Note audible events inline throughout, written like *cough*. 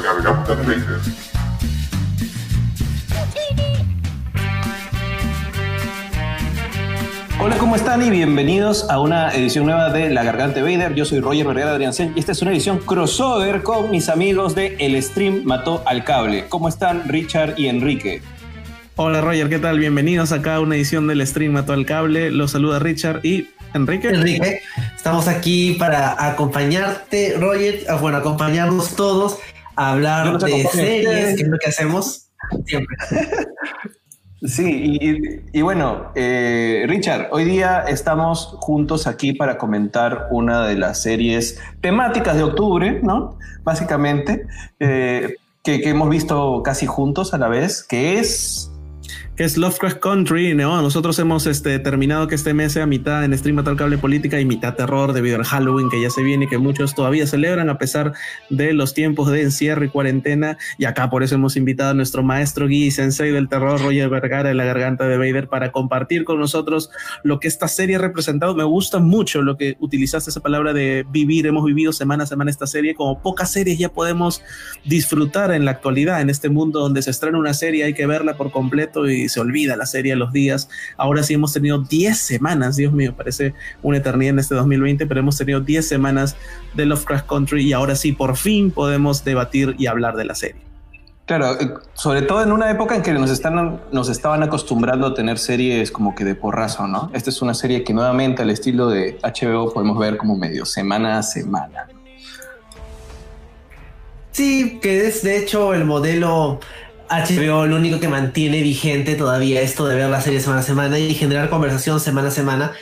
La Garganta de Vader. Hola, ¿cómo están? Y bienvenidos a una edición nueva de La Garganta de Vader. Yo soy Roger Vergara Adriancén y esta es una edición crossover con mis amigos de El Stream Mató al Cable. ¿Cómo están Richard y Enrique? Hola Roger, ¿qué tal? Bienvenidos acá a una edición del Stream Mató al Cable. Los saluda Richard y Enrique. Enrique, estamos aquí para acompañarte, Roger, ah, bueno, acompañarnos todos hablar de series, que es lo que hacemos siempre. *laughs* Sí, y, bueno, eh, Richard, hoy día estamos juntos aquí para comentar una de las series temáticas de octubre, ¿no? Básicamente, eh, que, que hemos visto casi juntos a la vez, que es es Lovecraft Country. ¿no? Nosotros hemos este, terminado que este mes sea mitad en stream tal cable política y mitad terror debido al Halloween que ya se viene y que muchos todavía celebran a pesar de los tiempos de encierro y cuarentena. Y acá por eso hemos invitado a nuestro maestro Guy Sensei del terror, Roger Vergara de la garganta de Vader, para compartir con nosotros lo que esta serie ha representado. Me gusta mucho lo que utilizaste esa palabra de vivir. Hemos vivido semana a semana esta serie. Como pocas series ya podemos disfrutar en la actualidad, en este mundo donde se estrena una serie, hay que verla por completo y se olvida la serie a los días. Ahora sí hemos tenido 10 semanas, Dios mío, parece una eternidad en este 2020, pero hemos tenido 10 semanas de Lovecraft Country y ahora sí, por fin podemos debatir y hablar de la serie. Claro, eh, sobre todo en una época en que nos, están, nos estaban acostumbrando a tener series como que de porrazo, ¿no? Esta es una serie que nuevamente al estilo de HBO podemos ver como medio semana a semana. Sí, que es de hecho el modelo HBO lo único que mantiene vigente todavía esto de ver la serie semana a semana y generar conversación semana a semana,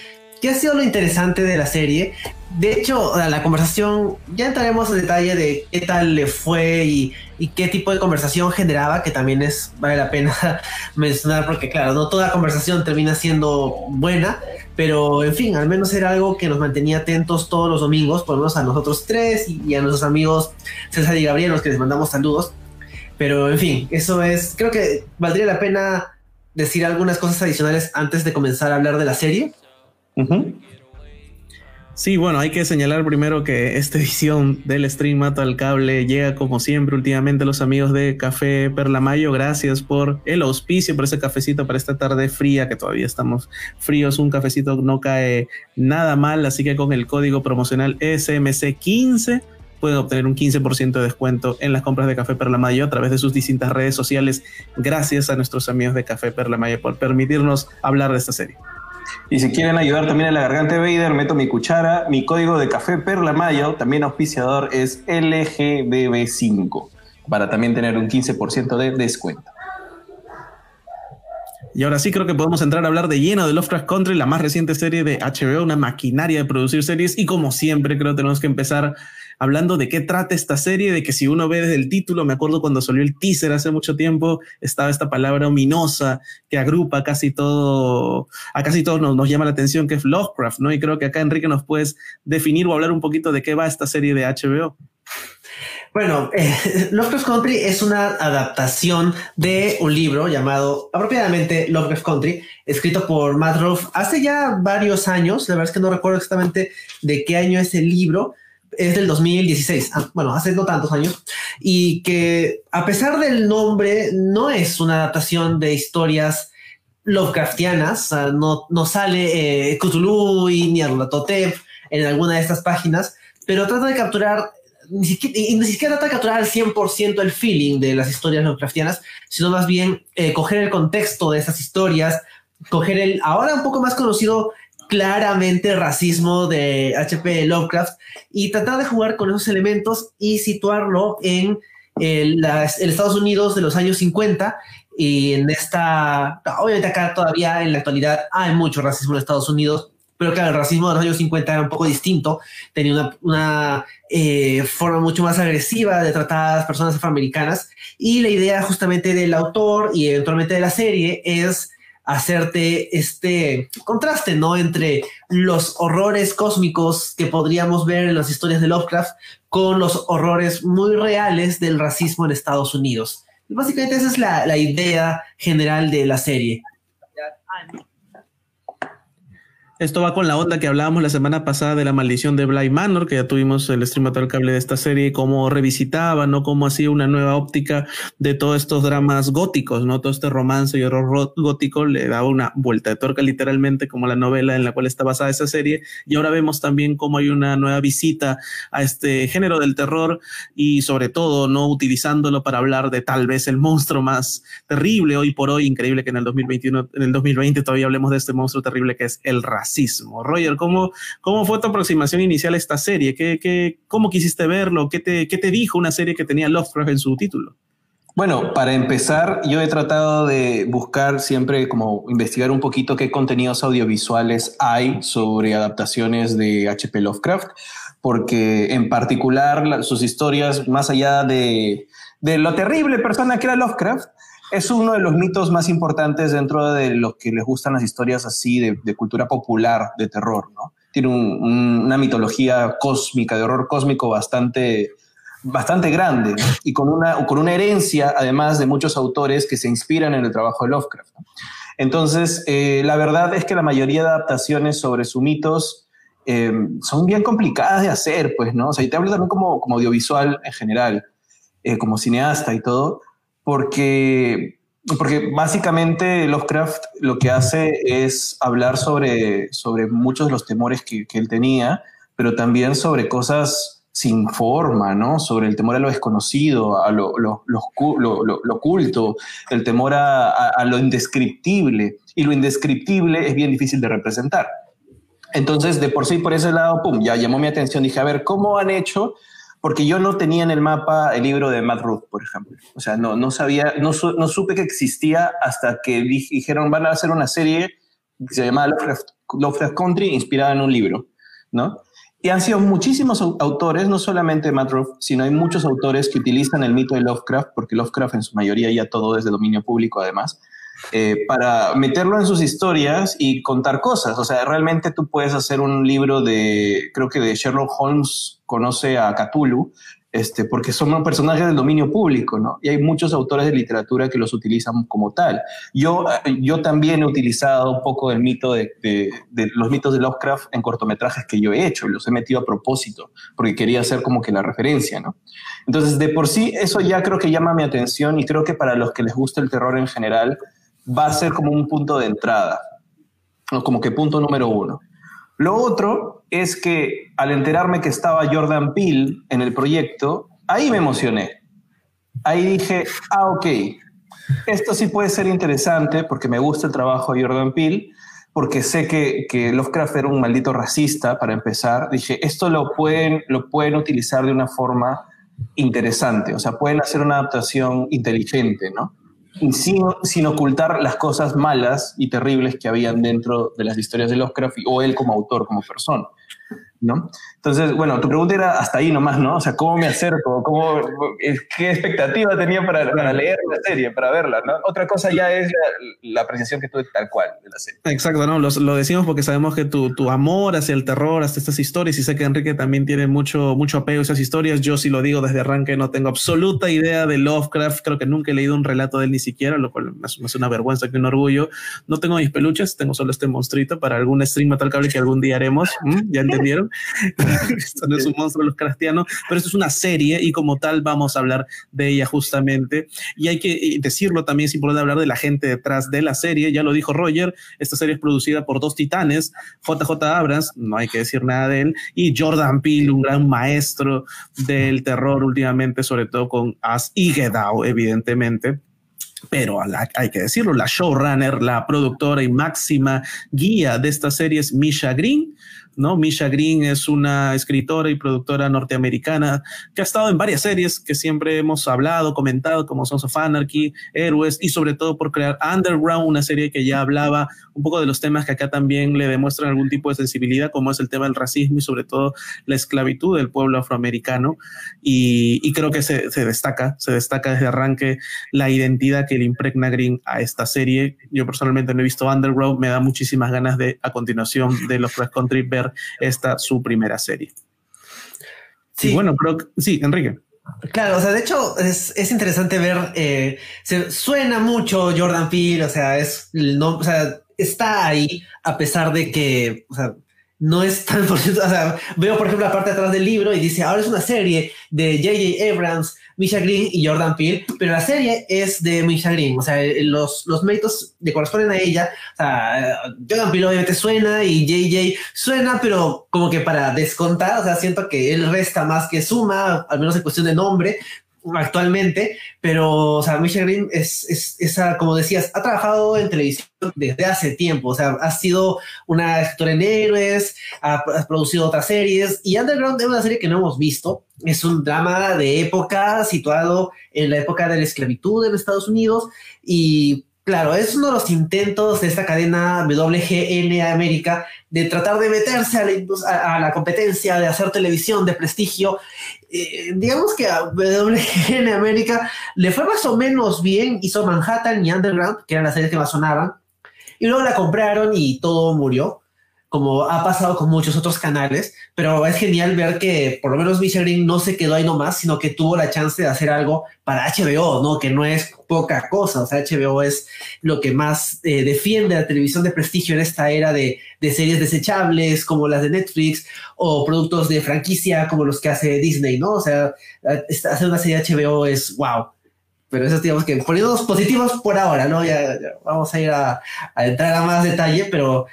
que ha sido lo interesante de la serie. De hecho, la conversación, ya entraremos en detalle de qué tal le fue y, qué tipo de conversación generaba, que también es, vale la pena *laughs* mencionar, porque claro, no toda conversación termina siendo buena, pero en fin, al menos era algo que nos mantenía atentos todos los domingos, por lo menos a nosotros tres y, a nuestros amigos César y Gabriel, los que les mandamos saludos pero en fin, eso es, creo que valdría la pena decir algunas cosas adicionales antes de comenzar a hablar de la serie. Sí, bueno, hay que señalar primero que esta edición del stream Mato al Cable llega como siempre últimamente los amigos de Café Perla Mayo. Gracias por el auspicio, por ese cafecito para esta tarde fría, que todavía estamos fríos. Un cafecito no cae nada mal, así que con el código promocional SMC15 pueden obtener un 15% de descuento en las compras de Café Perla Mayo a través de sus distintas redes sociales. Gracias a nuestros amigos de Café Perla Mayo por permitirnos hablar de esta serie. Y si quieren ayudar también a la garganta de Vader, meto mi cuchara. Mi código de Café Perla Mayo, también auspiciador, es LGBB5 para también tener un 15% de descuento. Y ahora sí creo que podemos entrar a hablar de lleno de Lovecraft Country, la más reciente serie de HBO, una maquinaria de producir series. Y como siempre, creo que tenemos que empezar hablando de qué trata esta serie, de que si uno ve desde el título, me acuerdo cuando salió el teaser hace mucho tiempo, estaba esta palabra ominosa que agrupa casi todo, a casi todos nos, llama la atención, que es Lovecraft, ¿no? Y creo que acá Enrique nos puedes definir o hablar un poquito de qué va esta serie de HBO. Bueno, eh, Lovecraft Country es una adaptación de un libro llamado apropiadamente Lovecraft Country, escrito por Matt Ruff hace ya varios años. La verdad es que no recuerdo exactamente de qué año es el libro, es del 2016, ah, bueno, hace no tantos años, y que a pesar del nombre, no es una adaptación de historias Lovecraftianas, no, no sale eh, Cthulhu y ni Arlatotep en alguna de estas páginas, pero trata de capturar, ni siquiera, trata de capturar al 100% el feeling de las historias Lovecraftianas, sino más bien eh, coger el contexto de esas historias, coger el ahora un poco más conocido claramente racismo de HP Lovecraft y tratar de jugar con esos elementos y situarlo en el, Estados Unidos de los años 50 y en esta, obviamente acá todavía en la actualidad hay mucho racismo en Estados Unidos, pero claro, el racismo de los años 50 era un poco distinto, tenía una, eh, forma mucho más agresiva de tratar a las personas afroamericanas. Y la idea justamente del autor y eventualmente de la serie es hacerte este contraste, ¿no? Entre los horrores cósmicos que podríamos ver en las historias de Lovecraft con los horrores muy reales del racismo en Estados Unidos. Básicamente esa es la, la idea general de la serie. Esto va con la onda que hablábamos la semana pasada de la maldición de Bly Manor, que ya tuvimos el stream el cable de esta serie, cómo revisitaba, ¿no? Cómo hacía una nueva óptica de todos estos dramas góticos, ¿no? Todo este romance y horror gótico le daba una vuelta de torca literalmente como la novela en la cual está basada esa serie. Y ahora vemos también cómo hay una nueva visita a este género del terror y sobre todo, ¿no? Utilizándolo para hablar de tal vez el monstruo más terrible hoy por hoy, increíble que en el 2021, en el 2020 todavía hablemos de este monstruo terrible que es el racismo racismo. Roger, ¿cómo, cómo fue tu aproximación inicial a esta serie? ¿Qué, qué, cómo quisiste verlo? ¿Qué te, ¿Qué te dijo una serie que tenía Lovecraft en su título? Bueno, para empezar, yo he tratado de buscar siempre como investigar un poquito qué contenidos audiovisuales hay sobre adaptaciones de HP Lovecraft, porque en particular sus historias, más allá de, de lo terrible persona que era Lovecraft, es uno de los mitos más importantes dentro de lo que les gustan las historias así de, cultura popular, de terror, ¿no? Tiene una mitología cósmica, de horror cósmico bastante, bastante grande y con una, con una herencia, además, de muchos autores que se inspiran en el trabajo de Lovecraft. Entonces, eh, la verdad es que la mayoría de adaptaciones sobre sus mitos eh, son bien complicadas de hacer, pues, ¿no? O sea, y te hablo también como, como audiovisual en general, eh, como cineasta y todo, porque, porque básicamente Lovecraft lo que hace es hablar sobre, sobre muchos de los temores que, él tenía, pero también sobre cosas sin forma, ¿no? Sobre el temor a lo desconocido, a lo, lo, lo, oculto, el temor a, a, lo indescriptible. Y lo indescriptible es bien difícil de representar. Entonces, de por sí, por ese lado, pum, ya llamó mi atención. Dije, a ver, ¿cómo han hecho porque yo no tenía en el mapa el libro de Matt Ruth, por ejemplo. O sea, no, no sabía, no, no supe que existía hasta que dijeron van a hacer una serie que se llama Lovecraft, Country, inspirada en un libro, ¿no? Y han sido muchísimos autores, no solamente Matt Ruth, sino hay muchos autores que utilizan el mito de Lovecraft, porque Lovecraft en su mayoría ya todo es de dominio público además, eh, para meterlo en sus historias y contar cosas. O sea, realmente tú puedes hacer un libro de, creo que de Sherlock Holmes conoce a Cthulhu, este, porque son personajes del dominio público, ¿no? Y hay muchos autores de literatura que los utilizan como tal. Yo, yo también he utilizado un poco el mito de, de, de, los mitos de Lovecraft en cortometrajes que yo he hecho, los he metido a propósito, porque quería hacer como que la referencia, ¿no? Entonces, de por sí, eso ya creo que llama mi atención y creo que para los que les gusta el terror en general, va a ser como un punto de entrada, o como que punto número uno. Lo otro es que al enterarme que estaba Jordan Peele en el proyecto, ahí me emocioné. Ahí dije, ah, ok, esto sí puede ser interesante porque me gusta el trabajo de Jordan Peele, porque sé que, que Lovecraft era un maldito racista, para empezar. Dije, esto lo pueden, lo pueden utilizar de una forma interesante, o sea, pueden hacer una adaptación inteligente, ¿no? Sin, sin, ocultar las cosas malas y terribles que habían dentro de las historias de Lovecraft o él como autor, como persona. ¿No? Entonces, bueno, tu pregunta era hasta ahí nomás, ¿no? O sea, ¿cómo me acerco? ¿Cómo, ¿Qué expectativa tenía para, para leer la serie, para verla, ¿no? Otra cosa ya es la, apreciación que tuve tal cual de la serie. Exacto, ¿no? Lo, lo decimos porque sabemos que tu, tu, amor hacia el terror, hacia estas historias, y sé que Enrique también tiene mucho, mucho apego a esas historias. Yo sí lo digo desde arranque, no tengo absoluta idea de Lovecraft, creo que nunca he leído un relato de él ni siquiera, lo cual me hace una vergüenza que un orgullo. No tengo mis peluches, tengo solo este monstruito para algún stream tal cable que algún día haremos, ¿ya entendieron? *laughs* esto no es un monstruo los cristianos, pero esto es una serie y como tal vamos a hablar de ella justamente. Y hay que decirlo también, es importante hablar de la gente detrás de la serie. Ya lo dijo Roger, esta serie es producida por dos titanes, JJ Abrams, no hay que decir nada de él, y Jordan Peele, un gran maestro del terror últimamente, sobre todo con As y Gedao, evidentemente pero hay que decirlo, la showrunner, la productora y máxima guía de esta serie es Misha Green, ¿no? Misha Green es una escritora y productora norteamericana que ha estado en varias series que siempre hemos hablado, comentado, como Sons of Anarchy, Héroes, y sobre todo por crear Underground, una serie que ya hablaba un poco de los temas que acá también le demuestran algún tipo de sensibilidad, como es el tema del racismo y sobre todo la esclavitud del pueblo afroamericano. Y, creo que se, destaca, se destaca desde arranque la identidad que le impregna Green a esta serie. Yo personalmente no he visto Underground, me da muchísimas ganas de, a continuación de los Cross Country, ver esta su primera serie. Sí. bueno, pero sí, Enrique. Claro, o sea, de hecho es, interesante ver, eh, se suena mucho Jordan Peele, o sea, es, no, o sea, está ahí a pesar de que, o sea, no es tan por *laughs* cierto, o sea, veo por ejemplo la parte de atrás del libro y dice, ahora es una serie de J.J. Abrams, Misha Green y Jordan Peele, pero la serie es de Misha Green, o sea, los, los méritos le corresponden a ella, o sea, Jordan Peele obviamente suena y J.J. suena, pero como que para descontar, o sea, siento que él resta más que suma, al menos en cuestión de nombre, actualmente, pero, o sea, Misha Green es, es, esa, como decías, ha trabajado en televisión desde hace tiempo, o sea, ha sido una escritora en héroes, ha, producido otras series, y Underground es una serie que no hemos visto, es un drama de época situado en la época de la esclavitud en Estados Unidos, y Claro, es uno de los intentos de esta cadena WGN América de tratar de meterse a la, competencia, de hacer televisión de prestigio. Eh, digamos que a WGN América le fue más o menos bien, hizo Manhattan y Underground, que eran las series que más sonaban, y luego la compraron y todo murió como ha pasado con muchos otros canales, pero es genial ver que por lo menos Green no se quedó ahí nomás, sino que tuvo la chance de hacer algo para HBO, ¿no? Que no es poca cosa, o sea, HBO es lo que más eh, defiende la televisión de prestigio en esta era de, de, series desechables como las de Netflix o productos de franquicia como los que hace Disney, ¿no? O sea, hacer una serie de HBO es wow. Pero eso digamos que poniéndonos positivos por ahora, ¿no? Ya, vamos a ir a, a entrar a más detalle, pero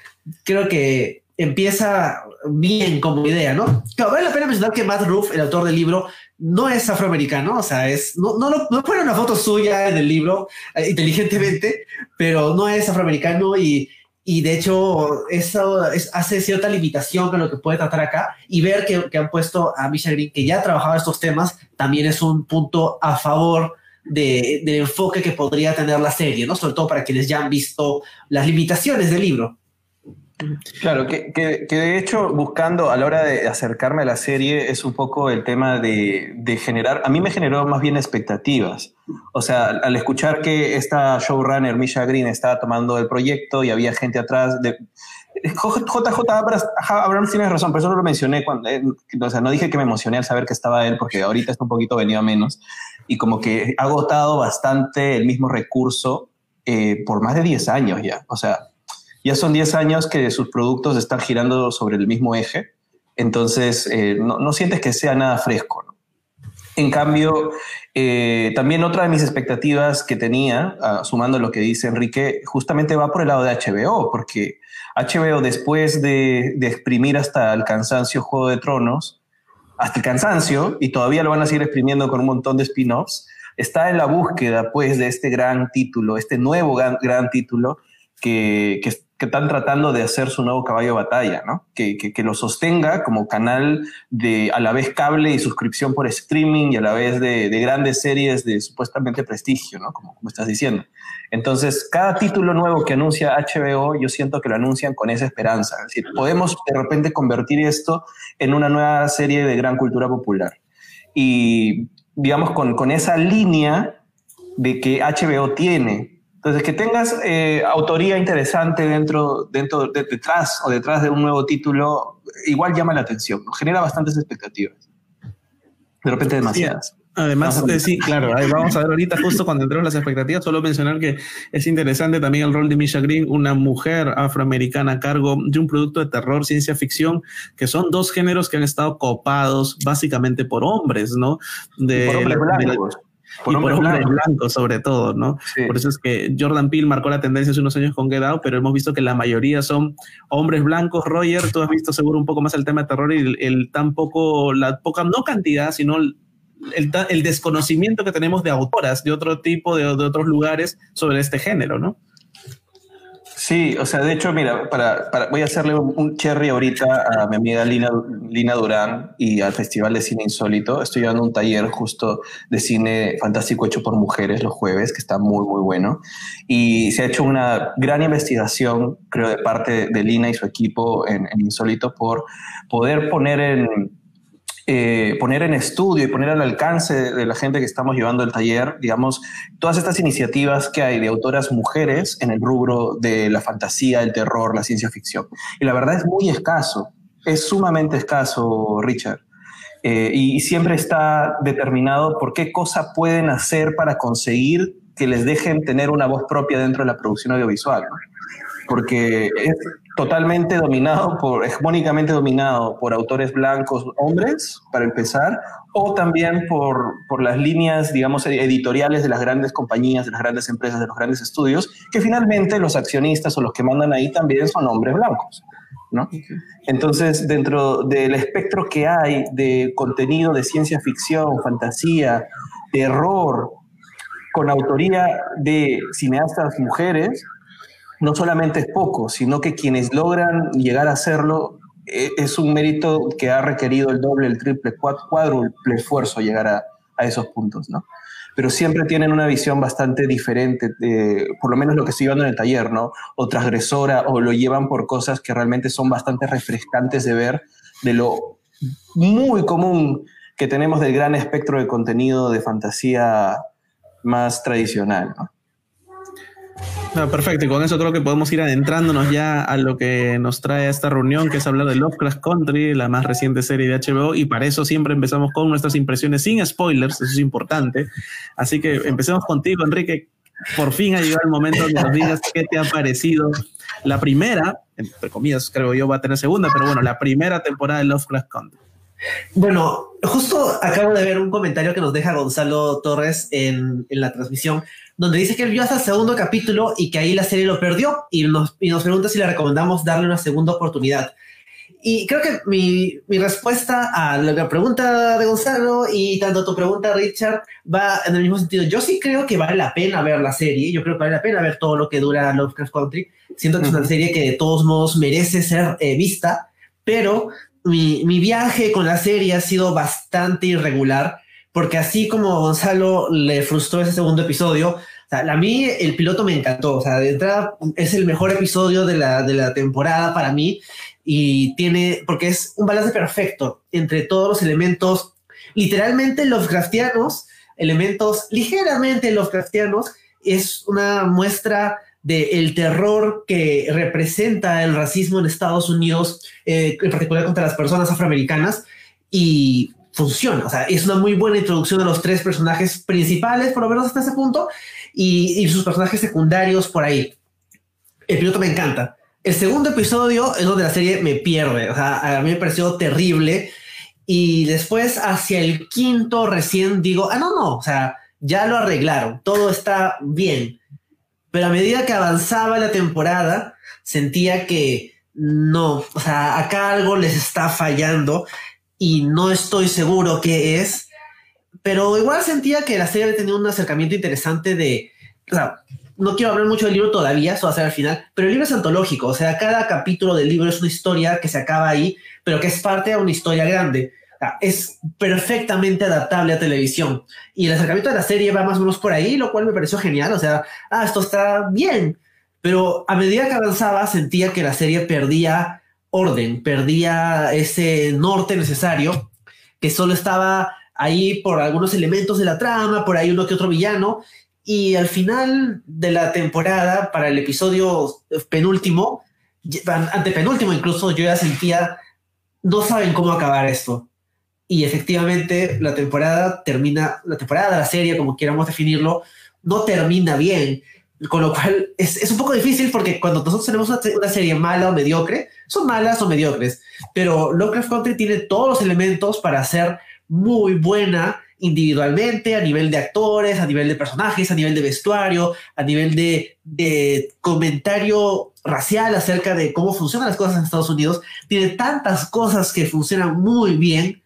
creo que empieza bien como idea, ¿no? vale la pena mencionar que Matt Ruff, el autor del libro, no es afroamericano, o sea, es, no, no, no pone una foto suya en el libro eh, inteligentemente, pero no es afroamericano y, y de hecho eso hace cierta limitación con lo que puede tratar acá y ver que, que han puesto a Misha Green, que ya ha trabajado estos temas, también es un punto a favor de, del enfoque que podría tener la serie, ¿no? Sobre todo para quienes ya han visto las limitaciones del libro. Claro, que, de hecho buscando a la hora de acercarme a la serie es un poco el tema de, generar, a mí me generó más bien expectativas. O sea, al escuchar que esta showrunner, Misha Green, estaba tomando el proyecto y había gente atrás de... JJ Abrams tiene razón, pero eso no lo mencioné cuando, eh, o sea, no dije que me emocioné al saber que estaba él, porque ahorita está un poquito venido a menos, y como que ha agotado bastante el mismo recurso eh, por más de 10 años ya. O sea, ya son 10 años que sus productos están girando sobre el mismo eje, entonces eh, no, sientes que sea nada fresco. En cambio, eh, también otra de mis expectativas que tenía, ah, sumando lo que dice Enrique, justamente va por el lado de HBO, porque HBO después de, de exprimir hasta el cansancio Juego de Tronos, hasta el cansancio, y todavía lo van a seguir exprimiendo con un montón de spin-offs, está en la búsqueda pues de este gran título, este nuevo gran, gran título que, que, que están tratando de hacer su nuevo caballo de batalla, ¿no? Que, que, lo sostenga como canal de a la vez cable y suscripción por streaming y a la vez de, de grandes series de supuestamente prestigio, ¿no? Como, como, estás diciendo. Entonces, cada título nuevo que anuncia HBO, yo siento que lo anuncian con esa esperanza. Es decir, podemos de repente convertir esto en una nueva serie de gran cultura popular. Y digamos, con, con esa línea de que HBO tiene entonces, que tengas eh, autoría interesante dentro, dentro de, detrás o detrás de un nuevo título, igual llama la atención, genera bastantes expectativas. De repente demasiadas. Además, eh, sí, claro, vamos a ver ahorita justo cuando entremos las expectativas, solo mencionar que es interesante también el rol de Misha Green, una mujer afroamericana a cargo de un producto de terror, ciencia ficción, que son dos géneros que han estado copados básicamente por hombres, ¿no? De, por hombres blancos y por hombres blancos sobre todo, ¿no? Por eso es que Jordan Peele marcó la tendencia hace unos años con Get Out, pero hemos visto que la mayoría son hombres blancos. Roger, tú has visto seguro un poco más el tema de terror y el, tan poco, la poca, no cantidad, sino el, el, desconocimiento que tenemos de autoras de otro tipo, de, de otros lugares sobre este género, ¿no? Sí, o sea, de hecho, mira, para, voy a hacerle un, cherry ahorita a mi amiga Lina, Lina Durán y al Festival de Cine Insólito. Estoy llevando un taller justo de cine fantástico hecho por mujeres los jueves, que está muy, muy bueno. Y se ha hecho una gran investigación, creo, de parte de Lina y su equipo en Insólito por poder poner en, eh, poner en estudio y poner al alcance de la gente que estamos llevando el taller, digamos, todas estas iniciativas que hay de autoras mujeres en el rubro de la fantasía, el terror, la ciencia ficción. Y la verdad es muy escaso, es sumamente escaso, Richard. Eh, y, siempre está determinado por qué cosa pueden hacer para conseguir que les dejen tener una voz propia dentro de la producción audiovisual. Porque es totalmente dominado por, hegemónicamente dominado por autores blancos hombres, para empezar, o también por, por las líneas, digamos, editoriales de las grandes compañías, de las grandes empresas, de los grandes estudios, que finalmente los accionistas o los que mandan ahí también son hombres blancos. ¿no? Entonces, dentro del espectro que hay de contenido de ciencia ficción, fantasía, terror, con autoría de cineastas mujeres, no solamente es poco, sino que quienes logran llegar a hacerlo eh, es un mérito que ha requerido el doble, el triple, cuádruple esfuerzo llegar a, esos puntos, ¿no? Pero siempre tienen una visión bastante diferente, por lo menos lo que estoy viendo en el taller, ¿no? O transgresora, o lo llevan por cosas que realmente son bastante refrescantes de ver, de lo muy común que tenemos del gran espectro de contenido de fantasía más tradicional, ¿no? Perfecto, y con eso creo que podemos ir adentrándonos ya a lo que nos trae esta reunión, que es hablar de Lovecraft Country, la más reciente serie de HBO, y para eso siempre empezamos con nuestras impresiones sin spoilers, eso es importante. Así que empecemos contigo, Enrique. Por fin ha llegado el momento de que nos digas qué te ha parecido la primera, entre comillas, creo yo va a tener segunda, pero bueno, la primera temporada de Lovecraft Country. Bueno, justo acabo de ver un comentario que nos deja Gonzalo Torres en, en la transmisión donde dice que vio hasta el segundo capítulo y que ahí la serie lo perdió y nos, y nos pregunta si le recomendamos darle una segunda oportunidad. Y creo que mi, mi, respuesta a la pregunta de Gonzalo y tanto tu pregunta, Richard, va en el mismo sentido. Yo sí creo que vale la pena ver la serie. Yo creo que vale la pena ver todo lo que dura Lovecraft Country. Siento que es una serie que de todos modos merece ser eh, vista, pero mi, mi viaje con la serie ha sido bastante irregular porque así como Gonzalo le frustró ese segundo episodio, a mí el piloto me encantó, o sea, de entrada es el mejor episodio de la, de la temporada para mí y tiene, porque es un balance perfecto entre todos los elementos, literalmente Lovecraftianos, elementos ligeramente Lovecraftianos, es una muestra del terror que representa el racismo en Estados Unidos, eh, en particular contra las personas afroamericanas, y funciona. O sea, es una muy buena introducción de los tres personajes principales, por lo menos hasta ese punto, y, sus personajes secundarios por ahí. El piloto me encanta. El segundo episodio es donde la serie me pierde. O sea, a mí me pareció terrible. Y después, hacia el quinto, recién digo, ah, no, no, o sea, ya lo arreglaron, todo está bien. Pero a medida que avanzaba la temporada, sentía que no, o sea, acá algo les está fallando y no estoy seguro qué es, pero igual sentía que la serie había tenido un acercamiento interesante de, o sea, no quiero hablar mucho del libro todavía, eso va a ser al final, pero el libro es antológico, o sea, cada capítulo del libro es una historia que se acaba ahí, pero que es parte de una historia grande. Es perfectamente adaptable a televisión. Y el acercamiento de la serie va más o menos por ahí, lo cual me pareció genial. O sea, ah, esto está bien. Pero a medida que avanzaba, sentía que la serie perdía orden, perdía ese norte necesario, que solo estaba ahí por algunos elementos de la trama, por ahí uno que otro villano, y al final de la temporada, para el episodio penúltimo, antepenúltimo incluso, yo ya sentía, no saben cómo acabar esto. Y efectivamente la temporada termina, la temporada de la serie, como quieramos definirlo, no termina bien. Con lo cual es, es un poco difícil porque cuando nosotros tenemos una, una, serie mala o mediocre, son malas o mediocres, pero Lovecraft Country tiene todos los elementos para ser muy buena individualmente, a nivel de actores, a nivel de personajes, a nivel de vestuario, a nivel de, de comentario racial acerca de cómo funcionan las cosas en Estados Unidos. Tiene tantas cosas que funcionan muy bien,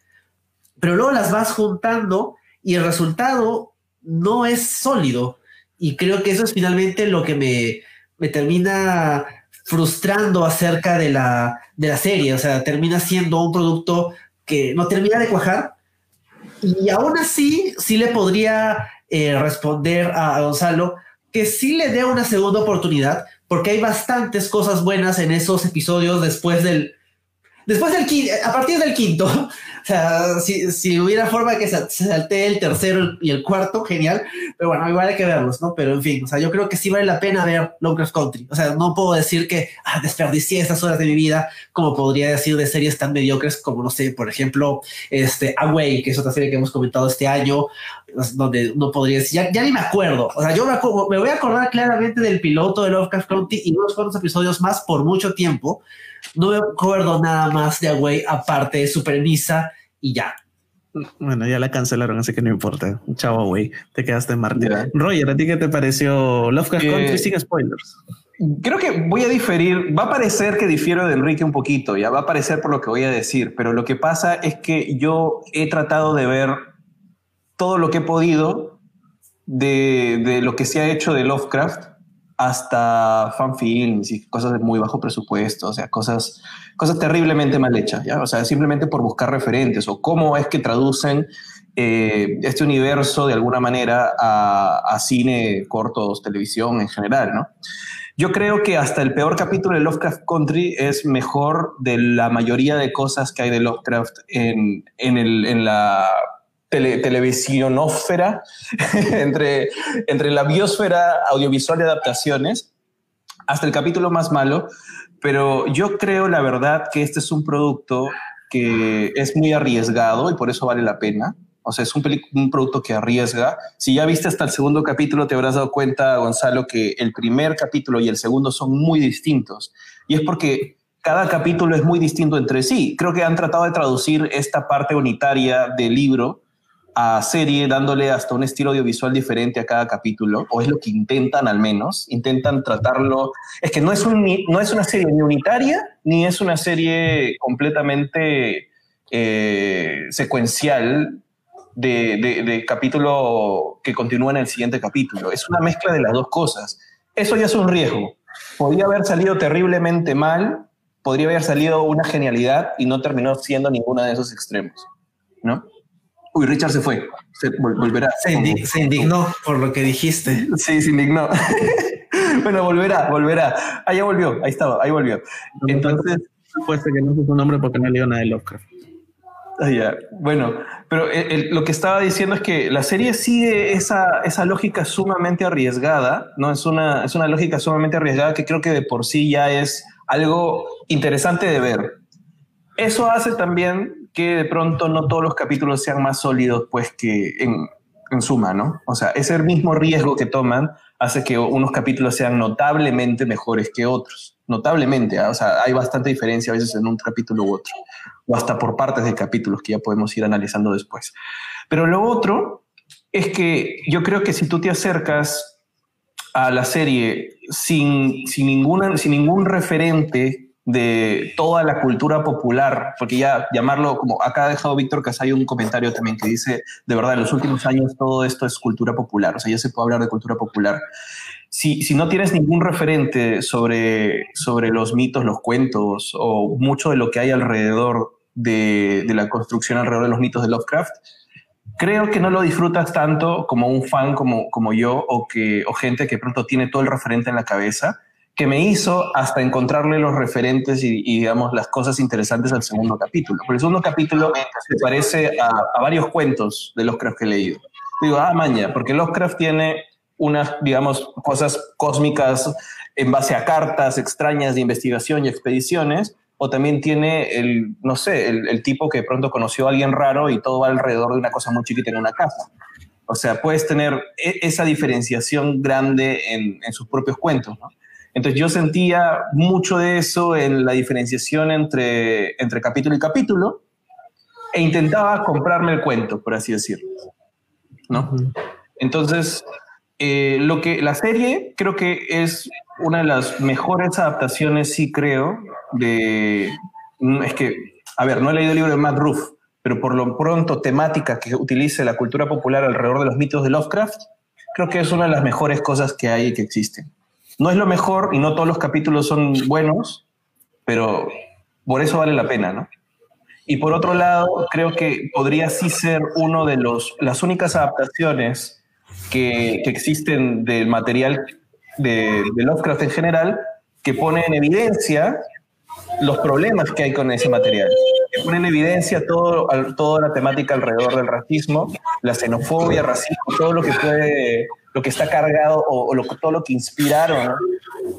pero luego las vas juntando y el resultado no es sólido. Y creo que eso es finalmente lo que me, me termina frustrando acerca de la, de la serie. O sea, termina siendo un producto que no termina de cuajar. Y aún así, sí le podría eh, responder a Gonzalo que sí le dé una segunda oportunidad, porque hay bastantes cosas buenas en esos episodios después del, después del quinto, a partir del quinto, *laughs* o sea, si, si hubiera forma que se, saltee el tercero y el cuarto, genial. Pero bueno, igual hay que verlos, ¿no? Pero en fin, o sea, yo creo que sí vale la pena ver Lovecraft Country. O sea, no puedo decir que ah, desperdicié estas horas de mi vida, como podría decir de series tan mediocres como, no sé, por ejemplo, este Away, que es otra serie que hemos comentado este año, donde no podría decir, ya, ya, ni me acuerdo. O sea, yo me, me, voy a acordar claramente del piloto de Lovecraft Country y unos cuantos episodios más por mucho tiempo. No me acuerdo nada más de Away aparte de su premisa y ya. Bueno, ya la cancelaron, así que no importa. Chao, güey. Te quedaste en Marte. Roger, ¿a ti qué te pareció Lovecraft eh, Country sin spoilers? Creo que voy a diferir. Va a parecer que difiero de Enrique un poquito, ya va a parecer por lo que voy a decir, pero lo que pasa es que yo he tratado de ver todo lo que he podido de, de lo que se ha hecho de Lovecraft hasta fanfilms y cosas de muy bajo presupuesto, o sea, cosas, cosas terriblemente mal hechas, ¿ya? O sea, simplemente por buscar referentes o cómo es que traducen eh, este universo de alguna manera a, a, cine, cortos, televisión en general, ¿no? Yo creo que hasta el peor capítulo de Lovecraft Country es mejor de la mayoría de cosas que hay de Lovecraft en, en, el, en la tele, televisionósfera, *laughs* entre, entre la biosfera audiovisual de adaptaciones, hasta el capítulo más malo, pero yo creo la verdad que este es un producto que es muy arriesgado y por eso vale la pena. O sea, es un, un, producto que arriesga. Si ya viste hasta el segundo capítulo, te habrás dado cuenta, Gonzalo, que el primer capítulo y el segundo son muy distintos. Y es porque cada capítulo es muy distinto entre sí. Creo que han tratado de traducir esta parte unitaria del libro a serie dándole hasta un estilo audiovisual diferente a cada capítulo, o es lo que intentan al menos, intentan tratarlo, es que no es, un, no es una serie ni unitaria, ni es una serie completamente eh, secuencial de, de, capítulo que continúa en el siguiente capítulo, es una mezcla de las dos cosas. Eso ya es un riesgo. Podría haber salido terriblemente mal, podría haber salido una genialidad y no terminó siendo ninguno de esos extremos, ¿no? Uy, Richard se fue. Se volverá. Se, indignó por lo que dijiste. Sí, se indignó. bueno, volverá, volverá. Ah, ya volvió. Ahí estaba, ahí volvió. Entonces. Puede que no es su nombre porque no leo nada de Lovecraft. Ah. Bueno, pero lo que estaba diciendo es que la serie sigue esa, esa lógica sumamente arriesgada, ¿no? Es una, es una lógica sumamente arriesgada que creo que de por sí ya es algo interesante de ver. Eso hace también que de pronto no todos los capítulos sean más sólidos, pues que en, en suma, ¿no? O sea, ese mismo riesgo que toman hace que unos capítulos sean notablemente mejores que otros. Notablemente, ¿ah? o sea, hay bastante diferencia a veces en un capítulo u otro, o hasta por partes de capítulos que ya podemos ir analizando después. Pero lo otro es que yo creo que si tú te acercas a la serie sin, sin, ninguna, sin ningún referente de toda la cultura popular, porque ya llamarlo como acá ha dejado Víctor Casay un comentario también que dice, de verdad, en los últimos años todo esto es cultura popular, o sea, ya se puede hablar de cultura popular. Si, si no tienes ningún referente sobre, sobre los mitos, los cuentos o mucho de lo que hay alrededor de, de la construcción alrededor de los mitos de Lovecraft, creo que no lo disfrutas tanto como un fan como, como yo o, que, o gente que pronto tiene todo el referente en la cabeza que me hizo hasta encontrarle los referentes y, digamos, las cosas interesantes al segundo capítulo. Porque el segundo capítulo se parece a, varios cuentos de Lovecraft que he leído. Digo, ah, maña, porque Lovecraft tiene unas, digamos, cosas cósmicas en base a cartas extrañas de investigación y expediciones, o también tiene el, no sé, el, tipo que de pronto conoció a alguien raro y todo va alrededor de una cosa muy chiquita en una casa. O sea, puedes tener e, esa diferenciación grande en, en sus propios cuentos, ¿no? Entonces yo sentía mucho de eso en la diferenciación entre, entre capítulo y capítulo e intentaba comprarme el cuento, por así decirlo. ¿no? Entonces, eh, lo que la serie creo que es una de las mejores adaptaciones, sí creo, de... Mm, es que, a ver, no he leído el libro de Matt pero por lo pronto temática que utilice la cultura popular alrededor de los mitos de Lovecraft, creo que es una de las mejores cosas que hay y que existen. No es lo mejor y no todos los capítulos son buenos, pero por eso vale la pena, ¿no? Y por otro lado, creo que podría sí ser uno de los las únicas adaptaciones que, que existen del material de, Lovecraft en general que pone en evidencia los problemas que hay con ese material, que pone en evidencia todo, toda la temática alrededor del racismo, la xenofobia, racismo, todo lo que puede lo que está cargado o, todo lo que inspiraron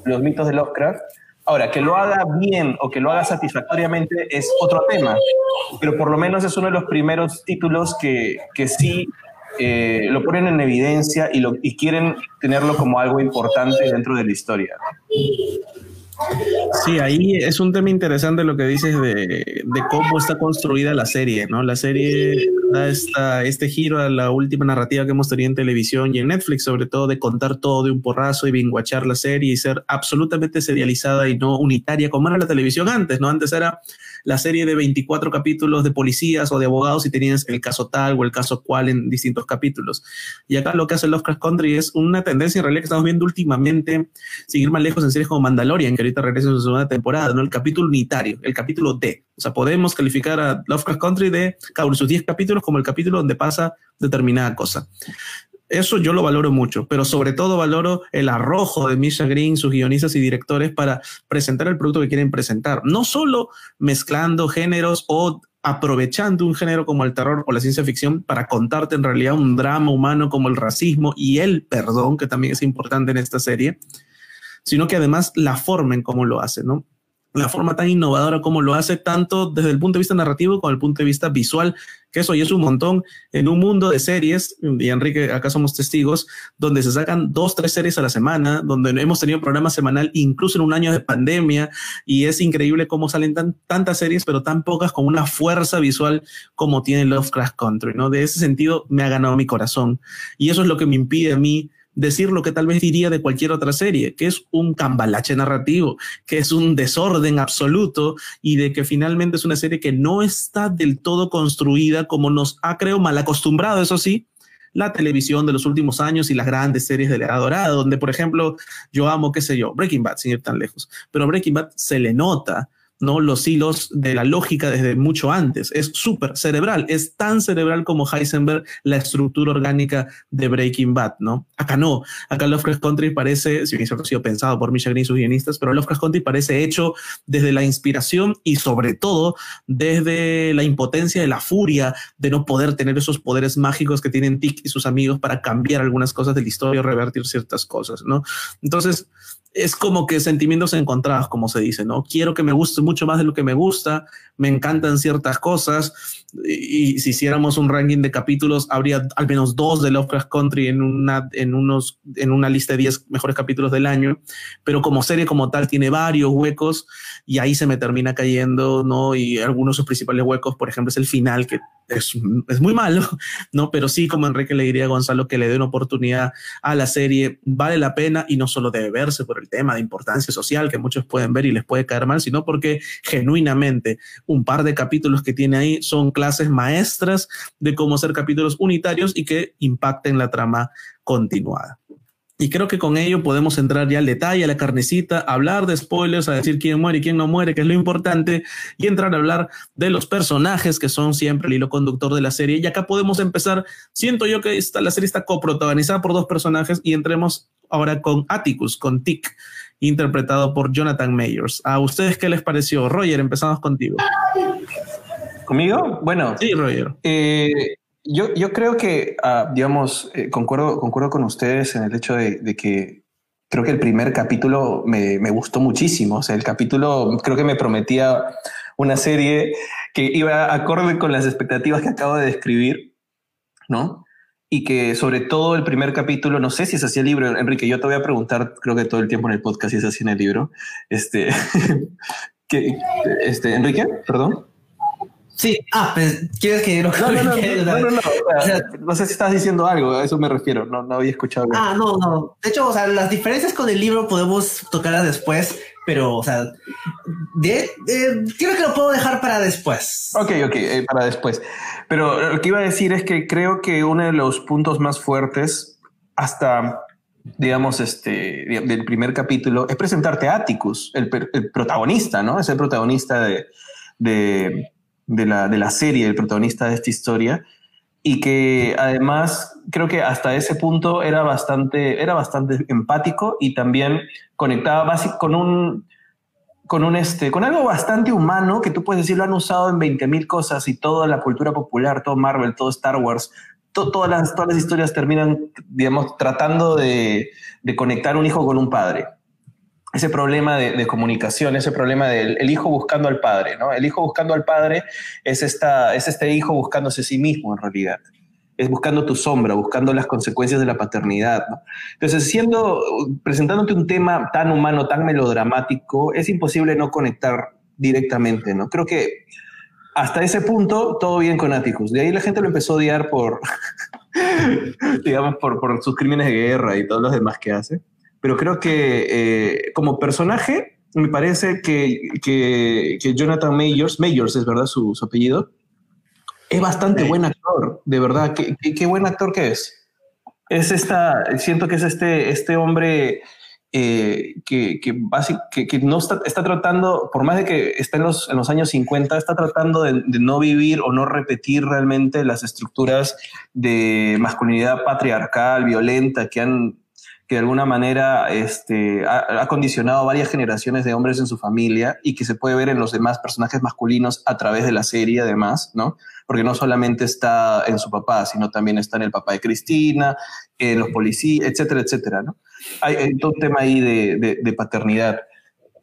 los mitos de Lovecraft. Ahora, que lo haga bien o que lo haga satisfactoriamente es otro tema, pero por lo menos es uno de los primeros títulos que, que sí eh, lo ponen en evidencia y, lo, y quieren tenerlo como algo importante dentro de la historia. Sí, ahí es un tema interesante lo que dices de, cómo está construida la serie, ¿no? La serie da esta, este giro a la última narrativa que hemos tenido en televisión y en Netflix, sobre todo de contar todo de un porrazo y binguachar la serie y ser absolutamente serializada y no unitaria como era la televisión antes, ¿no? Antes era la serie de 24 capítulos de policías o de abogados y tenías el caso tal o el caso cual en distintos capítulos. Y acá lo que hace Lovecraft Country es una tendencia en realidad que estamos viendo últimamente, seguir más lejos en series como Mandalorian, que ahorita regresa en su segunda temporada, ¿no? El capítulo unitario, el capítulo D. O sea, podemos calificar a Lovecraft Country de cada uno de sus 10 capítulos como el capítulo donde pasa determinada cosa. Eso yo lo valoro mucho, pero sobre todo valoro el arrojo de Misha Green, sus guionistas y directores para presentar el producto que quieren presentar. No solo mezclando géneros o aprovechando un género como el terror o la ciencia ficción para contarte en realidad un drama humano como el racismo y el perdón, que también es importante en esta serie, sino que además la forma en cómo lo hace, ¿no? La forma tan innovadora como lo hace, tanto desde el punto de vista narrativo como el punto de vista visual, que eso y es un montón en un mundo de series, y Enrique, acá somos testigos, donde se sacan dos, tres series a la semana, donde hemos tenido programa semanal, incluso en un año de pandemia, y es increíble cómo salen tan, tantas series, pero tan pocas con una fuerza visual como tiene Lovecraft Country, ¿no? De ese sentido me ha ganado mi corazón, y eso es lo que me impide a mí decir lo que tal vez diría de cualquier otra serie, que es un cambalache narrativo, que es un desorden absoluto y de que finalmente es una serie que no está del todo construida como nos ha, creo, mal acostumbrado, eso sí, la televisión de los últimos años y las grandes series de la era dorada, donde, por ejemplo, yo amo, qué sé yo, Breaking Bad, sin ir tan lejos, pero Breaking Bad se le nota ¿no? los hilos de la lógica desde mucho antes. Es súper cerebral, es tan cerebral como Heisenberg la estructura orgánica de Breaking Bad, ¿no? Acá no, acá Lovecraft Country parece, si bien ha sido pensado por Michel Green y sus guionistas, pero Lovecraft Country parece hecho desde la inspiración y sobre todo desde la impotencia de la furia de no poder tener esos poderes mágicos que tienen Tick y sus amigos para cambiar algunas cosas de la historia o revertir ciertas cosas, ¿no? Entonces, es como que sentimientos encontrados, como se dice, ¿no? Quiero que me guste mucho más de lo que me gusta, me encantan ciertas cosas, y, si hiciéramos un ranking de capítulos, habría al menos dos de Lovecraft Country en una, en unos, en una lista de 10 mejores capítulos del año, pero como serie como tal tiene varios huecos, y ahí se me termina cayendo, ¿no? Y algunos de sus principales huecos, por ejemplo, es el final, que es, es, muy malo, *laughs* ¿no? Pero sí, como Enrique le diría a Gonzalo, que le dé una oportunidad a la serie, vale la pena y no solo debe verse por el tema de importancia social que muchos pueden ver y les puede caer mal, sino porque genuinamente un par de capítulos que tiene ahí son clases maestras de cómo hacer capítulos unitarios y que impacten la trama continuada. Y creo que con ello podemos entrar ya al detalle, a la carnecita, hablar de spoilers, a decir quién muere y quién no muere, que es lo importante, y entrar a hablar de los personajes que son siempre el hilo conductor de la serie. Y acá podemos empezar, siento yo que esta, la serie está coprotagonizada por dos personajes y entremos ahora con Atticus, con Tick, interpretado por Jonathan Mayers. ¿A ustedes qué les pareció? Roger, empezamos contigo. ¿Conmigo? Bueno. Sí, Roger. Eh, yo, yo creo que, ah, digamos, eh, concuerdo, concuerdo con ustedes en el hecho de, que creo que el primer capítulo me, me, gustó muchísimo. O sea, el capítulo creo que me prometía una serie que iba acorde con las expectativas que acabo de describir, ¿no? Y que sobre todo el primer capítulo, no sé si es así el libro, Enrique, yo te voy a preguntar, creo que todo el tiempo en el podcast si es así en el libro. Este, *laughs* que, este Enrique, perdón. Sí, ah, pues, ¿quieres que no, no, no, *laughs* no, no, no, sé si estás diciendo algo, a eso me refiero, no, no había escuchado. Ah, no, no. De hecho, o sea, las diferencias con el libro podemos tocarlas después, pero, o sea, de, creo que lo puedo dejar para después. Ok, ok, eh, para después. Pero lo que iba a decir es que creo que uno de los puntos más fuertes hasta digamos, este, del primer capítulo, es presentarte a Atticus, el, el protagonista, ¿no? Es el protagonista de, de, de la, de la serie, el protagonista de esta historia, y que además creo que hasta ese punto era bastante, era bastante empático y también conectaba con un, con un este, con algo bastante humano que tú puedes decir lo han usado en 20.000 cosas y toda la cultura popular, todo Marvel, todo Star Wars, todas, las, todas las historias terminan, digamos, tratando de, de conectar un hijo con un padre ese problema de, comunicación, ese problema del hijo buscando al padre, ¿no? El hijo buscando al padre es, esta, es este hijo buscándose a sí mismo en realidad. Es buscando tu sombra, buscando las consecuencias de la paternidad. Entonces, siendo, presentándote un tema tan humano, tan melodramático, es imposible no conectar directamente, ¿no? Creo que hasta ese punto todo bien con Atticus. De ahí la gente lo empezó a odiar por, *laughs* digamos, por, sus crímenes de guerra y todos los demás que hace. Pero creo que eh, como personaje, me parece que, que, Jonathan Mayors, Mayors es verdad su apellido, es bastante buen actor, de verdad. Qué, qué, buen actor que es. Es esta, siento que es este, este hombre eh, que, que, que, no está, está, tratando, por más de que está en los, en los años 50, está tratando de, no vivir o no repetir realmente las estructuras de masculinidad patriarcal, violenta, que han que de alguna manera este, ha, condicionado varias generaciones de hombres en su familia y que se puede ver en los demás personajes masculinos a través de la serie, además, ¿no? Porque no solamente está en su papá, sino también está en el papá de Cristina, en los policías, etcétera, etcétera, ¿no? Hay, todo un tema ahí de, de paternidad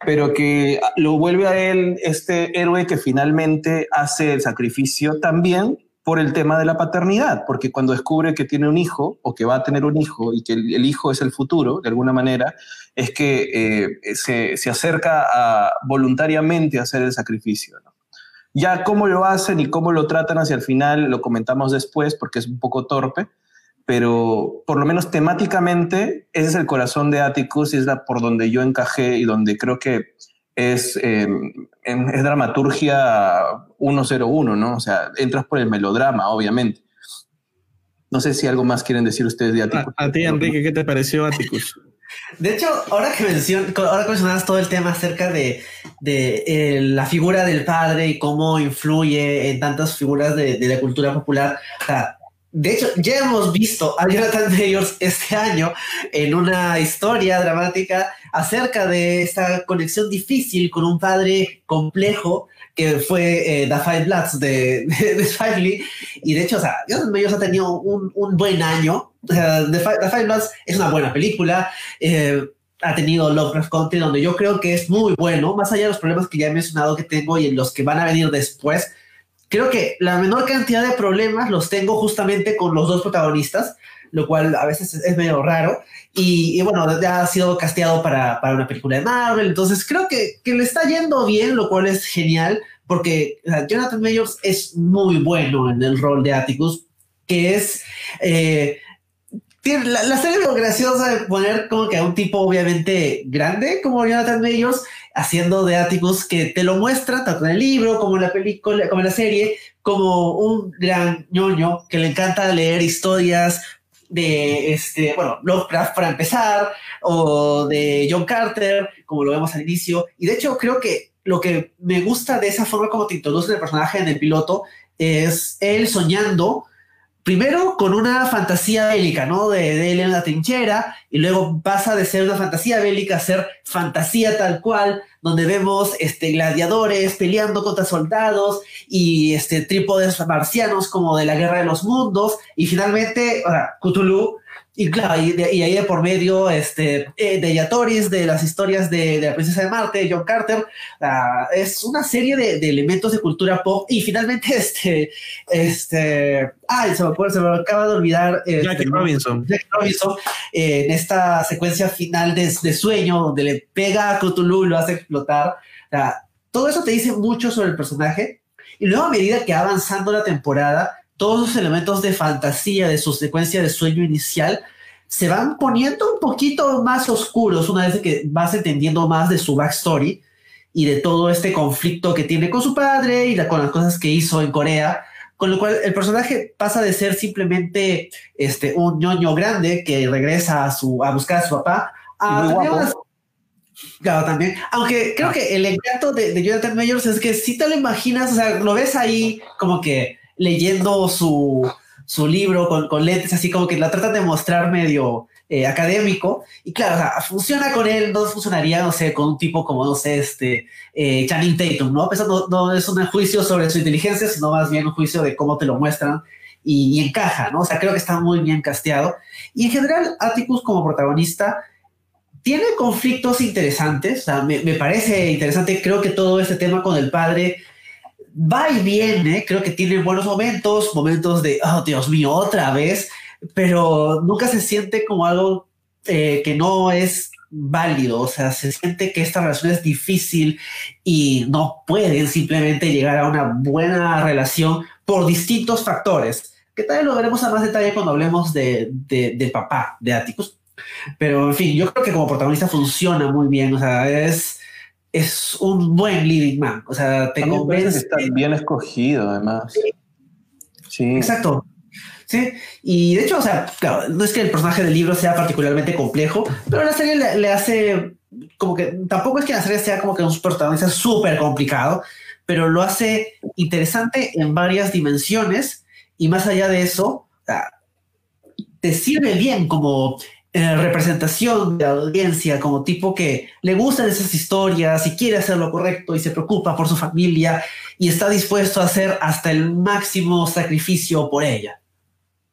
pero que lo vuelve a él este héroe que finalmente hace el sacrificio también por el tema de la paternidad, porque cuando descubre que tiene un hijo o que va a tener un hijo y que el, hijo es el futuro, de alguna manera, es que eh, se, se, acerca a, voluntariamente a hacer el sacrificio. Ya cómo lo hacen y cómo lo tratan hacia el final lo comentamos después porque es un poco torpe, pero por lo menos temáticamente ese es el corazón de Atticus y es la por donde yo encajé y donde creo que es, em, es dramaturgia 101, ¿no? O sea, entras por el melodrama, obviamente. No sé si algo más quieren decir ustedes de Atticus. A, ti, Enrique, ¿qué te pareció Atticus? De hecho, ahora que, mencion, mencionas todo el tema acerca de, de eh, la figura del padre y cómo influye en tantas figuras de, de la cultura popular, o sea, de hecho, ya hemos visto a Jonathan Mayors este año en una historia dramática acerca de esta conexión difícil con un padre complejo que fue eh, The Five Bloods de, de, Y de hecho, o sea, Jonathan Mayors ha tenido un, un buen año. The, Five, Bloods es una buena película. Eh, ha tenido Lovecraft Country, donde yo creo que es muy bueno, más allá de los problemas que ya he mencionado que tengo y en los que van a venir después creo que la menor cantidad de problemas los tengo justamente con los dos protagonistas, lo cual a veces es, medio raro. Y, bueno, ya ha sido casteado para, para, una película de Marvel, entonces creo que, que, le está yendo bien, lo cual es genial, porque Jonathan Mayors es muy bueno en el rol de Atticus, que es... Eh, la, serie es graciosa de poner como que a un tipo obviamente grande como Jonathan Mayors haciendo de Atticus que te lo muestra tanto en el libro como en la película, como en la serie, como un gran ñoño que le encanta leer historias de este, bueno, Lovecraft para empezar, o de John Carter, como lo vemos al inicio. Y de hecho, creo que lo que me gusta de esa forma como te introduce el personaje en el piloto es él soñando primero con una fantasía bélica, ¿no? De, él en la trinchera, y luego pasa de ser una fantasía bélica a ser fantasía tal cual, donde vemos este, gladiadores peleando contra soldados y este, trípodes marcianos como de la Guerra de los Mundos, y finalmente, ahora, Cthulhu y claro, y, ahí de por medio este, eh, de Yatoris, de las historias de, de, la princesa de Marte, John Carter, uh, es una serie de, de, elementos de cultura pop y finalmente *laughs* este, este, ay, se me, se me acaba de olvidar. Eh, Jackie Robinson. Jackie Robinson, eh, en esta secuencia final de, de, sueño donde le pega a Cthulhu y lo hace explotar. Uh, todo eso te dice mucho sobre el personaje y luego a medida que va avanzando la temporada, todos los elementos de fantasía de su secuencia de sueño inicial se van poniendo un poquito más oscuros una vez que vas entendiendo más de su backstory y de todo este conflicto que tiene con su padre y con las cosas que hizo en Corea, con lo cual el personaje pasa de ser simplemente este, un ñoño grande que regresa a, su, a buscar a su papá a Claro, también. Aunque creo que el encanto de, de Jonathan Mayors es que si te lo imaginas, o sea, lo ves ahí como que leyendo su, su libro con, con, lentes, así como que la tratan de mostrar medio eh, académico. Y claro, o sea, funciona con él, no funcionaría, no sé, con un tipo como, no sé, este eh, Channing Tatum, ¿no? Pues no, no es un juicio sobre su inteligencia, sino más bien un juicio de cómo te lo muestran y, y encaja, ¿no? O sea, creo que está muy bien casteado. Y en general, Atticus como protagonista tiene conflictos interesantes, o sea, me, me parece interesante, creo que todo este tema con el padre va y viene, creo que tiene buenos momentos, momentos de, oh Dios mío, otra vez, pero nunca se siente como algo eh, que no es válido, o sea, se siente que esta relación es difícil y no pueden simplemente llegar a una buena relación por distintos factores, que tal vez lo veremos a más detalle cuando hablemos de, de, papá de Atticus. Pero en fin, yo creo que como protagonista funciona muy bien, o sea, es, es un buen leading man, o sea, te convence. Está bien escogido, además. sí. Exacto. Sí, y de hecho, o sea, claro, no es que el personaje del libro sea particularmente complejo, pero la serie le, hace como que tampoco es que la serie sea como que un protagonista súper complicado, pero lo hace interesante en varias dimensiones y más allá de eso, te sirve bien como eh, representación de audiencia, como tipo que le gustan esas historias y quiere hacer lo correcto y se preocupa por su familia y está dispuesto a hacer hasta el máximo sacrificio por ella.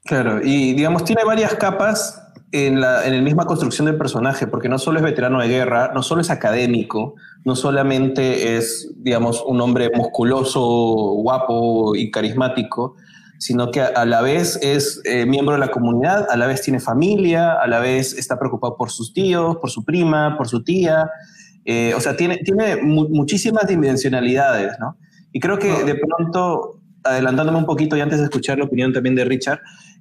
Claro, y digamos, tiene varias capas en la, en misma construcción del personaje, porque no solo es veterano de guerra, no solo es académico, no solamente es, digamos, un hombre musculoso, guapo y carismático, sino que a, la vez es eh, miembro de la comunidad, a la vez tiene familia, a la vez está preocupado por sus tíos, por su prima, por su tía. Eh, o sea, tiene, tiene muchísimas dimensionalidades, ¿no? Y creo que de pronto, adelantándome un poquito y antes de escuchar la opinión también de Richard,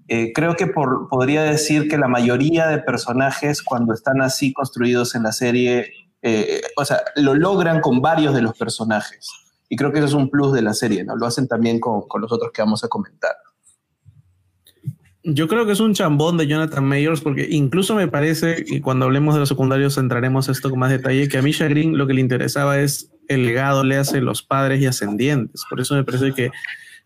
eh, creo que podría decir que la mayoría de personajes cuando están así construidos en la serie, eh, o sea, lo logran con varios de los personajes. Y creo que eso es un plus de la serie, ¿no? Lo hacen también con, con los otros que vamos a comentar. Yo creo que es un chambón de Jonathan Mayors porque incluso me parece, y cuando hablemos de los secundarios centraremos esto con más detalle, que a Misha Green lo que le interesaba es el legado, le hace los padres y ascendientes. Por eso me parece que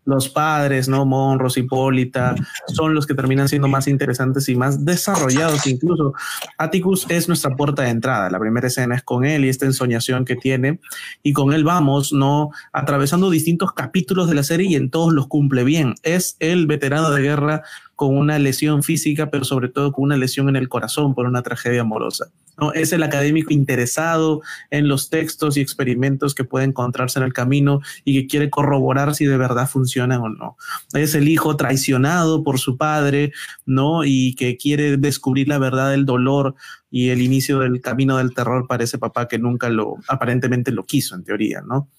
los padres, ¿no? Monros, Hipólita, son los que terminan siendo más interesantes y más desarrollados. Incluso Atticus es nuestra puerta de entrada. La primera escena es con él y esta ensoñación que tiene. Y con él vamos, ¿no? Atravesando distintos capítulos de la serie y en todos los cumple bien. Es el veterano de guerra con una lesión física, pero sobre todo con una lesión en el corazón por una tragedia amorosa. ¿no? Es el académico interesado en los textos y experimentos que puede encontrarse en el camino y que quiere corroborar si de verdad funcionan o no. Es el hijo traicionado por su padre, ¿no? Y que quiere descubrir la verdad del dolor y el inicio del camino del terror para ese papá que nunca lo, aparentemente lo quiso en teoría, ¿no?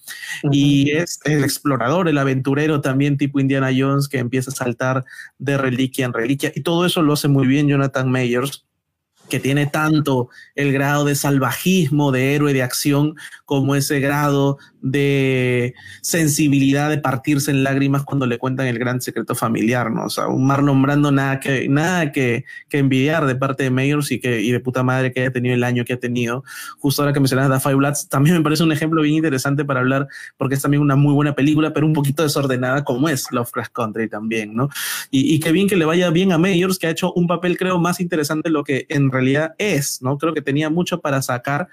Y es el explorador, el aventurero también tipo Indiana Jones que empieza a saltar de reliquia en reliquia y todo eso lo hace muy bien Jonathan Mayers que tiene tanto el grado de salvajismo, de héroe de acción, como ese grado de sensibilidad de partirse en lágrimas cuando le cuentan el gran secreto familiar, ¿no? O sea, un Marlon Brando nada que, nada que, que envidiar de parte de Mayors y, que, y de puta madre que haya tenido el año que ha tenido. Justo ahora que mencionas The Five Bloods, también me parece un ejemplo bien interesante para hablar, porque es también una muy buena película, pero un poquito desordenada como es Lovecraft Country también, ¿no? Y, y qué bien que le vaya bien a Mayors, que ha hecho un papel, creo, más interesante de lo que en realidad es, ¿no? Creo que tenía mucho para sacar,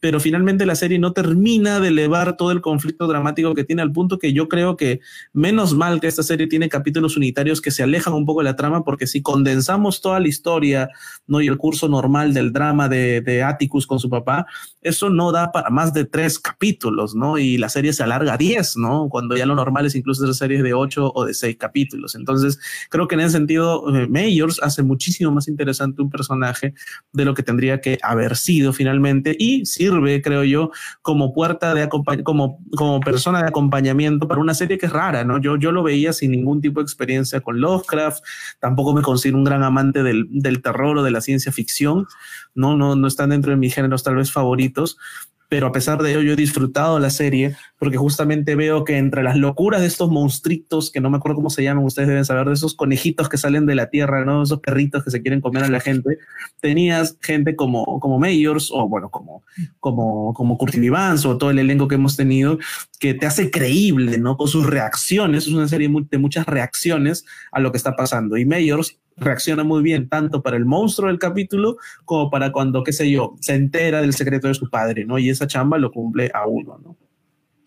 pero finalmente la serie no termina de elevar todo el conflicto dramático que tiene al punto que yo creo que menos mal que esta serie tiene capítulos unitarios que se alejan un poco de la trama porque si condensamos toda la historia ¿no? y el curso normal del drama de, de Atticus con su papá, eso no da para más de tres capítulos, ¿no? Y la serie se alarga a diez, ¿no? Cuando ya lo normal es incluso hacer series de ocho o de seis capítulos. Entonces, creo que en ese sentido, eh, Mayors hace muchísimo más interesante un personaje de lo que tendría que haber sido finalmente y si sirve, creo yo, como puerta de como, como persona de acompañamiento para una serie que es rara, ¿no? Yo, yo lo veía sin ningún tipo de experiencia con Lovecraft, tampoco me considero un gran amante del, del terror o de la ciencia ficción, no, no, no están dentro de mis géneros tal vez favoritos, pero a pesar de ello yo he disfrutado la serie porque justamente veo que entre las locuras de estos monstruitos, que no me acuerdo cómo se llaman, ustedes deben saber, de esos conejitos que salen de la tierra, ¿no? Esos perritos que se quieren comer a la gente, tenías gente como, como Mayors o bueno, como, como, como Curtin Vance o todo el elenco que hemos tenido, que te hace creíble, ¿no? Con sus reacciones, es una serie de muchas reacciones a lo que está pasando. Y Mayors reacciona muy bien, tanto para el monstruo del capítulo como para cuando, qué sé yo, se entera del secreto de su padre, ¿no? Y esa chamba lo cumple a uno, ¿no?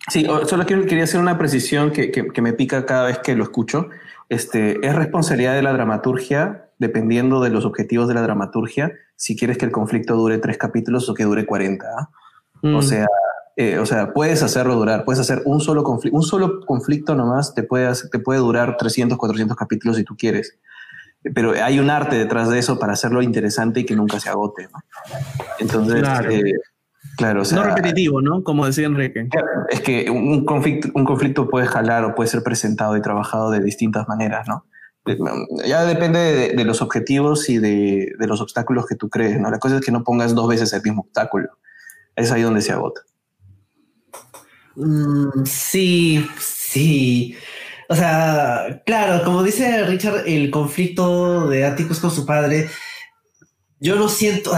Sí, solo quería hacer una precisión que, que, me pica cada vez que lo escucho. Este, es responsabilidad de la dramaturgia, dependiendo de los objetivos de la dramaturgia, si quieres que el conflicto dure tres capítulos o que dure 40. ¿ah? O mm. sea, eh, o sea, puedes hacerlo durar, puedes hacer un solo conflicto, un solo conflicto nomás te puede, te puede durar 300, 400 capítulos si tú quieres. Pero hay un arte detrás de eso para hacerlo interesante y que nunca se agote. ¿no? Entonces, Claro. eh, claro, o sea, no repetitivo, ¿no? Como decía Enrique. es que un conflicto, un conflicto puede jalar o puede ser presentado y trabajado de distintas maneras, ¿no? Ya depende de, de los objetivos y de, de los obstáculos que tú crees, ¿no? La cosa es que no pongas dos veces el mismo obstáculo. Es ahí donde se agota. Mm, sí, sí. O sea, claro, como dice Richard, el conflicto de Atticus con su padre, yo no siento,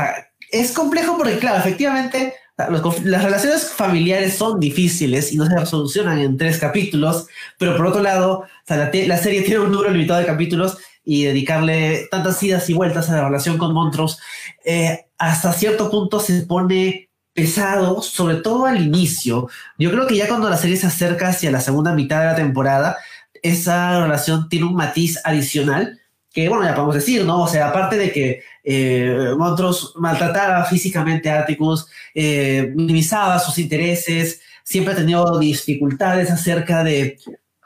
es complejo porque, claro, efectivamente, las relaciones familiares son difíciles y no se solucionan en tres capítulos, pero por otro lado, la serie tiene un número limitado de capítulos y dedicarle tantas idas y vueltas a la relación con Montrose, eh, hasta cierto punto se pone pesado, sobre todo al inicio. Yo creo que ya cuando la serie se acerca hacia la segunda mitad de la temporada, esa relación tiene un matiz adicional que, bueno, ya podemos decir, ¿no? O sea, aparte de que eh, Montrose maltrataba físicamente a Atticus, eh, minimizaba sus intereses, siempre ha tenido dificultades acerca de,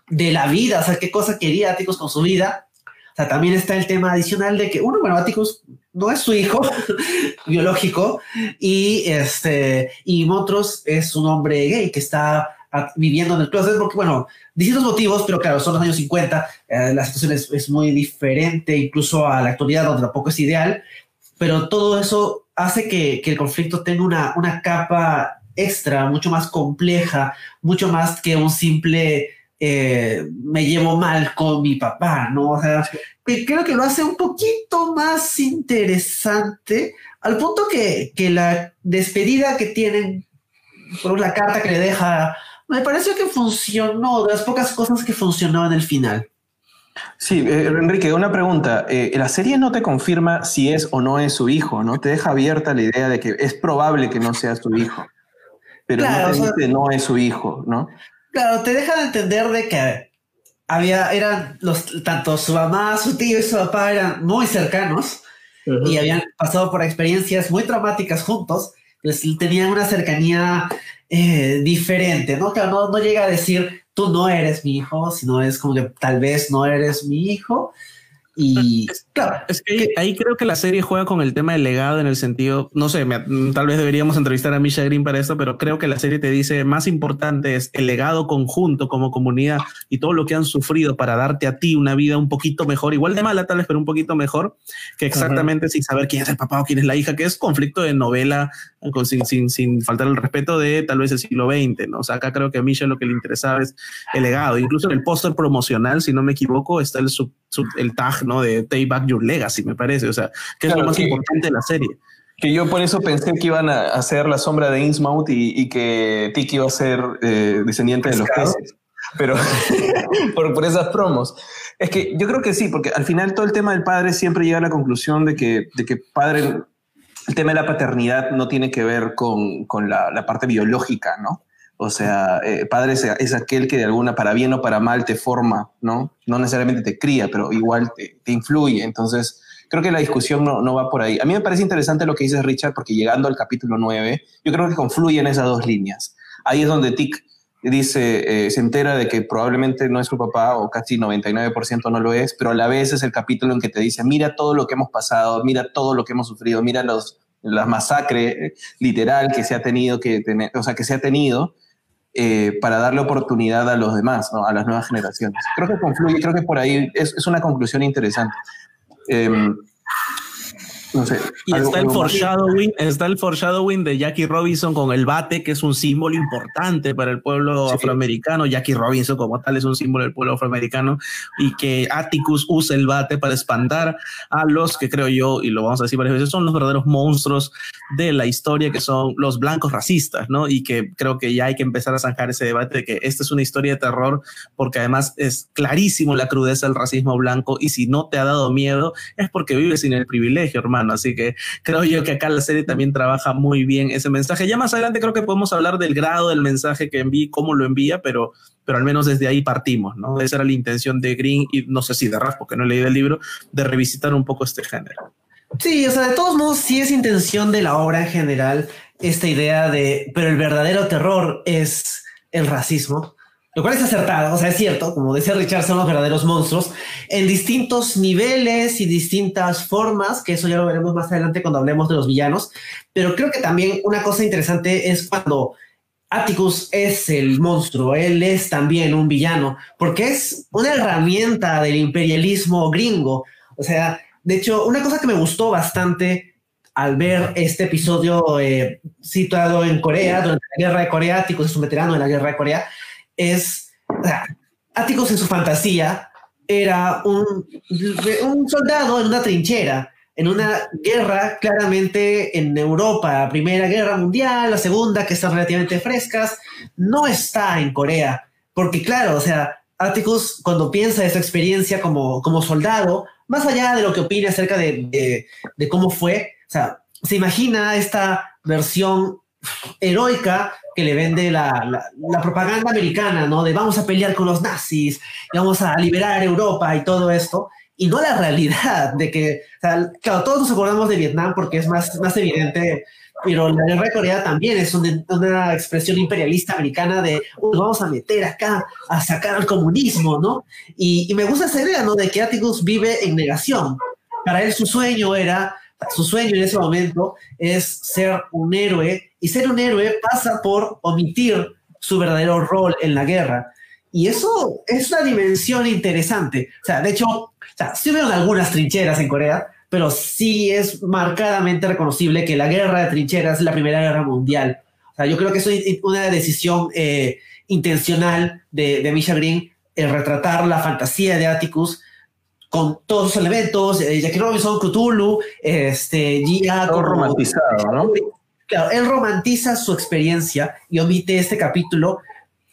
de la vida, o sea, qué cosa quería Atticus con su vida. O sea, también está el tema adicional de que, uno, bueno, Atticus no es su hijo *laughs* biológico y este y Montrose es un hombre gay que está viviendo en el closet porque bueno distintos motivos pero claro son los años 50 eh, la situación es, es muy diferente incluso a la actualidad donde tampoco es ideal pero todo eso hace que, que el conflicto tenga una, una capa extra mucho más compleja mucho más que un simple eh, me llevo mal con mi papá no o sea creo que lo hace un poquito más interesante al punto que, que la despedida que tienen por la carta que le deja me pareció que funcionó de las pocas cosas que funcionó en el final Sí, eh, Enrique, una pregunta. Eh, la serie no te confirma si es o no es su hijo, ¿no? Te deja abierta la idea de que es probable que no sea su hijo, pero Claro, no te o sea- dice no es su hijo, ¿no? claro te deja de entender de que había eran los tanto su mamá su tío y su papá eran muy cercanos y habían pasado por experiencias muy traumáticas juntos, pues tenían una cercanía eh, diferente, ¿no? Claro, no, no llega a decir tú no eres mi hijo, sino es como que tal vez no eres mi hijo. Y claro, Es que ahí, ahí creo que la serie juega con el tema del legado en el sentido, no sé, me- mm, tal vez deberíamos entrevistar a Misha Green para esto, pero creo que la serie te dice más importante es el legado conjunto como comunidad y todo lo que han sufrido para darte a ti una vida un poquito mejor, igual de mala tal vez, pero un poquito mejor, que exactamente sin saber quién es el papá o quién es la hija, que es conflicto de novela eh, con- sin, sin, sin faltar el respeto de tal vez el siglo XX, ¿no? O sea, acá creo que a Misha lo que le interesaba es el legado, incluso en el póster promocional, si no me equivoco, está el, sub- el tag, ¿no? De Take Back Your Legacy, me parece, o sea, que es Claro, lo más que- importante de la serie. Que yo por eso pensé que iban a hacer la sombra de Innsmouth y, y que Tiki iba a ser eh, descendiente de los peces. Pero *laughs* por, por esas promos. Es que yo creo que sí, porque al final todo el tema del padre siempre llega a la conclusión de que, de que padre, el tema de la paternidad no tiene que ver con, con la, la parte biológica, ¿no? O sea, eh, padre es, es aquel que de alguna, para bien o para mal, te forma, ¿no? No necesariamente te cría, pero igual te, influye. Entonces, creo que la discusión no, no va por ahí. A mí me parece interesante lo que dices, Richard, porque llegando al capítulo 9, yo creo que confluyen esas dos líneas. Ahí es donde Tick dice, eh, se entera de que probablemente no es su papá o casi 99% no lo es, pero a la vez es el capítulo en que te dice, mira todo lo que hemos pasado, mira todo lo que hemos sufrido, mira los, la masacre eh, literal que se ha tenido que tener, o sea, que se ha tenido eh, para darle oportunidad a los demás, ¿no? a las nuevas generaciones. Creo que confluye, creo que por ahí es, es una conclusión interesante. Em, no sé. Y algo- está el foreshadowing, está el foreshadowing de Jackie Robinson con el bate, que es un símbolo importante para el pueblo Sí. afroamericano. Jackie Robinson como tal es un símbolo del pueblo afroamericano y que Atticus usa el bate para espantar a los que creo yo, y lo vamos a decir varias veces, son los verdaderos monstruos de la historia, que son los blancos racistas, ¿no? Y que creo que ya hay que empezar a zanjar ese debate de que esta es una historia de terror porque además es clarísimo la crudeza del racismo blanco y si no te ha dado miedo es porque vives sin el privilegio, hermano. Así que creo yo que acá la serie también trabaja muy bien ese mensaje. Ya más adelante creo que podemos hablar del grado del mensaje que envía, cómo lo envía, pero, pero al menos desde ahí partimos, ¿no? Esa era la intención de Green y no sé si de Raf, porque no he leído el libro, de revisitar un poco este género. Sí, o sea, de todos modos, sí es intención de la obra en general esta idea de, pero el verdadero terror es el racismo, lo cual es acertado, o sea, es cierto, como decía Richard, son los verdaderos monstruos en distintos niveles y distintas formas, que eso ya lo veremos más adelante cuando hablemos de los villanos, pero creo que también una cosa interesante es cuando Atticus es el monstruo, él es también un villano, porque es una herramienta del imperialismo gringo, o sea, de hecho, una cosa que me gustó bastante al ver este episodio eh, situado en Corea, durante la guerra de Corea, Atticus es un veterano de la guerra de Corea, es Atticus en su fantasía era un, un soldado en una trinchera, en una guerra claramente en Europa, Primera Guerra Mundial, la Segunda, que están relativamente frescas, no está en Corea, porque claro, o sea, Atticus cuando piensa de su experiencia como, como soldado, más allá de lo que opine acerca de, de, cómo fue, o sea, se imagina esta versión heroica que le vende la, la, propaganda americana, ¿no? De vamos a pelear con los nazis, vamos a liberar Europa y todo esto, y no la realidad de que, o sea, claro, todos nos acordamos de Vietnam porque es más, más evidente pero la guerra de Corea también es una, expresión imperialista americana de vamos a meter acá a sacar al comunismo, ¿no? Y, me gusta esa idea, ¿no? De que Atticus vive en negación. Para él su sueño era, su sueño en ese momento es ser un héroe y ser un héroe pasa por omitir su verdadero rol en la guerra. Y eso es una dimensión interesante. O sea, de hecho, o sea, sí algunas trincheras en Corea, pero sí es marcadamente reconocible que la guerra de trincheras es la Primera Guerra Mundial. O sea, yo creo que es una decisión eh, intencional de, de Misha Green el retratar la fantasía de Atticus con todos sus elementos, eh, Jackie Robinson, Cthulhu, este, Gia. Todo romantizado, ¿no? Claro, él romantiza su experiencia y omite este capítulo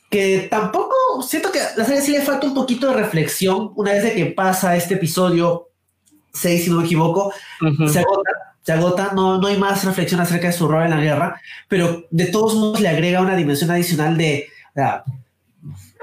que tampoco siento que la serie sí le falta un poquito de reflexión una vez de que pasa este episodio 6, si no me equivoco, se agota, se agota, no, no hay más reflexión acerca de su rol en la guerra, pero de todos modos le agrega una dimensión adicional de...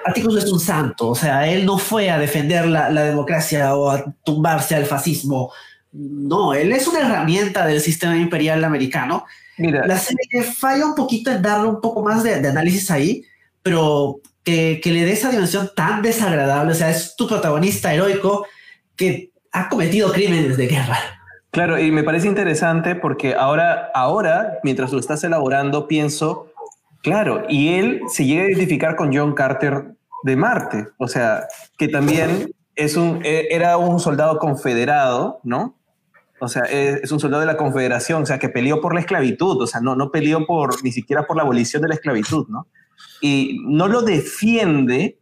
Atticus es un santo, o sea, él no fue a defender la, la, democracia o a tumbarse al fascismo. No, él es una herramienta del sistema imperial americano. Mira, la serie falla un poquito en darle un poco más de, de análisis ahí, pero que, que, le dé esa dimensión tan desagradable. O sea, es tu protagonista heroico que ha cometido crímenes de guerra. Claro, y me parece interesante porque ahora, ahora, mientras lo estás elaborando, pienso, claro, y él se llega a identificar con John Carter de Marte, o sea, que también es un, e, era un soldado confederado, ¿no? O sea, es, un soldado de la Confederación, o sea, que peleó por la esclavitud, o sea, no, no peleó por, ni siquiera por la abolición de la esclavitud, ¿no? Y no lo defiende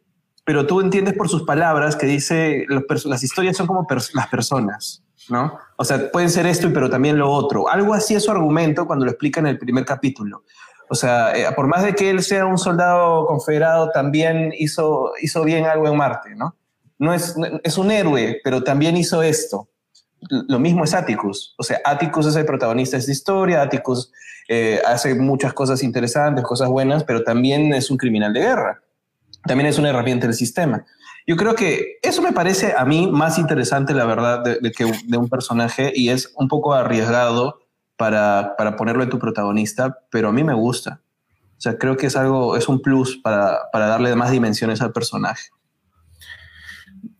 pero tú entiendes por sus palabras que dice, las historias son como las personas, ¿no? O sea, pueden ser esto, pero también lo otro. Algo así es su argumento cuando lo explica en el primer capítulo. O sea, eh, por más de que él sea un soldado confederado, también hizo, hizo bien algo en Marte, ¿no? No es, es un héroe, pero también hizo esto. Lo mismo es Atticus. O sea, Atticus es el protagonista de esta historia, Atticus eh, hace muchas cosas interesantes, cosas buenas, pero también es un criminal de guerra también es una herramienta del sistema. Yo creo que eso me parece a mí más interesante, la verdad, de, que de un personaje y es un poco arriesgado para, para, ponerlo en tu protagonista, pero a mí me gusta. O sea, creo que es algo, es un plus para, para darle más dimensiones al personaje.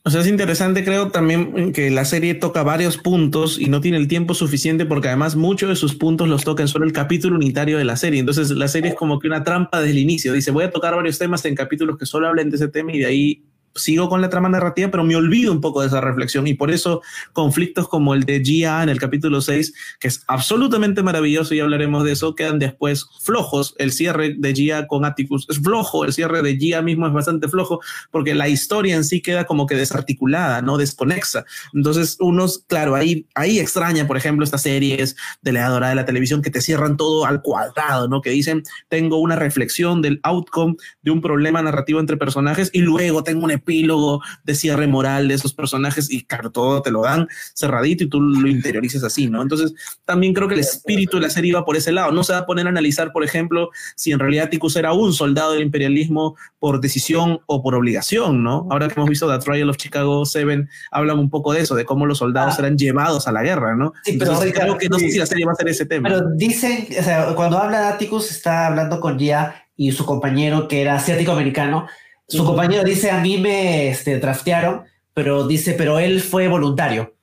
O sea, es interesante, creo también que la serie toca varios puntos y no tiene el tiempo suficiente porque además muchos de sus puntos los toca en solo el capítulo unitario de la serie. Entonces la serie es como que una trampa desde el inicio. Dice, voy a tocar varios temas en capítulos que solo hablen de ese tema y de ahí sigo con la trama narrativa, pero me olvido un poco de esa reflexión y por eso conflictos como el de Gia en el capítulo 6, que es absolutamente maravilloso y hablaremos de eso, quedan después flojos. El cierre de Gia con Atticus es flojo, el cierre de Gia mismo es bastante flojo porque la historia en sí queda como que desarticulada, no desconexa. Entonces, unos, claro, ahí, ahí extraña, por ejemplo, estas series de la de la televisión que te cierran todo al cuadrado, ¿no? Que dicen, tengo una reflexión del outcome de un problema narrativo entre personajes y luego tengo una epílogo de cierre moral de esos personajes y claro, todo te lo dan cerradito y tú lo interiorices así, ¿no? Entonces, también creo que el espíritu de la serie iba por ese lado. No se va a poner a analizar, por ejemplo, si en realidad Ticus era un soldado del imperialismo por decisión o por obligación, ¿no? Ahora que hemos visto The Trial of Chicago 7, hablan un poco de eso, de cómo los soldados ah. eran llevados a la guerra, ¿no? Sí, pero creo que no sé si la serie va a ser ese tema. Pero dicen, o sea, cuando habla de Atticus, está hablando con Gia y su compañero que era asiático americano. Su compañero dice, a mí me este, draftearon, pero dice, pero él fue voluntario.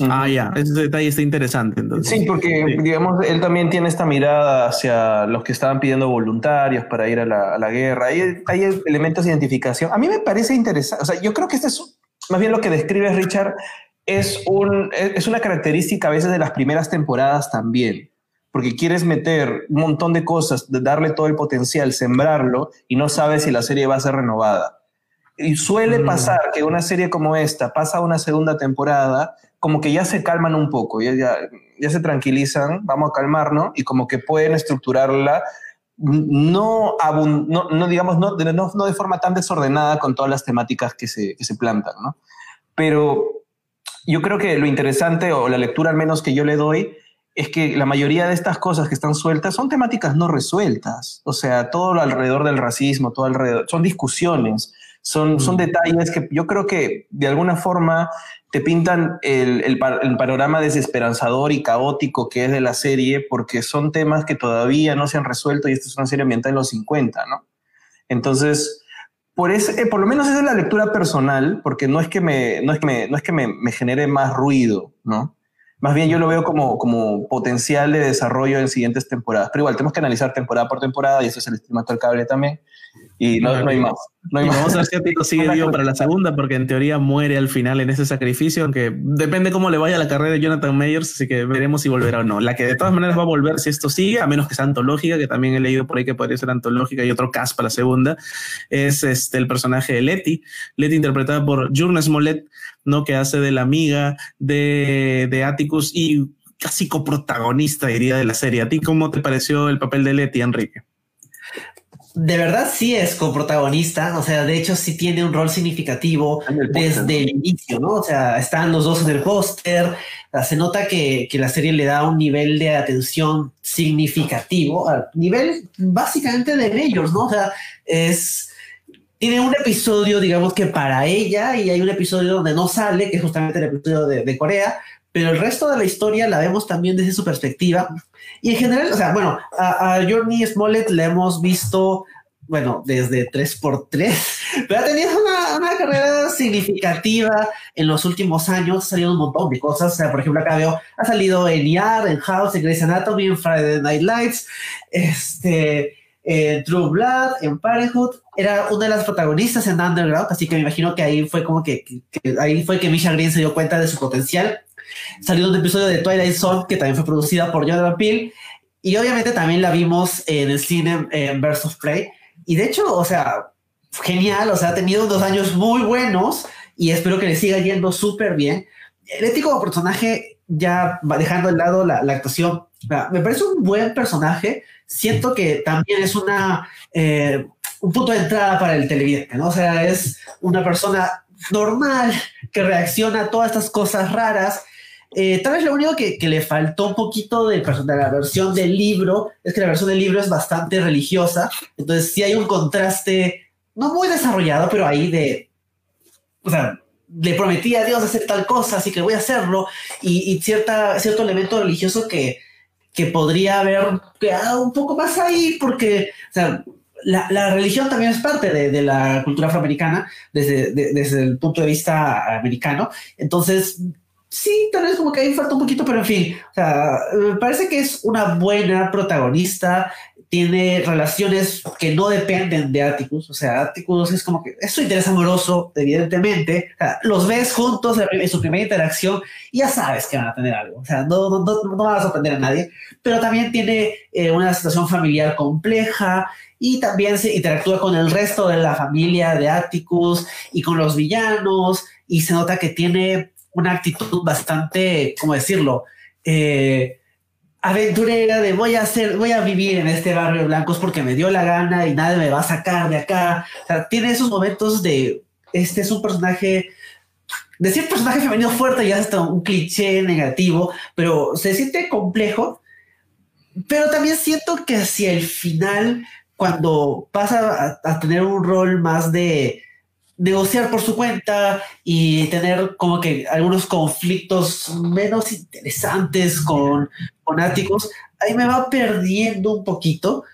Ah, ya, ese detalle está interesante. Sí, porque digamos, él también tiene esta mirada hacia los que estaban pidiendo voluntarios para ir a la, guerra. Hay, hay, elementos de identificación. A mí me parece interesante, o sea, yo creo que este es más bien lo que describe Richard, es, un, es una característica a veces de las primeras temporadas también porque quieres meter un montón de cosas, darle todo el potencial, sembrarlo y no sabes si la serie va a ser renovada. Y suele mm. pasar que una serie como esta pasa a una segunda temporada, como que ya se calman un poco, ya, ya, se tranquilizan, vamos a calmarnos y como que pueden estructurarla no, no, no digamos, no, no, no, de forma tan desordenada con todas las temáticas que se, que se plantan, ¿no? Pero yo creo que lo interesante, o la lectura al menos que yo le doy, es que la mayoría de estas cosas que están sueltas son temáticas no resueltas. O sea, todo alrededor del racismo, todo alrededor, son discusiones, son, son mm. detalles que yo creo que de alguna forma te pintan el, el, panorama desesperanzador y caótico que es de la serie, porque son temas que todavía no se han resuelto y esta es una serie ambiental en los 50, ¿no? Entonces, por, ese, eh, por lo menos esa es la lectura personal, porque no es que me, no es que me, no es que me, me genere más ruido, ¿no? Más bien yo lo veo como, como potencial de desarrollo en siguientes temporadas. Pero igual, tenemos que analizar temporada por temporada y eso es el estimato del cable también. Y no, no, hay más. No hay más. Vamos a ver si Atito sigue vivo para la segunda, porque en teoría muere al final en ese sacrificio, aunque depende cómo le vaya la carrera de Jonathan Mayers, así que veremos si volverá o no. La que de todas maneras va a volver si esto sigue, a menos que sea antológica, que también he leído por ahí que podría ser antológica y otro cast para la segunda, es este, el personaje de Letty. Letty interpretada por Jurna Smollett, ¿no? que hace de la amiga de, de Atticus y casi coprotagonista, diría, de la serie. ¿A ti cómo te pareció el papel de Letty, Enrique? de verdad sí es coprotagonista, o sea, de hecho sí tiene un rol significativo desde el inicio, ¿no? O sea, están los dos en el póster, se nota que, que, la serie le da un nivel de atención significativo, al nivel básicamente de ellos, ¿no? O sea, es... Tiene un episodio, digamos que para ella, y hay un episodio donde no sale, que es justamente el episodio de, de Corea, pero el resto de la historia la vemos también desde su perspectiva. Y en general, o sea, bueno, a, a Journey Smollett le hemos visto, bueno, desde 3x3, *laughs* pero ha tenido una, una, carrera significativa en los últimos años, ha salido un montón de cosas, o sea, por ejemplo, acá veo, ha salido en ER, en House, en Grey's Anatomy, en Friday Night Lights, este, en True Blood, en Parenthood, era una de las protagonistas en Underground, así que me imagino que ahí fue como que, que ahí fue que Misha Green se dio cuenta de su potencial Salió un episodio de Twilight Zone que también fue producida por Jordan Peele y obviamente también la vimos en el cine en Versus Play. Y de hecho, o sea, genial, o sea, ha tenido dos años muy buenos y espero que le siga yendo súper bien. El ético personaje, ya dejando de lado la, actuación, me parece un buen personaje. Siento que también es una, eh, un punto de entrada para el televidente, ¿no? O sea, es una persona normal que reacciona a todas estas cosas raras eh, tal vez lo único que, le faltó un poquito de, de, la versión del libro es que la versión del libro es bastante religiosa, entonces sí hay un contraste no muy desarrollado, pero ahí de, o sea, le prometí a Dios hacer tal cosa, así que voy a hacerlo, y, cierta, cierto elemento religioso que, que podría haber quedado un poco más ahí, porque, o sea, la, religión también es parte de, la cultura afroamericana desde, desde el punto de vista americano. Entonces, sí, tal vez como que ahí falta un poquito, pero en fin, o sea, me parece que es una buena protagonista, tiene relaciones que no dependen de Atticus, o sea, Atticus es como que es su interés amoroso, evidentemente, o sea, los ves juntos en su primera interacción y ya sabes que van a tener algo, o sea, no, no, no, no van a sorprender a nadie, pero también tiene eh, una situación familiar compleja y también se interactúa con el resto de la familia de Atticus y con los villanos. Y se nota que tiene una actitud bastante, ¿cómo decirlo? Eh, aventurera de voy a hacer, voy a vivir en este barrio blancos porque me dio la gana y nadie me va a sacar de acá. O sea, tiene esos momentos de este es un personaje decir personaje femenino fuerte ya hasta un cliché negativo, pero se siente complejo. Pero también siento que hacia el final, cuando pasa a, tener un rol más de negociar por su cuenta y tener como que algunos conflictos menos interesantes con, con áticos, ahí me va perdiendo un poquito,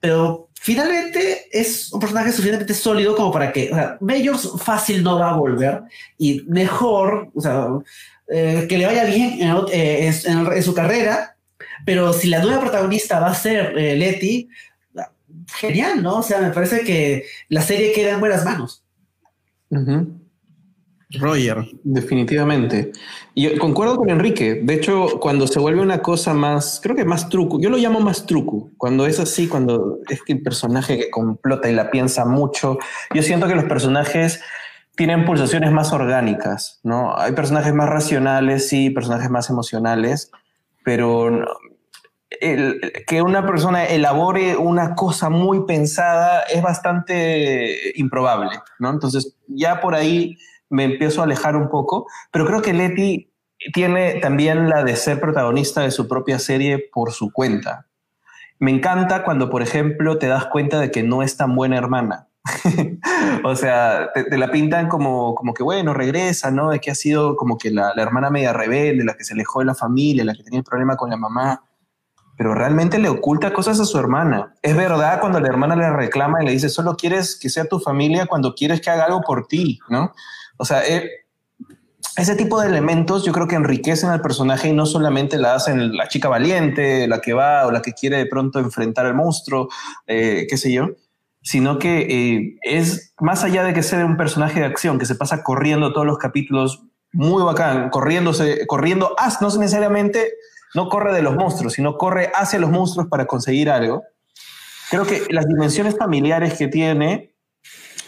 pero finalmente es un personaje suficientemente sólido como para que, o sea, Majors fácil no va a volver y mejor, o sea, eh, que le vaya bien eh, en, su carrera, pero si la nueva protagonista va a ser eh, Letty, genial, ¿no? O sea, me parece que la serie queda en buenas manos. Roger. Definitivamente. Y concuerdo con Enrique. De hecho, cuando se vuelve una cosa más, creo que más truco, yo lo llamo más truco. Cuando es así, cuando es que el personaje que complota y la piensa mucho, yo siento que los personajes tienen pulsaciones más orgánicas, ¿no? Hay personajes más racionales, sí, personajes más emocionales, pero que una persona elabore una cosa muy pensada es bastante improbable, ¿no? Entonces, ya por ahí me empiezo a alejar un poco, pero creo que Leti tiene también la de ser protagonista de su propia serie por su cuenta. Me encanta cuando, por ejemplo, te das cuenta de que no es tan buena hermana. *laughs* o sea, te, la pintan como, como que, bueno, regresa, ¿no? De que ha sido como que la, la, hermana media rebelde, la que se alejó de la familia, la que tenía el problema con la mamá. Pero realmente le oculta cosas a su hermana. Es verdad cuando la hermana le reclama y le dice, solo quieres que sea tu familia cuando quieres que haga algo por ti, ¿no? O sea, eh, ese tipo de elementos yo creo que enriquecen al personaje y no solamente la hacen la chica valiente, la que va o la que quiere de pronto enfrentar al monstruo, eh, qué sé yo, sino que eh, es más allá de que sea un personaje de acción que se pasa corriendo todos los capítulos muy bacán, corriéndose, corriendo, no necesariamente, no corre de los monstruos, sino corre hacia los monstruos para conseguir algo. Creo que las dimensiones familiares que tiene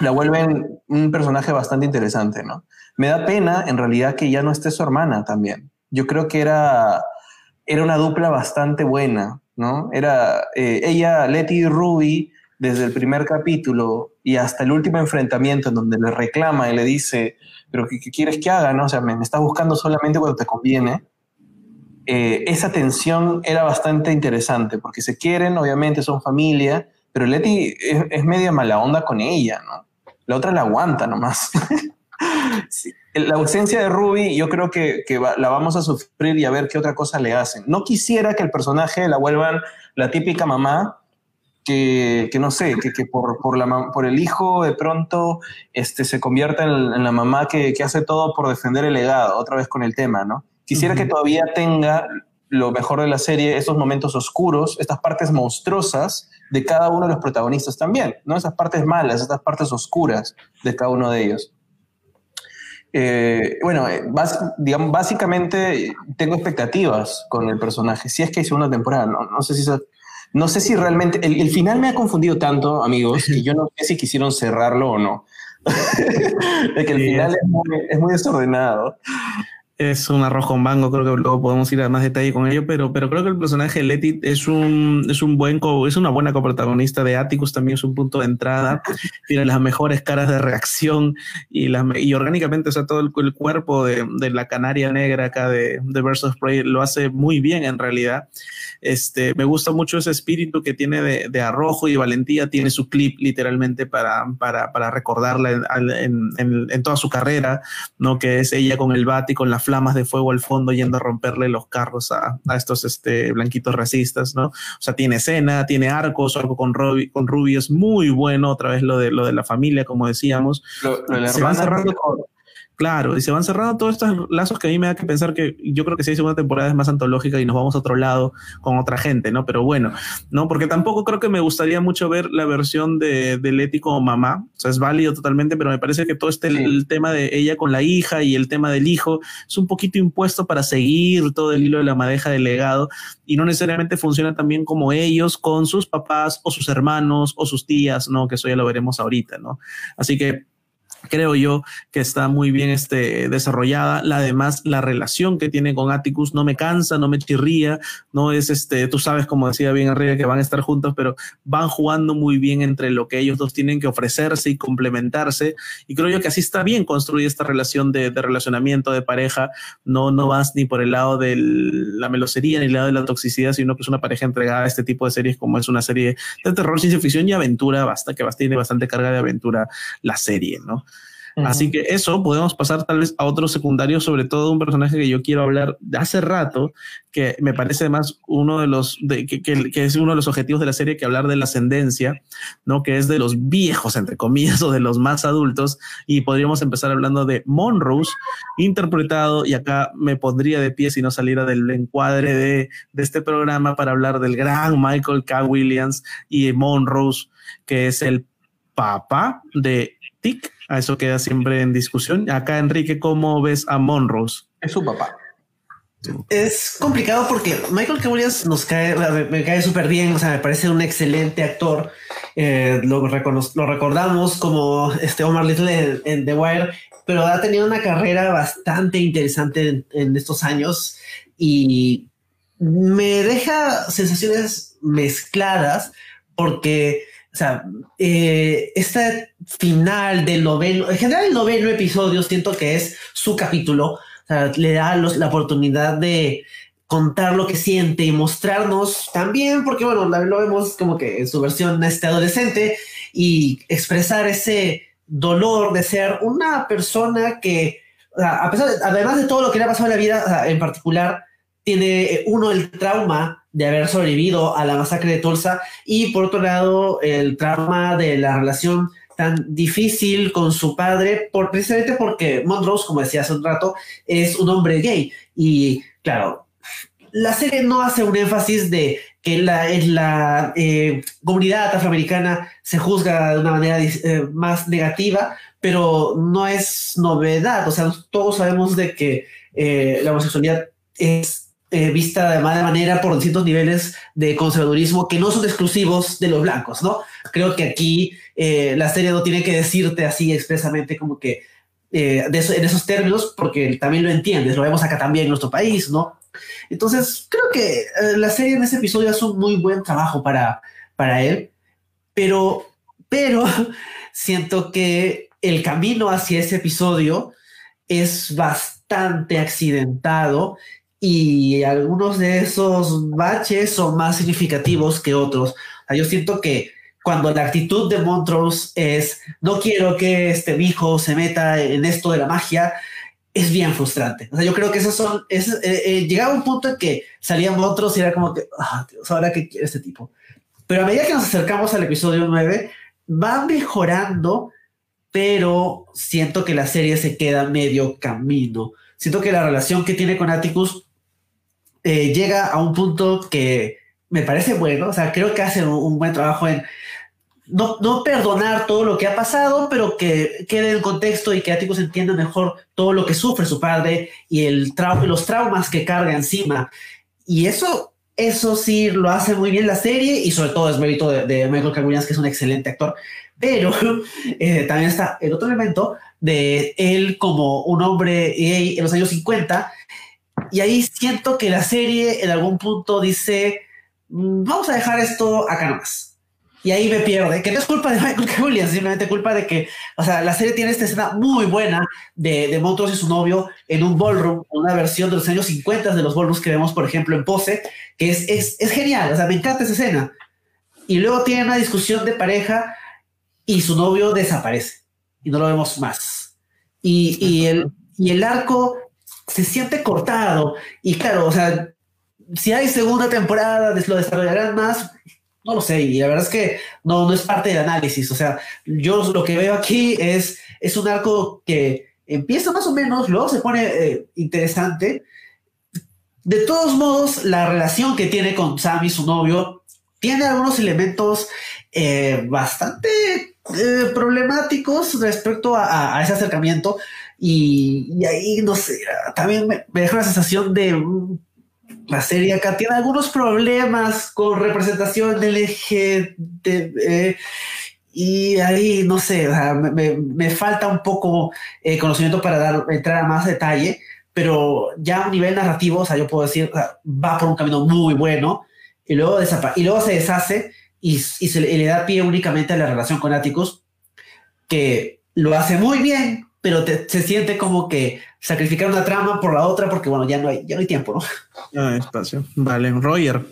la vuelven un personaje bastante interesante, ¿no? Me da pena, en realidad, que ya no esté su hermana también. Yo creo que era, era una dupla bastante buena, ¿no? Era eh, ella, Letty y Ruby, desde el primer capítulo y hasta el último enfrentamiento en donde le reclama y le dice, pero ¿qué, quieres que haga? ¿no? O sea, me, estás buscando solamente cuando te conviene. Eh, esa tensión era bastante interesante porque se quieren, obviamente son familia, pero Letty es, es media mala onda con ella, ¿no? la otra la aguanta nomás. *laughs* La ausencia de Ruby yo creo que, la vamos a sufrir y a ver qué otra cosa le hacen. No quisiera que el personaje la vuelvan la típica mamá que, no sé, que, por, por, la, por el hijo de pronto este, se convierta en, la mamá que, hace todo por defender el legado, otra vez con el tema, ¿no? Quisiera que todavía tenga lo mejor de la serie, esos momentos oscuros, estas partes monstruosas de cada uno de los protagonistas también, ¿no? Esas partes malas, estas partes oscuras de cada uno de ellos. Eh, bueno, eh, digamos, básicamente tengo expectativas con el personaje. Si es que hice una temporada, no, sé si no sé si realmente el, final me ha confundido tanto, amigos, que yo no sé si quisieron cerrarlo o no. *laughs* de que el final es muy, es muy desordenado es un arroz con mango, creo que luego podemos ir a más detalle con ello, pero, pero creo que el personaje de Letty es un, es un buen, es una buena coprotagonista de Atticus, también es un punto de entrada, tiene las mejores caras de reacción y, la, y orgánicamente, o sea, todo el, cuerpo de, de, la canaria negra acá de, de Versus Prey lo hace muy bien en realidad. Este, me gusta mucho ese espíritu que tiene de, de arrojo y valentía, tiene su clip literalmente para, para, para recordarla en, en, en, toda su carrera, ¿no? Que es ella con el bat y con la flamas de fuego al fondo yendo a romperle los carros a, a estos este, blanquitos racistas, ¿no? O sea, tiene escena, tiene arcos, algo con, Ruby, con Ruby es muy bueno, otra vez lo de, lo de la familia, como decíamos. Lo, Se van cerrando Claro, y se van cerrando todos estos lazos que a mí me da que pensar que yo creo que si hay segunda temporada es más antológica y nos vamos a otro lado con otra gente, ¿no? Pero bueno, ¿no? Porque tampoco creo que me gustaría mucho ver la versión de, de Leti como mamá. O sea, es válido totalmente, pero me parece que todo este el, tema de ella con la hija y el tema del hijo es un poquito impuesto para seguir todo el hilo de la madeja del legado y no necesariamente funciona también como ellos con sus papás o sus hermanos o sus tías, ¿no? Que eso ya lo veremos ahorita, ¿no? Así que creo yo que está muy bien este, desarrollada. La, además, la relación que tiene con Atticus no me cansa, no me chirría, no es este, tú sabes, como decía bien arriba, que van a estar juntos, pero van jugando muy bien entre lo que ellos dos tienen que ofrecerse y complementarse. Y creo yo que así está bien construir esta relación de, de relacionamiento, de pareja. No, no vas ni por el lado de la melosería ni el lado de la toxicidad, sino que es una pareja entregada a este tipo de series como es una serie de terror, ciencia ficción y aventura, basta que tiene bastante carga de aventura la serie, ¿no? Así que eso podemos pasar tal vez a otro secundario, sobre todo un personaje que yo quiero hablar de hace rato, que me parece además uno de los, de, que, que, es uno de los objetivos de la serie, que hablar de la ascendencia, ¿no? Que es de los viejos, entre comillas, *laughs* o de los más adultos. Y podríamos empezar hablando de Monrose, interpretado, y acá me pondría de pie si no saliera del encuadre de, de este programa para hablar del gran Michael K. Williams y Monrose, que es el papá de Tick a eso queda siempre en discusión. Acá, Enrique, ¿cómo ves a Monrose? Es su papá. Es complicado porque Michael K. Williams nos cae, me, cae súper bien, o sea, me parece un excelente actor. Eh, lo, lo, recordamos como este Omar Little en, The Wire, pero ha tenido una carrera bastante interesante en estos años y me deja sensaciones mezcladas porque sea, eh, este final del noveno, en general el noveno episodio siento que es su capítulo, o le da la oportunidad de contar lo que siente y mostrarnos también, porque bueno, lo vemos como que en su versión este adolescente y expresar ese dolor de ser una persona que, a pesar además de todo lo que le ha pasado en la vida, en particular, tiene eh, uno el trauma de haber sobrevivido a la masacre de Tulsa y por otro lado el trauma de la relación tan difícil con su padre, por, precisamente porque Montrose, como decía hace un rato, es un hombre gay. Y claro, la serie no hace un énfasis de que la, en la eh, comunidad afroamericana se juzga de una manera eh, más negativa, pero no es novedad. O sea, todos sabemos de que la homosexualidad es eh, vista de mala manera por distintos niveles de conservadurismo que no son exclusivos de los blancos, ¿no? Creo que aquí eh, la serie no tiene que decirte así expresamente como que eh, en esos términos, porque también lo entiendes, lo vemos acá también en nuestro país, ¿no? Entonces, creo que la serie en ese episodio hace un muy buen trabajo para, para él, pero, pero *laughs* siento que el camino hacia ese episodio es bastante accidentado y algunos de esos baches son más significativos que otros. yo siento que cuando la actitud de Montrose es no quiero que este hijo se meta en esto de la magia, es bien frustrante. O sea, yo creo que esos son, es, eh, eh, llegaba un punto en que salía Montrose y era como que, ah, Dios, ahora qué quiere este tipo. Pero a medida que nos acercamos al episodio 9, va mejorando, pero siento que la serie se queda medio camino. Siento que la relación que tiene con Atticus eh, llega a un punto que me parece bueno, o sea, creo que hace un, buen trabajo en no, no, perdonar todo lo que ha pasado, pero que quede en contexto y que Atticus entienda mejor todo lo que sufre su padre y el los traumas que carga encima. Y eso, eso sí lo hace muy bien la serie y sobre todo es mérito de, Michael K. que es un excelente actor. Pero *laughs* eh, también está el otro elemento de él como un hombre gay en los años 50 y ahí siento que la serie en algún punto dice, mm, vamos a dejar esto acá nomás. Y ahí me pierde, que no es culpa de Michael K. Williams, simplemente culpa de que, o sea, la serie tiene esta escena muy buena de, de Montrose y su novio en un ballroom, una versión de los años 50 de los ballrooms que vemos, por ejemplo, en Pose, que es, es, es genial, o sea, me encanta esa escena. Y luego tiene una discusión de pareja y su novio desaparece y no lo vemos más. Y, y, el, y el arco se siente cortado. Y claro, o sea, si hay segunda temporada, lo desarrollarán más. No lo sé, y la verdad es que no, no es parte del análisis. O sea, yo lo que veo aquí es, es un arco que empieza más o menos, luego se pone eh, interesante. De todos modos, la relación que tiene con Sammy, su novio, tiene algunos elementos eh, bastante eh, problemáticos respecto a, ese acercamiento. Y, ahí, no sé, también me, deja la sensación de mm, la serie acá tiene algunos problemas con representación del eje y ahí, no sé, me, falta un poco eh, conocimiento para dar, entrar a más detalle, pero ya a nivel narrativo, o sea, yo puedo decir, va por un camino muy bueno y luego, y luego se deshace y, y se le, da pie únicamente a la relación con Atticus, que lo hace muy bien, pero se siente como que sacrificar una trama por la otra porque, bueno, ya no hay, ya no hay tiempo, ¿no? No hay espacio. Vale, Roger.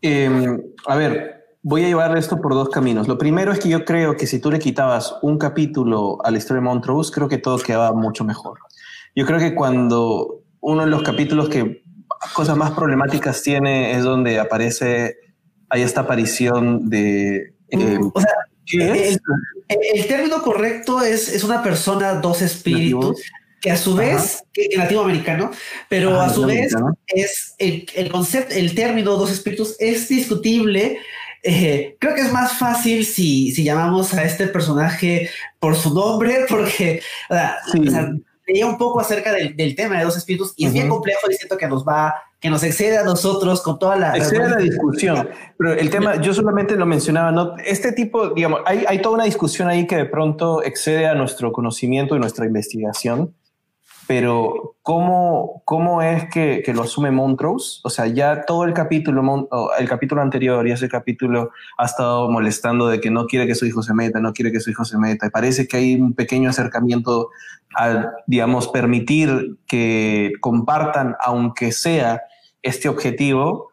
Em, a ver, voy a llevar esto por dos caminos. Lo primero es que yo creo que si tú le quitabas un capítulo a la historia de Montrose, creo que todo quedaba mucho mejor. Yo creo que cuando uno de los capítulos que cosas más problemáticas tiene es donde aparece, hay esta aparición de... Eh, o sea, el, término correcto es, es una persona, dos espíritus, que a su vez, que, en latinoamericano, pero a su vez es el, el, concepto, el término dos espíritus es discutible. Eh, creo que es más fácil si, si llamamos a este personaje por su nombre, *laughs* porque o sea, leía un poco acerca del, del, tema de dos espíritus y es bien complejo y siento que nos va, que nos excede a nosotros con toda la... Excede la discusión, pero el tema, yo solamente lo mencionaba, ¿no? Este tipo, digamos, hay, hay toda una discusión ahí que de pronto excede a nuestro conocimiento y nuestra investigación pero ¿cómo, cómo es que, que, lo asume Montrose? O sea, ya todo el capítulo, el capítulo anterior y ese capítulo ha estado molestando de que no quiere que su hijo se meta, no quiere que su hijo se meta. Y parece que hay un pequeño acercamiento al, digamos, permitir que compartan, aunque sea este objetivo,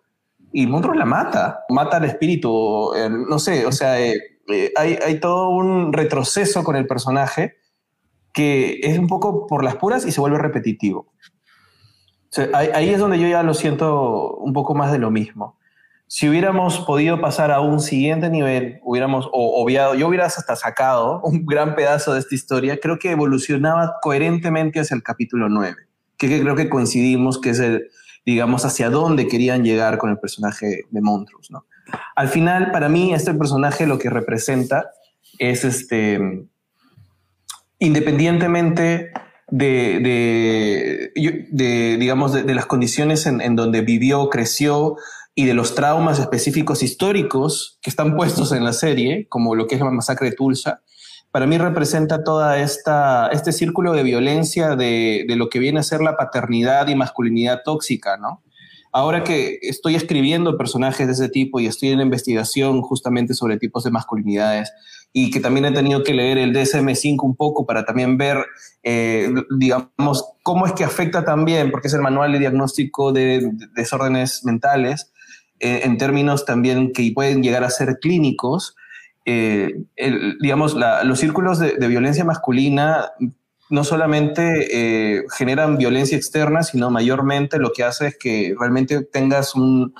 y Montrose la mata, mata al espíritu, eh, no sé, o sea, eh, eh, hay, hay todo un retroceso con el personaje que es un poco por las puras y se vuelve repetitivo. ahí, es donde yo ya lo siento un poco más de lo mismo. Si hubiéramos podido pasar a un siguiente nivel, hubiéramos obviado, yo hubiera hasta sacado un gran pedazo de esta historia, creo que evolucionaba coherentemente hacia el capítulo 9, que, creo que coincidimos que es el, digamos, hacia dónde querían llegar con el personaje de Montrose, ¿no? Al final, para mí, este personaje lo que representa es este, independientemente de, digamos, de, las condiciones en, donde vivió, creció y de los traumas específicos históricos que están puestos en la serie, como lo que es la masacre de Tulsa, para mí representa toda este círculo de violencia de, de, lo que viene a ser la paternidad y masculinidad tóxica, ¿no? Ahora que estoy escribiendo personajes de ese tipo y estoy en investigación justamente sobre tipos de masculinidades, y que también he tenido que leer el DSM-5 un poco para también ver, eh, digamos, cómo es que afecta también, porque es el manual de diagnóstico de, desórdenes mentales, eh, en términos también que pueden llegar a ser clínicos. Eh, digamos, los círculos de, de, violencia masculina no solamente generan violencia externa, sino mayormente lo que hace es que realmente tengas un,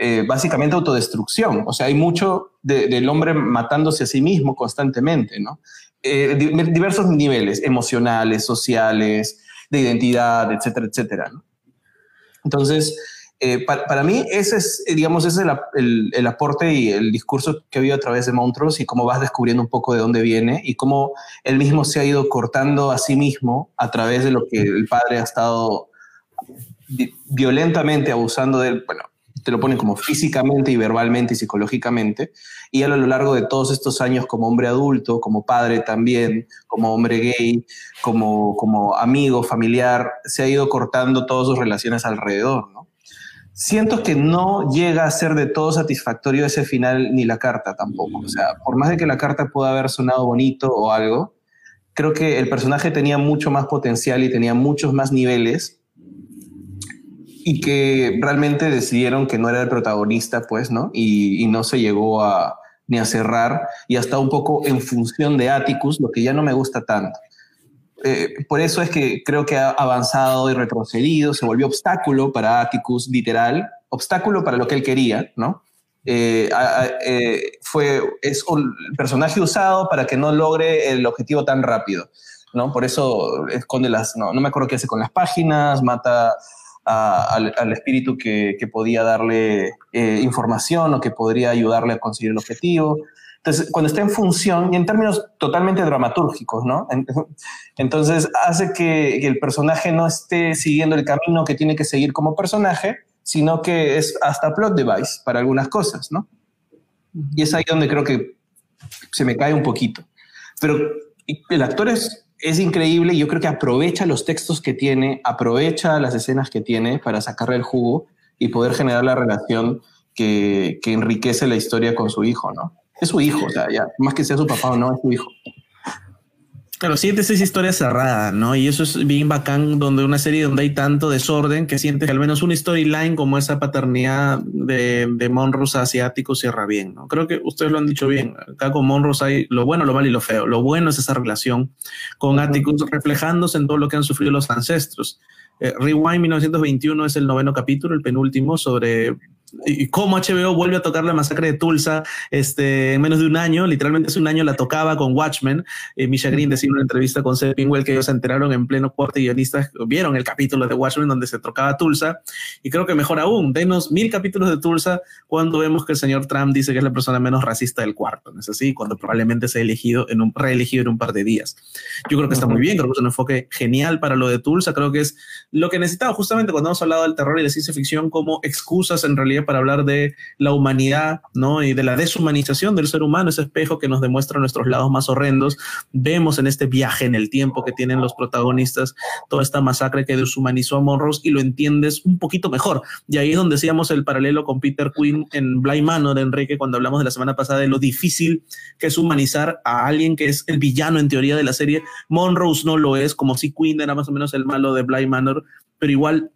eh, básicamente autodestrucción. O sea, hay mucho del hombre matándose a sí mismo constantemente, ¿no? Eh, diversos niveles, emocionales, sociales, de identidad, etcétera, etcétera. Entonces, eh, para, mí ese es, digamos, ese es el, el, aporte y el discurso que ha habido a través de Montrose y cómo vas descubriendo un poco de dónde viene y cómo él mismo se ha ido cortando a sí mismo a través de lo que el padre ha estado violentamente abusando de él. Bueno, te lo ponen como físicamente y verbalmente y psicológicamente, y a lo largo de todos estos años como hombre adulto, como padre también, como hombre gay, como, como amigo, familiar, se ha ido cortando todas sus relaciones alrededor, ¿no? Siento que no llega a ser de todo satisfactorio ese final ni la carta tampoco. O sea, por más de que la carta pueda haber sonado bonito o algo, creo que el personaje tenía mucho más potencial y tenía muchos más niveles y que realmente decidieron que no era el protagonista, pues, ¿no? Y, no se llegó a ni a cerrar y hasta un poco en función de Atticus, lo que ya no me gusta tanto. Eh, por eso es que creo que ha avanzado y retrocedido, se volvió obstáculo para Atticus, literal, obstáculo para lo que él quería, ¿no? Eh, eh, fue, es un personaje usado para que no logre el objetivo tan rápido, ¿no? Por eso esconde las, no, no me acuerdo qué hace con las páginas, mata al, espíritu que, podía darle eh, información o que podría ayudarle a conseguir el objetivo. Entonces, cuando está en función y en términos totalmente dramatúrgicos, ¿no? *laughs* Entonces, hace que, el personaje no esté siguiendo el camino que tiene que seguir como personaje, sino que es hasta plot device para algunas cosas, ¿no? Y es ahí donde creo que se me cae un poquito. Pero el actor es, es increíble yo creo que aprovecha los textos que tiene, aprovecha las escenas que tiene para sacarle el jugo y poder generar la relación que, que enriquece la historia con su hijo, ¿no? Es su hijo, o sea, ya, más que sea su papá o no, es su hijo. Claro, sientes esa historia cerrada, ¿no? Y eso es bien bacán, donde una serie donde hay tanto desorden que sientes que al menos una storyline como esa paternidad de, de Monros asiático cierra bien, ¿no? Creo que ustedes lo han dicho bien. Acá con Monros hay lo bueno, lo malo y lo feo. Lo bueno es esa relación con Atticus reflejándose en todo lo que han sufrido los ancestros. Eh, Rewind 1921 es el noveno capítulo, el penúltimo, sobre y cómo HBO vuelve a tocar la masacre de Tulsa este, en menos de un año, literalmente hace un año la tocaba con Watchmen. Eh, Misha Green decía en una entrevista con Seth Pingwell que ellos se enteraron en pleno corte guionistas, vieron el capítulo de Watchmen donde se tocaba Tulsa. Y creo que mejor aún, denos mil capítulos de Tulsa cuando vemos que el señor Trump dice que es la persona menos racista del cuarto, ¿no es así? Cuando probablemente se ha elegido en un, reelegido en un par de días. Yo creo que está muy bien, creo que es un enfoque genial para lo de Tulsa, creo que es lo que necesitaba justamente cuando hemos hablado del terror y de ciencia ficción como excusas en realidad para hablar de la humanidad, ¿no? Y de la deshumanización del ser humano, ese espejo que nos demuestra nuestros lados más horrendos. Vemos en este viaje en el tiempo que tienen los protagonistas toda esta masacre que deshumanizó a Monroe y lo entiendes un poquito mejor. Y ahí es donde decíamos el paralelo con Peter Quinn en Blind Manor Enrique cuando hablamos de la semana pasada de lo difícil que es humanizar a alguien que es el villano en teoría de la serie. Monrose no lo es, como si Quinn era más o menos el malo de Blind Manor, pero igual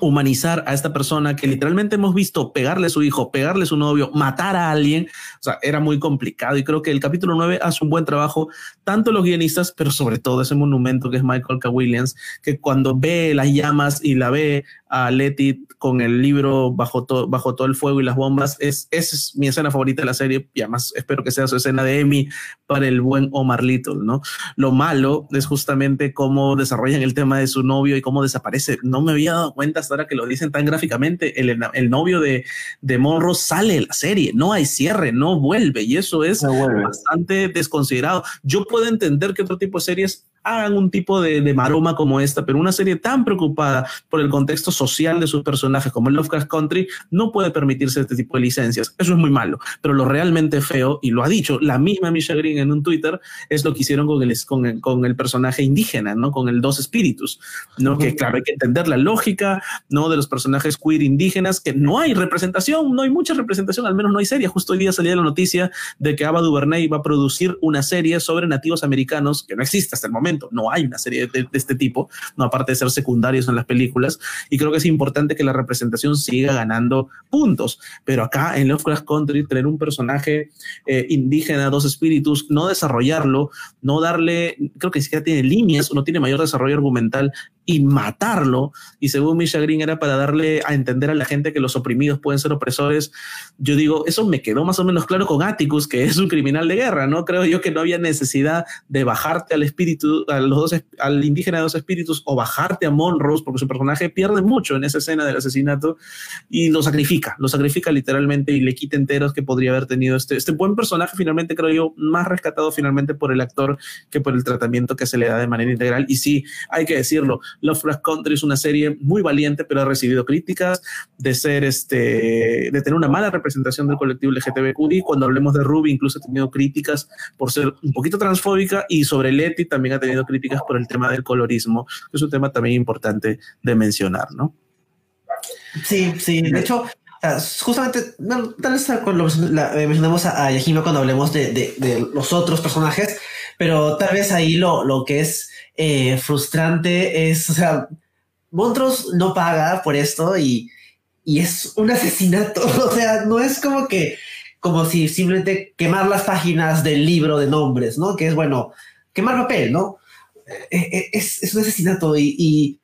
humanizar a esta persona que literalmente hemos visto pegarle a su hijo, pegarle a su novio, matar a alguien, o sea, era muy complicado y creo que el capítulo 9 hace un buen trabajo, tanto los guionistas, pero sobre todo ese monumento que es Michael K. Williams, que cuando ve las llamas y la ve a Letty con el libro bajo, bajo todo el fuego y las bombas, es, esa es mi escena favorita de la serie y además espero que sea su escena de Emmy para el buen Omar Little, ¿no? Lo malo es justamente cómo desarrollan el tema de su novio y cómo desaparece. No me había dado cuenta hasta ahora que lo dicen tan gráficamente. El, el novio de, de Monroe sale de la serie, no hay cierre, no vuelve y eso es bastante desconsiderado. Yo puedo entender que otro tipo de series hagan un tipo de, de, maroma como esta, pero una serie tan preocupada por el contexto social de sus personajes como el Lovecraft Country no puede permitirse este tipo de licencias. Eso es muy malo, pero lo realmente feo, y lo ha dicho la misma Misha Green en un Twitter, es lo que hicieron con el, con el, con el personaje indígena, ¿no? Con el Dos Espíritus, ¿no? Que claro, hay que entender la lógica, ¿no? De los personajes queer indígenas, que no hay representación, no hay mucha representación, al menos no hay serie. Justo hoy día salía la noticia de que Ava DuVernay va a producir una serie sobre nativos americanos que no existe hasta el momento no hay una serie de, este tipo, no aparte de ser secundarios en las películas. Y creo que es importante que la representación siga ganando puntos. Pero acá en Lovecraft Country, tener un personaje eh, indígena, dos espíritus, no desarrollarlo, no darle, creo que ni siquiera tiene líneas, no tiene mayor desarrollo argumental, y matarlo. Y según Misha Green era para darle a entender a la gente que los oprimidos pueden ser opresores. Yo digo, eso me quedó más o menos claro con Atticus, que es un criminal de guerra, ¿no? Creo yo que no había necesidad de bajarte al espíritu, a los dos, al indígena de dos espíritus o bajarte a Monrose, porque su personaje pierde mucho en esa escena del asesinato y lo sacrifica, lo sacrifica literalmente y le quita enteros que podría haber tenido este, este buen personaje, finalmente creo yo, más rescatado finalmente por el actor que por el tratamiento que se le da de manera integral. Y sí, hay que decirlo, Lovecraft Country es una serie muy valiente, pero ha recibido críticas de ser este, de tener una mala representación del colectivo LGTBQI. Cuando hablemos de Ruby, incluso ha tenido críticas por ser un poquito transfóbica y sobre Letty también ha tenido críticas por el tema del colorismo, que es un tema también importante de mencionar, ¿no? Sí, sí. De hecho, justamente, tal vez cuando eh, mencionamos a, Yajima cuando hablemos de, los otros personajes, pero tal vez ahí lo, lo que es eh, frustrante es, o sea, Montrose no paga por esto y, y es un asesinato. *laughs* O sea, no es como que, como si simplemente quemar las páginas del libro de nombres, ¿no? Que es bueno, quemar papel, ¿no? Eh, eh, es, es un asesinato y,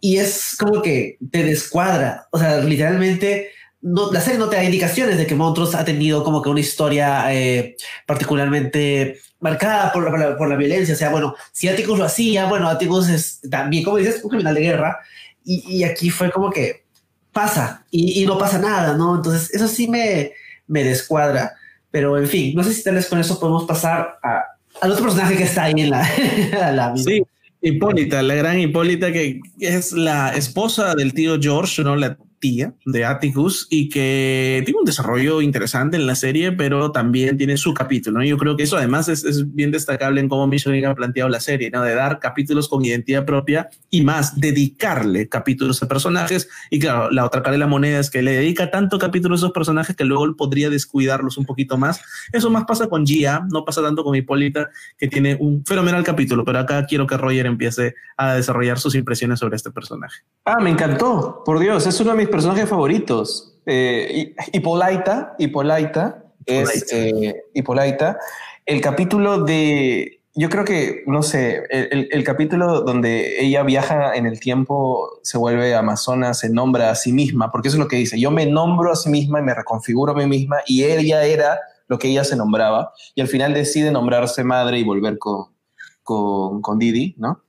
y, es como que te descuadra. O sea, literalmente no, la serie no te da indicaciones de que Montrose ha tenido como que una historia eh, particularmente marcada por, por, por, la violencia. O sea, bueno, si Atticus lo hacía, bueno, Atticus es también, como dices, un criminal de guerra. Y, y aquí fue como que pasa y, y, no pasa nada, ¿no? Entonces, eso sí me, me descuadra. Pero en fin, no sé si tal vez con eso podemos pasar a, al otro personaje que está ahí en la, *laughs* la Sí, Hipólita, la gran Hipólita que es la esposa del tío George, ¿no? La tía de Atticus y que tiene un desarrollo interesante en la serie, pero también tiene su capítulo. ¿no? Yo creo que eso además es, es bien destacable en cómo Michelle ha planteado la serie, ¿no? de dar capítulos con identidad propia y más, dedicarle capítulos a personajes. Y claro, la otra cara de la moneda es que le dedica tanto capítulos a esos personajes que luego podría descuidarlos un poquito más. Eso más pasa con Gia, no pasa tanto con Hipólita, que tiene un fenomenal capítulo, pero acá quiero que Roger empiece a desarrollar sus impresiones sobre este personaje. Ah, me encantó, por Dios, es uno de mis personajes favoritos. Eh, Hipolaita, Hipolaita, es eh, Hipolaita. El capítulo de, yo creo que, no sé, el, el, capítulo donde ella viaja en el tiempo, se vuelve amazona, se nombra a sí misma, porque eso es lo que dice, yo me nombro a sí misma y me reconfiguro a mí misma y ella era lo que ella se nombraba y al final decide nombrarse madre y volver con, con, con Didi, ¿no?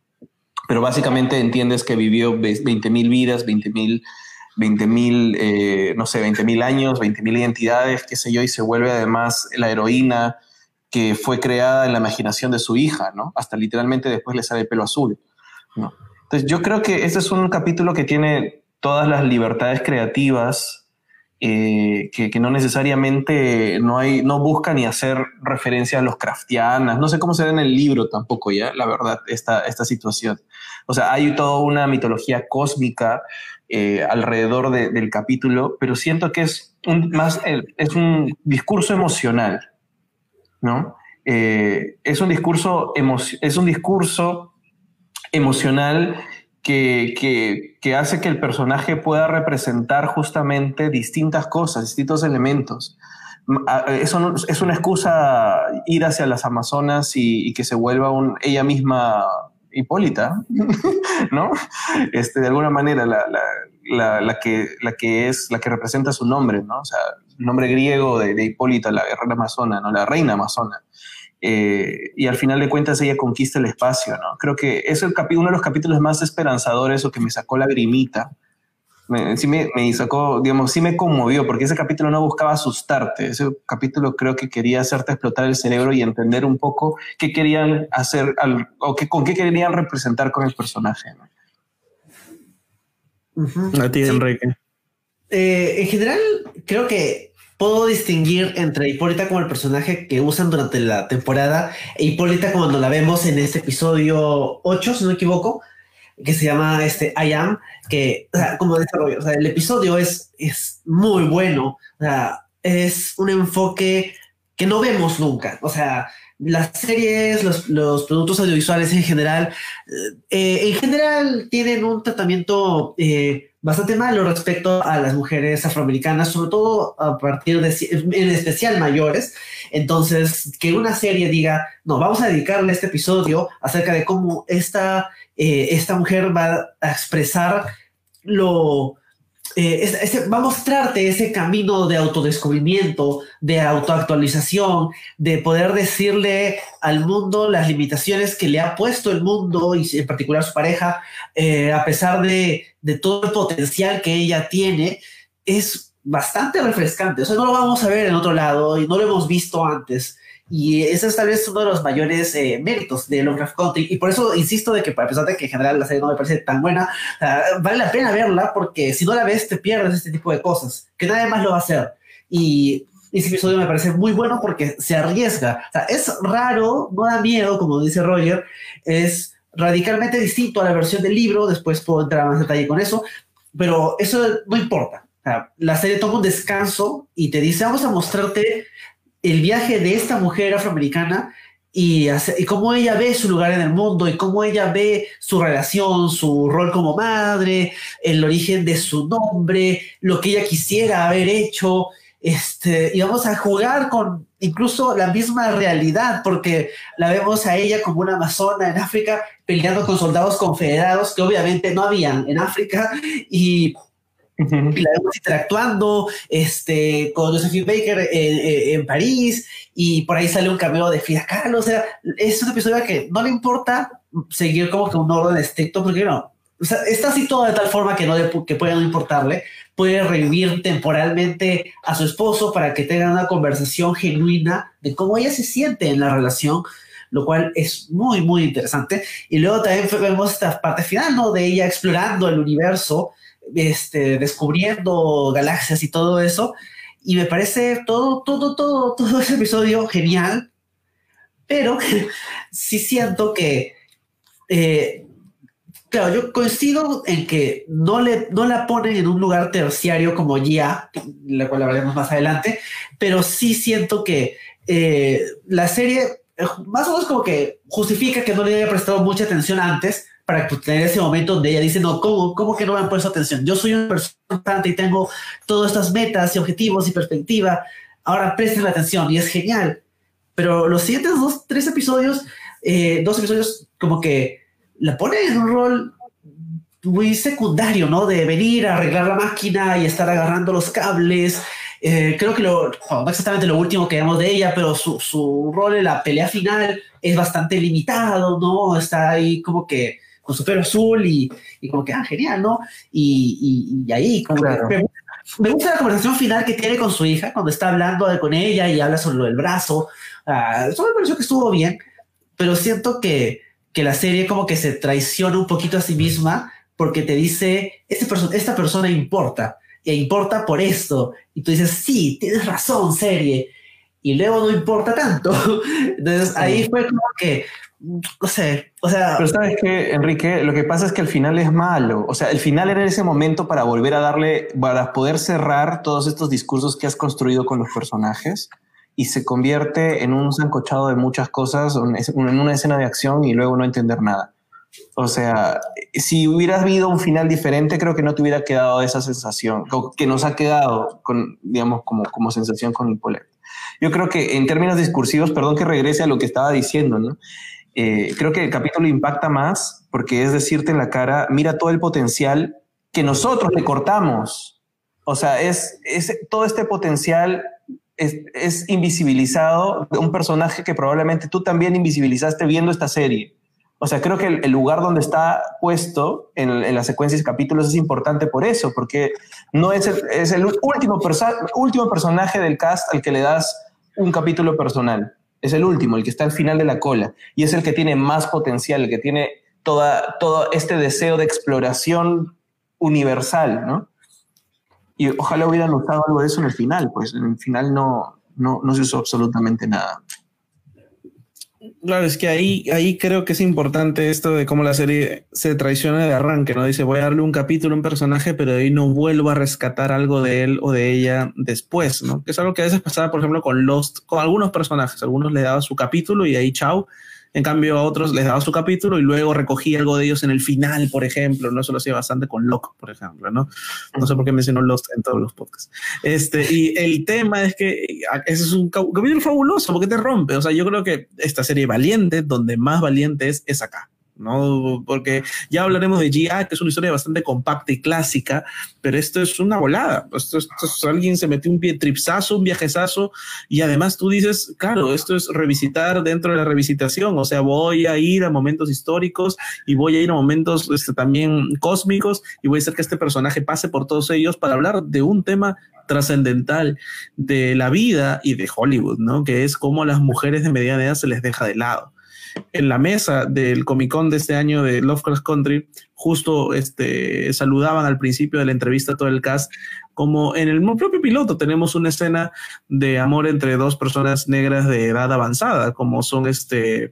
Pero básicamente entiendes que vivió 20.000 vidas, 20.000 20.000, eh, no sé, 20.000 años, 20.000 identidades, qué sé yo, y se vuelve además la heroína que fue creada en la imaginación de su hija, ¿no? Hasta literalmente después le sale el pelo azul, ¿no? Entonces yo creo que este es un capítulo que tiene todas las libertades creativas eh, que, que, no necesariamente no hay no busca ni hacer referencia a los craftianas no sé cómo se ve en el libro tampoco ya la verdad esta, esta situación o sea hay toda una mitología cósmica eh, alrededor del capítulo, pero siento que es un, más, es un discurso emocional, ¿no? Eh, es, un discurso es un discurso emocional que, hace que el personaje pueda representar justamente distintas cosas, distintos elementos. Eso es una excusa ir hacia las Amazonas y, que se vuelva un, ella misma Hipólita, *laughs* ¿no? Este, de alguna manera, la, que, la que es, la que representa su nombre, ¿no? O sea, el nombre griego de, Hipólita, la guerrera amazona, ¿no? La reina amazona. Eh, y al final de cuentas ella conquista el espacio, ¿no? Creo que es uno de los capítulos más esperanzadores o que me sacó la grimita. Me, sí me, sacó, digamos, sí me conmovió, porque ese capítulo no buscaba asustarte, ese capítulo creo que quería hacerte explotar el cerebro y entender un poco qué querían hacer o qué, con qué querían representar con el personaje. A ti, Enrique. Eh, en general, creo que puedo distinguir entre Hipólita como el personaje que usan durante la temporada e Hipólita cuando la vemos en este episodio 8, si no me equivoco, que se llama este I Am, que como desarrollo, o sea, el episodio es, es muy bueno, o sea, es un enfoque que no vemos nunca, o sea, las series, los, productos audiovisuales en general, eh, en general tienen un tratamiento eh, bastante malo respecto a las mujeres afroamericanas, sobre todo a partir de, en especial mayores. Entonces, que una serie diga, no, vamos a dedicarle este episodio acerca de cómo esta, eh, esta mujer va a expresar lo, eh, va a mostrarte ese camino de autodescubrimiento, de autoactualización, de poder decirle al mundo las limitaciones que le ha puesto el mundo y en particular su pareja, eh, a pesar de, de, todo el potencial que ella tiene, es bastante refrescante. O sea, no lo vamos a ver en otro lado y no lo hemos visto antes. Y ese es tal vez uno de los mayores eh, méritos de Lovecraft Country. Y por eso insisto de que, a pesar de que en general la serie no me parece tan buena, vale la pena verla porque si no la ves te pierdes este tipo de cosas, que nadie más lo va a hacer. Y ese episodio me parece muy bueno porque se arriesga. O sea, es raro, no da miedo, como dice Roger, es radicalmente distinto a la versión del libro, después puedo entrar más detalle con eso, pero eso no importa. O sea, la serie toma un descanso y te dice, vamos a mostrarte el viaje de esta mujer afroamericana y, cómo ella ve su lugar en el mundo y cómo ella ve su relación, su rol como madre, el origen de su nombre, lo que ella quisiera haber hecho. Este, y vamos a jugar con incluso la misma realidad, porque la vemos a ella como una amazona en África peleando con soldados confederados que obviamente no habían en África y y la vemos interactuando este, con Josephine Baker en, París y por ahí sale un cameo de Frida Kahlo. O sea, es un episodio que no le importa seguir como que un orden estricto porque no. O sea, está así todo de tal forma que no le, que puede no importarle. Puede revivir temporalmente a su esposo para que tengan una conversación genuina de cómo ella se siente en la relación lo cual es muy, muy interesante. Y luego también vemos esta parte final, ¿no? De ella explorando el universo este, descubriendo galaxias y todo eso. Y me parece todo, todo, todo, todo ese episodio genial. Pero *laughs* sí siento que, eh, claro, yo coincido en que no, le, no la ponen en un lugar terciario como ya, la cual hablaremos más adelante, pero sí siento que eh, la serie eh, más o menos como que justifica que no le haya prestado mucha atención antes para tener ese momento donde ella dice, no, ¿cómo, cómo que no me han puesto atención? Yo soy una persona importante y tengo todas estas metas y objetivos y perspectiva. Ahora presten la atención y es genial. Pero los siguientes dos, tres episodios, eh, dos episodios como que la pone en un rol muy secundario, ¿no? De venir a arreglar la máquina y estar agarrando los cables eh, creo que lo, no exactamente lo último que vemos de ella, pero su, su, rol en la pelea final es bastante limitado, ¿no? Está ahí como que con su pelo azul y, y como que, ah, genial, ¿no? Y, y, y ahí, como que, me, gusta la conversación final que tiene con su hija cuando está hablando con ella y habla sobre lo del brazo. Uh, eso me pareció que estuvo bien, pero siento que, que la serie como que se traiciona un poquito a sí misma porque te dice, este perso esta persona importa e importa por esto. Y tú dices, sí, tienes razón, serie. Y luego no importa tanto. *laughs* Entonces ahí fue como que, no sé, o sea... Pero sabes que, Enrique, lo que pasa es que el final es malo. O sea, el final era ese momento para volver a darle, para poder cerrar todos estos discursos que has construido con los personajes y se convierte en un zancochado de muchas cosas, en una escena de acción y luego no entender nada. O sea, si hubieras habido un final diferente, creo que no te hubiera quedado esa sensación que nos ha quedado, con, digamos, como, como sensación con Hippolyte. Yo creo que en términos discursivos, perdón que regrese a lo que estaba diciendo, ¿no? Eh, creo que el capítulo impacta más porque es decirte en la cara, mira todo el potencial que nosotros le cortamos. O sea, es, es todo este potencial es, es invisibilizado de un personaje que probablemente tú también invisibilizaste viendo esta serie. O sea, creo que el, lugar donde está puesto en, en, las secuencias de capítulos es importante por eso, porque no es el, es el último, último personaje del cast al que le das un capítulo personal. Es el último, el que está al final de la cola. Y es el que tiene más potencial, el que tiene toda, todo este deseo de exploración universal, ¿no? Y ojalá hubieran usado algo de eso en el final, pues en el final no, no, no se usó absolutamente nada. Claro, es que ahí, ahí creo que es importante esto de cómo la serie se traiciona de arranque, ¿no? Dice, voy a darle un capítulo a un personaje, pero de ahí no vuelvo a rescatar algo de él o de ella después, ¿no? Que es algo que a veces pasaba, por ejemplo, con Lost, con algunos personajes. Algunos le daba su capítulo y ahí chao, en cambio, a otros les daba su capítulo y luego recogía algo de ellos en el final, por ejemplo. No eso lo hacía bastante con Locke, por ejemplo, ¿no? No sé por qué mencionó Lost en todos los podcasts. Este, y el tema es que ese es un capítulo fabuloso porque te rompe. O sea, yo creo que esta serie valiente, donde más valiente es, es acá. ¿No? Porque ya hablaremos de G.A., que es una historia bastante compacta y clásica, pero esto es una volada. Esto, esto, alguien se metió un pie tripsazo, un viajezazo, y además tú dices, claro, esto es revisitar dentro de la revisitación, o sea, voy a ir a momentos históricos y voy a ir a momentos este, también cósmicos y voy a hacer que este personaje pase por todos ellos para hablar de un tema trascendental de la vida y de Hollywood, ¿no? Que es cómo a las mujeres de mediana edad se les deja de lado en la mesa del Comic Con de este año de Lovecraft Country, justo este, saludaban al principio de la entrevista todo el cast, como en el propio piloto tenemos una escena de amor entre dos personas negras de edad avanzada, como son este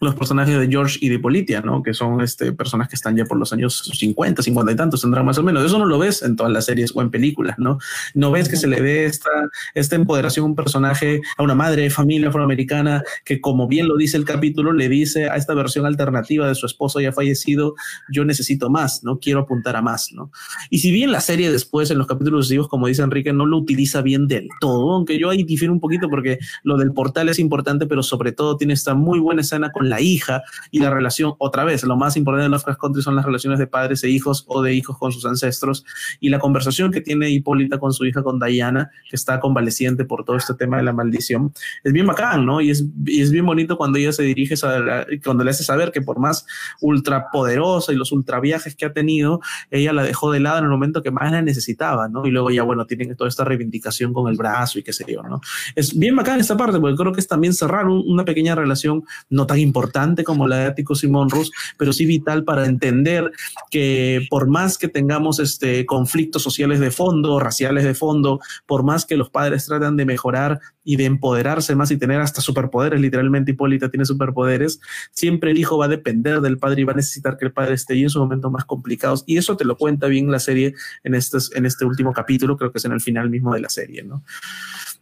los personajes de George y de Politia, ¿no? Que son este, personas que están ya por los años 50, 50 y tantos, tendrán más o menos. Eso no lo ves en todas las series o en películas, ¿no? No ves que se le dé esta, esta empoderación a un personaje, a una madre de familia afroamericana que, como bien lo dice el capítulo, le dice a esta versión alternativa de su esposo ya fallecido, yo necesito más, ¿no? Quiero apuntar a más, ¿no? Y si bien la serie después, en los capítulos sucesivos, como dice Enrique, no lo utiliza bien del todo, aunque yo ahí difiero un poquito porque lo del portal es importante, pero sobre todo tiene esta muy buena escena con la hija y la relación, otra vez, lo más importante de Lovecraft Country son las relaciones de padres e hijos o de hijos con sus ancestros y la conversación que tiene Hipólita con su hija, con Diana, que está convaleciente por todo este tema de la maldición. Es bien bacán, ¿no? Y es, es bien bonito cuando ella se dirige, a cuando le hace saber que por más ultrapoderosa y los ultraviajes que ha tenido, ella la dejó de lado en el momento que más la necesitaba, ¿no? Y luego ya, bueno, tienen toda esta reivindicación con el brazo y qué sé yo, ¿no? Es bien bacán esta parte, porque creo que es también cerrar una pequeña relación no tan importante importante como la de Atticus y Monrose, pero sí vital para entender que por más que tengamos este, conflictos sociales de fondo, raciales de fondo, por más que los padres tratan de mejorar y de empoderarse más y tener hasta superpoderes, literalmente Hipólita tiene superpoderes, siempre el hijo va a depender del padre y va a necesitar que el padre esté ahí en sus momentos más complicados. Y eso te lo cuenta bien la serie en este, en este último capítulo, creo que es en el final mismo de la serie, ¿no?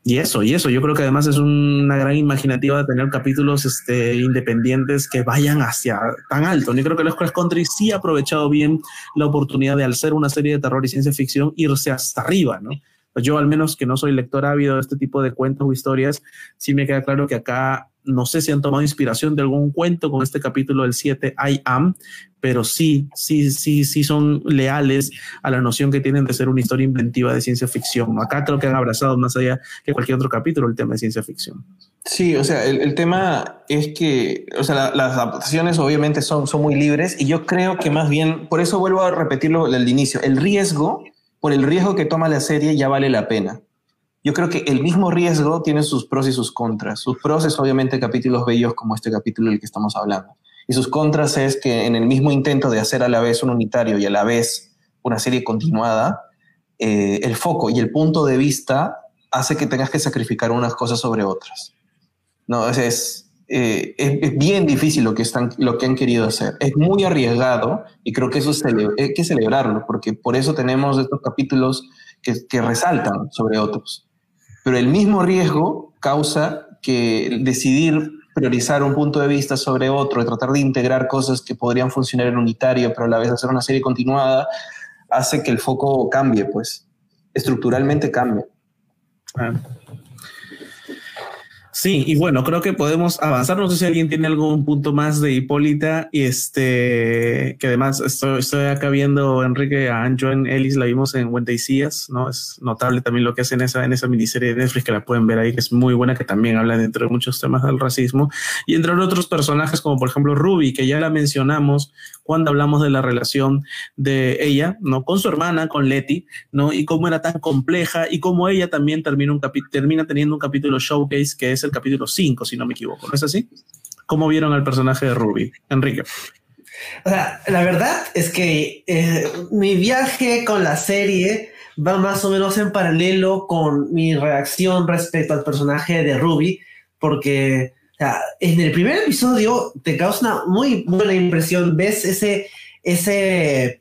Y eso, y eso, yo creo que además es una gran imaginativa de tener capítulos este, independientes que vayan hacia tan alto. Yo creo que los Cross Country sí ha aprovechado bien la oportunidad de, al ser una serie de terror y ciencia ficción, irse hasta arriba, ¿no? Pues yo, al menos que no soy lector ávido de este tipo de cuentos o historias, sí me queda claro que acá no sé si han tomado inspiración de algún cuento con este capítulo del 7, I am, pero sí, sí, sí, sí son leales a la noción que tienen de ser una historia inventiva de ciencia ficción. Acá creo que han abrazado más allá que cualquier otro capítulo el tema de ciencia ficción. Sí, o sea, el, tema es que, o sea, las adaptaciones obviamente son, son muy libres y yo creo que más bien, por eso vuelvo a repetirlo del inicio, el riesgo, por el riesgo que toma la serie ya vale la pena yo creo que el mismo riesgo tiene sus pros y sus contras. Sus pros es obviamente capítulos bellos como este capítulo del que estamos hablando. Y sus contras es que en el mismo intento de hacer a la vez un unitario y a la vez una serie continuada, eh, el foco y el punto de vista hace que tengas que sacrificar unas cosas sobre otras. No, es, eh, es, es, bien difícil lo que, están, lo que han querido hacer. Es muy arriesgado y creo que eso hay que celebrarlo, porque por eso tenemos estos capítulos que, que resaltan sobre otros pero el mismo riesgo causa que decidir priorizar un punto de vista sobre otro y tratar de integrar cosas que podrían funcionar en unitario, pero a la vez hacer una serie continuada, hace que el foco cambie, pues, estructuralmente cambie. Ah. Sí, y bueno, creo que podemos avanzar. No sé si alguien tiene algún punto más de Hipólita y este, que además estoy, estoy acá viendo Enrique a Joan Ellis, la vimos en When ¿no? Es notable también lo que hace en esa, en esa miniserie de Netflix que la pueden ver ahí, que es muy buena, que también habla dentro de muchos temas del racismo y entre otros personajes como por ejemplo Ruby, que ya la mencionamos cuando hablamos de la relación de ella, ¿no? Con su hermana, con Letty, ¿no? Y cómo era tan compleja y cómo ella también termina, un termina teniendo un capítulo showcase que es el capítulo 5, si no me equivoco, ¿no es así? ¿Cómo vieron al personaje de Ruby? Enrique. O sea, la verdad es que eh, mi viaje con la serie va más o menos en paralelo con mi reacción respecto al personaje de Ruby, porque en el primer episodio te causa una muy buena impresión, ves ese, ese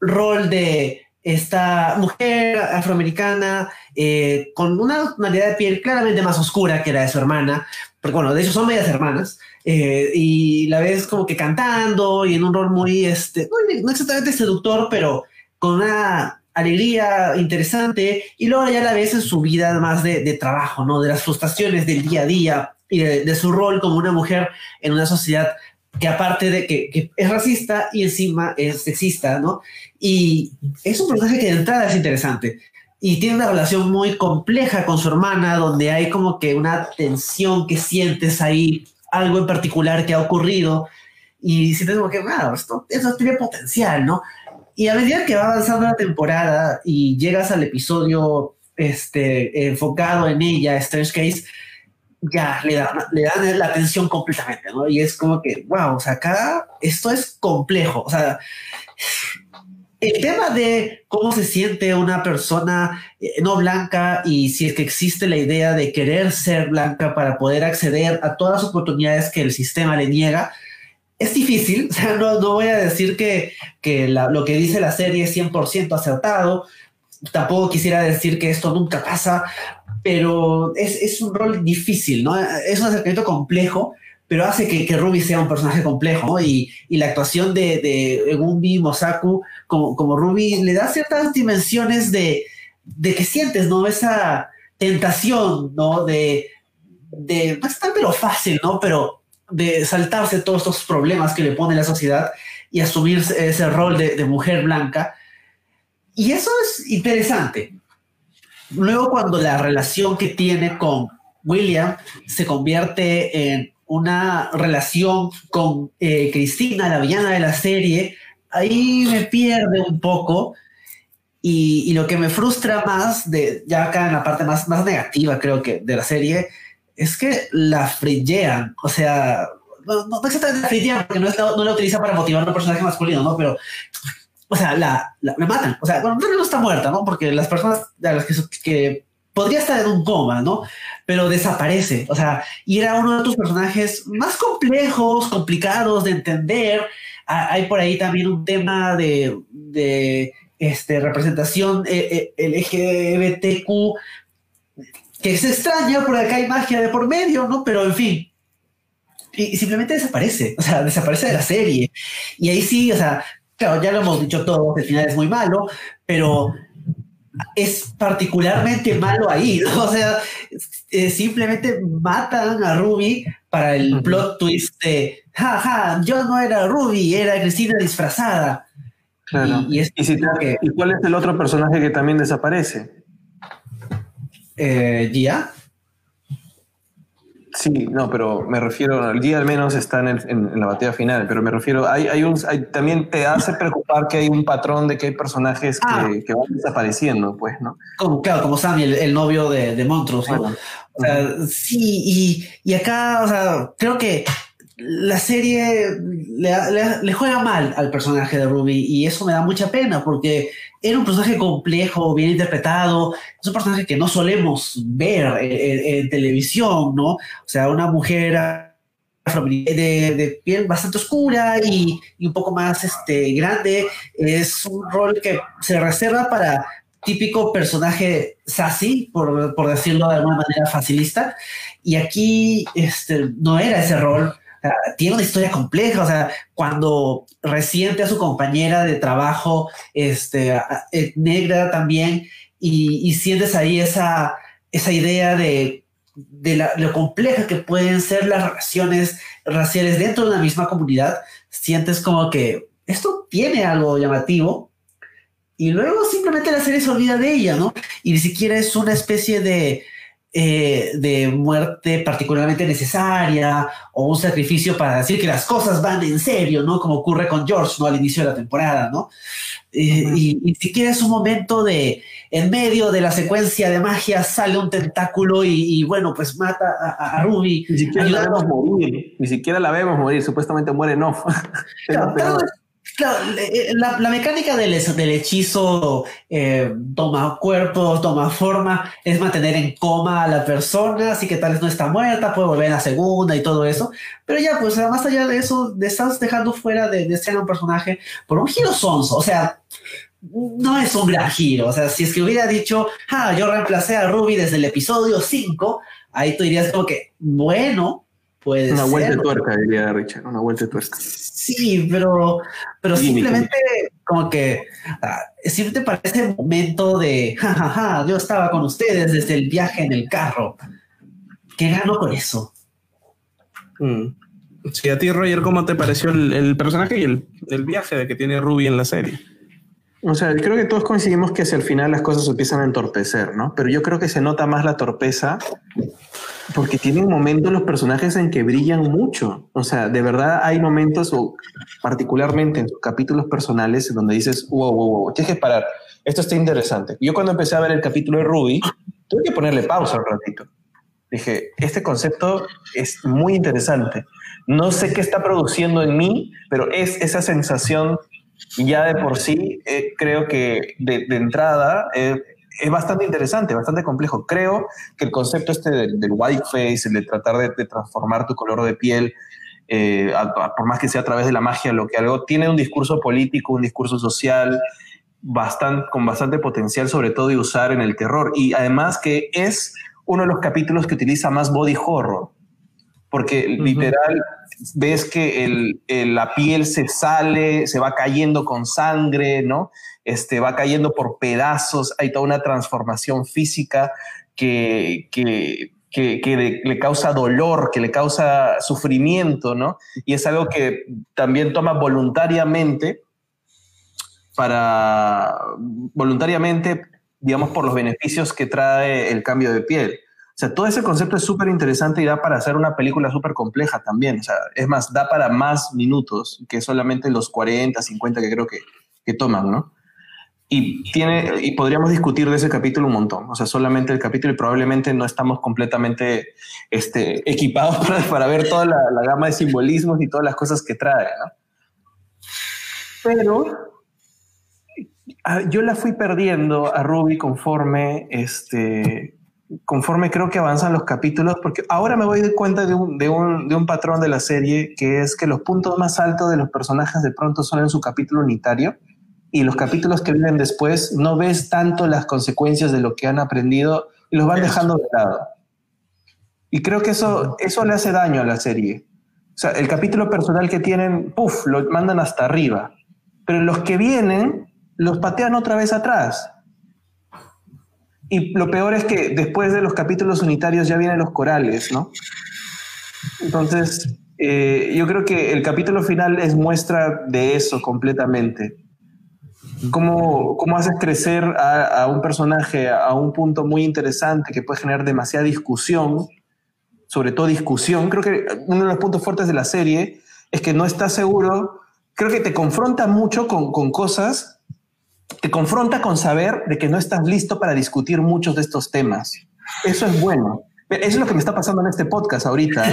rol de esta mujer afroamericana eh, con una tonalidad de piel claramente más oscura que la de su hermana, porque bueno, de hecho son medias hermanas, eh, y la ves como que cantando y en un rol muy, este, no, exactamente seductor, pero con una alegría interesante, y luego ya la ves en su vida más de, de trabajo, ¿no? De las frustraciones del día a día y de, su rol como una mujer en una sociedad que aparte de que, que, es racista y encima es sexista, ¿no? Y es un personaje que de entrada es interesante y tiene una relación muy compleja con su hermana, donde hay como que una tensión que sientes ahí, algo en particular que ha ocurrido, y sientes como que, wow, esto, eso tiene potencial, ¿no? Y a medida que va avanzando la temporada y llegas al episodio este, enfocado en ella, Strange Case, ya le dan, le dan la atención completamente, ¿no? Y es como que, wow, o sea, acá esto es complejo, o sea, el tema de cómo se siente una persona eh, no blanca y si es que existe la idea de querer ser blanca para poder acceder a todas las oportunidades que el sistema le niega, es difícil. *laughs* No, voy a decir que, lo que dice la serie es 100% acertado. Tampoco quisiera decir que esto nunca pasa, pero es, es un rol difícil, ¿no? Es un acercamiento complejo pero hace que, que, Ruby sea un personaje complejo y, y, la actuación de, de Gumbi Mosaku como, como Ruby le da ciertas dimensiones de, de que sientes, ¿no? Esa tentación, ¿no? De, de no es tan pero fácil, ¿no? Pero de saltarse todos estos problemas que le pone la sociedad y asumir ese rol de, de mujer blanca. Y eso es interesante. Luego cuando la relación que tiene con William se convierte en una relación con eh, Cristina, la villana de la serie, ahí me pierde un poco. Y, lo que me frustra más, de, ya acá en la parte más, más negativa, creo que, de la serie, es que la frillean. O sea, no, no exactamente definitiva, porque no, no, la utiliza para motivar a un personaje masculino, ¿no? Pero, o sea, la, la, matan. O sea, bueno, no está muerta, ¿no? Porque las personas a las que, que podría estar en un coma, ¿no? Pero desaparece. O sea, y era uno de tus personajes más complejos, complicados de entender. Hay por ahí también un tema de, de este, representación eh, eh, LGBTQ que se extraña, por acá hay magia de por medio, ¿no? Pero en fin. Y, simplemente desaparece, o sea, desaparece de la serie. Y ahí sí, o sea, claro, ya lo hemos dicho todos, el final es muy malo, pero es particularmente malo ahí, ¿no? O sea, eh, simplemente matan a Ruby para el plot twist de, jaja, yo no era Ruby, era Cristina disfrazada. Claro. Y, ¿Y cuál es el otro personaje que también desaparece? Eh, ¿Gia? Sí, no, pero me refiero, el día al menos está en, la batalla final, pero me refiero, hay, hay un, también te hace preocupar que hay un patrón de que hay personajes que, ah. van desapareciendo, pues, ¿no? Como, claro, como Sammy, el, novio de, de Montrose, O sea, sí, y, y, acá, o sea, creo que la serie le, juega mal al personaje de Ruby y eso me da mucha pena porque era un personaje complejo, bien interpretado, es un personaje que no solemos ver en, televisión, ¿no? O sea, una mujer de, piel bastante oscura y, un poco más este, grande, es un rol que se reserva para típico personaje sassy, por, por decirlo de alguna manera facilista, y aquí este, no era ese rol tiene una historia compleja, o sea, cuando resiente a su compañera de trabajo, este, eh, negra también, y, sientes ahí esa, esa idea de, de lo compleja que pueden ser las relaciones raciales dentro de una misma comunidad, sientes como que esto tiene algo llamativo, y luego simplemente la serie se olvida de ella, ¿no? Y ni siquiera es una especie de eh, de muerte particularmente necesaria o un sacrificio para decir que las cosas van en serio, ¿no? Como ocurre con George, ¿no? Al inicio de la temporada, ¿no? Eh, y, ni siquiera es un momento de, en medio de la secuencia de magia, sale un tentáculo y, bueno, pues mata a, Ruby. Ni siquiera la vemos morir, ni siquiera la vemos morir, supuestamente muere no. *laughs* Claro, eh, la, mecánica del, del hechizo eh, toma cuerpo, toma forma, es mantener en coma a la persona, así que tal vez no está muerta, puede volver a la segunda y todo eso. Pero ya, pues más allá de eso, estás dejando fuera de, de escena un personaje por un giro sonso. O sea, no es un gran giro. O sea, si es que hubiera dicho, ah, yo reemplacé a Ruby desde el episodio 5, ahí tú dirías como que, bueno, puede una vuelta de tuerca, diría Richard, una vuelta de tuerca. Sí, pero, pero simplemente como que ah, siempre parece el momento de, jajaja, yo estaba con ustedes desde el viaje en el carro. ¿Qué gano con eso? Mm. Sí, a ti, Roger, ¿cómo te pareció el, personaje y el, el, viaje de que tiene Ruby en la serie? O sea, creo que todos coincidimos que hacia el final las cosas empiezan a entorpecer, ¿no? Pero yo creo que se nota más la torpeza porque tienen momentos los personajes en que brillan mucho. O sea, de verdad hay momentos, o particularmente en sus capítulos personales, donde dices, wow, wow, wow, tienes que parar. Esto está interesante. Yo cuando empecé a ver el capítulo de Ruby, tuve que ponerle pausa un ratito. Dije, este concepto es muy interesante. No sé qué está produciendo en mí, pero es esa sensación ya de por sí, eh, creo que de, entrada, eh, es bastante interesante, bastante complejo. Creo que el concepto este del, white face, el de tratar de, transformar tu color de piel, eh, por más que sea a través de la magia, lo que algo tiene un discurso político, un discurso social, bastante, con bastante potencial, sobre todo de usar en el terror. Y además que es uno de los capítulos que utiliza más body horror, porque literal ves que la piel se sale, se va cayendo con sangre, ¿no? Este, va cayendo por pedazos, hay toda una transformación física que, que, le, causa dolor, que le causa sufrimiento, ¿no? Y es algo que también toma voluntariamente para, voluntariamente, digamos, por los beneficios que trae el cambio de piel. O sea, todo ese concepto es súper interesante y da para hacer una película súper compleja también. O sea, es más, da para más minutos que solamente los 40, 50 que creo que, que toman, ¿no? y, tiene, y podríamos discutir de ese capítulo un montón. O sea, solamente el capítulo y probablemente no estamos completamente este, equipados *laughs* para, ver toda la, gama de simbolismos y todas las cosas que trae. Pero ah, yo la fui perdiendo a Ruby conforme, este, conforme creo que avanzan los capítulos, porque ahora me voy de cuenta de un, de, un, de un patrón de la serie, que es que los puntos más altos de los personajes de pronto son en su capítulo unitario y los capítulos que vienen después no ves tanto las consecuencias de lo que han aprendido y los van dejando de lado. Y creo que eso, eso le hace daño a la serie. O sea, el capítulo personal que tienen, puff, lo mandan hasta arriba. Pero los que vienen, los patean otra vez atrás. Y lo peor es que después de los capítulos unitarios ya vienen los corales, ¿no? Entonces, eh, yo creo que el capítulo final es muestra de eso completamente cómo, cómo haces crecer a, un personaje a un punto muy interesante que puede generar demasiada discusión, sobre todo discusión. Creo que uno de los puntos fuertes de la serie es que no estás seguro, creo que te confronta mucho con, con cosas, te confronta con saber de que no estás listo para discutir muchos de estos temas. Eso es bueno. Eso es lo que me está pasando en este podcast ahorita.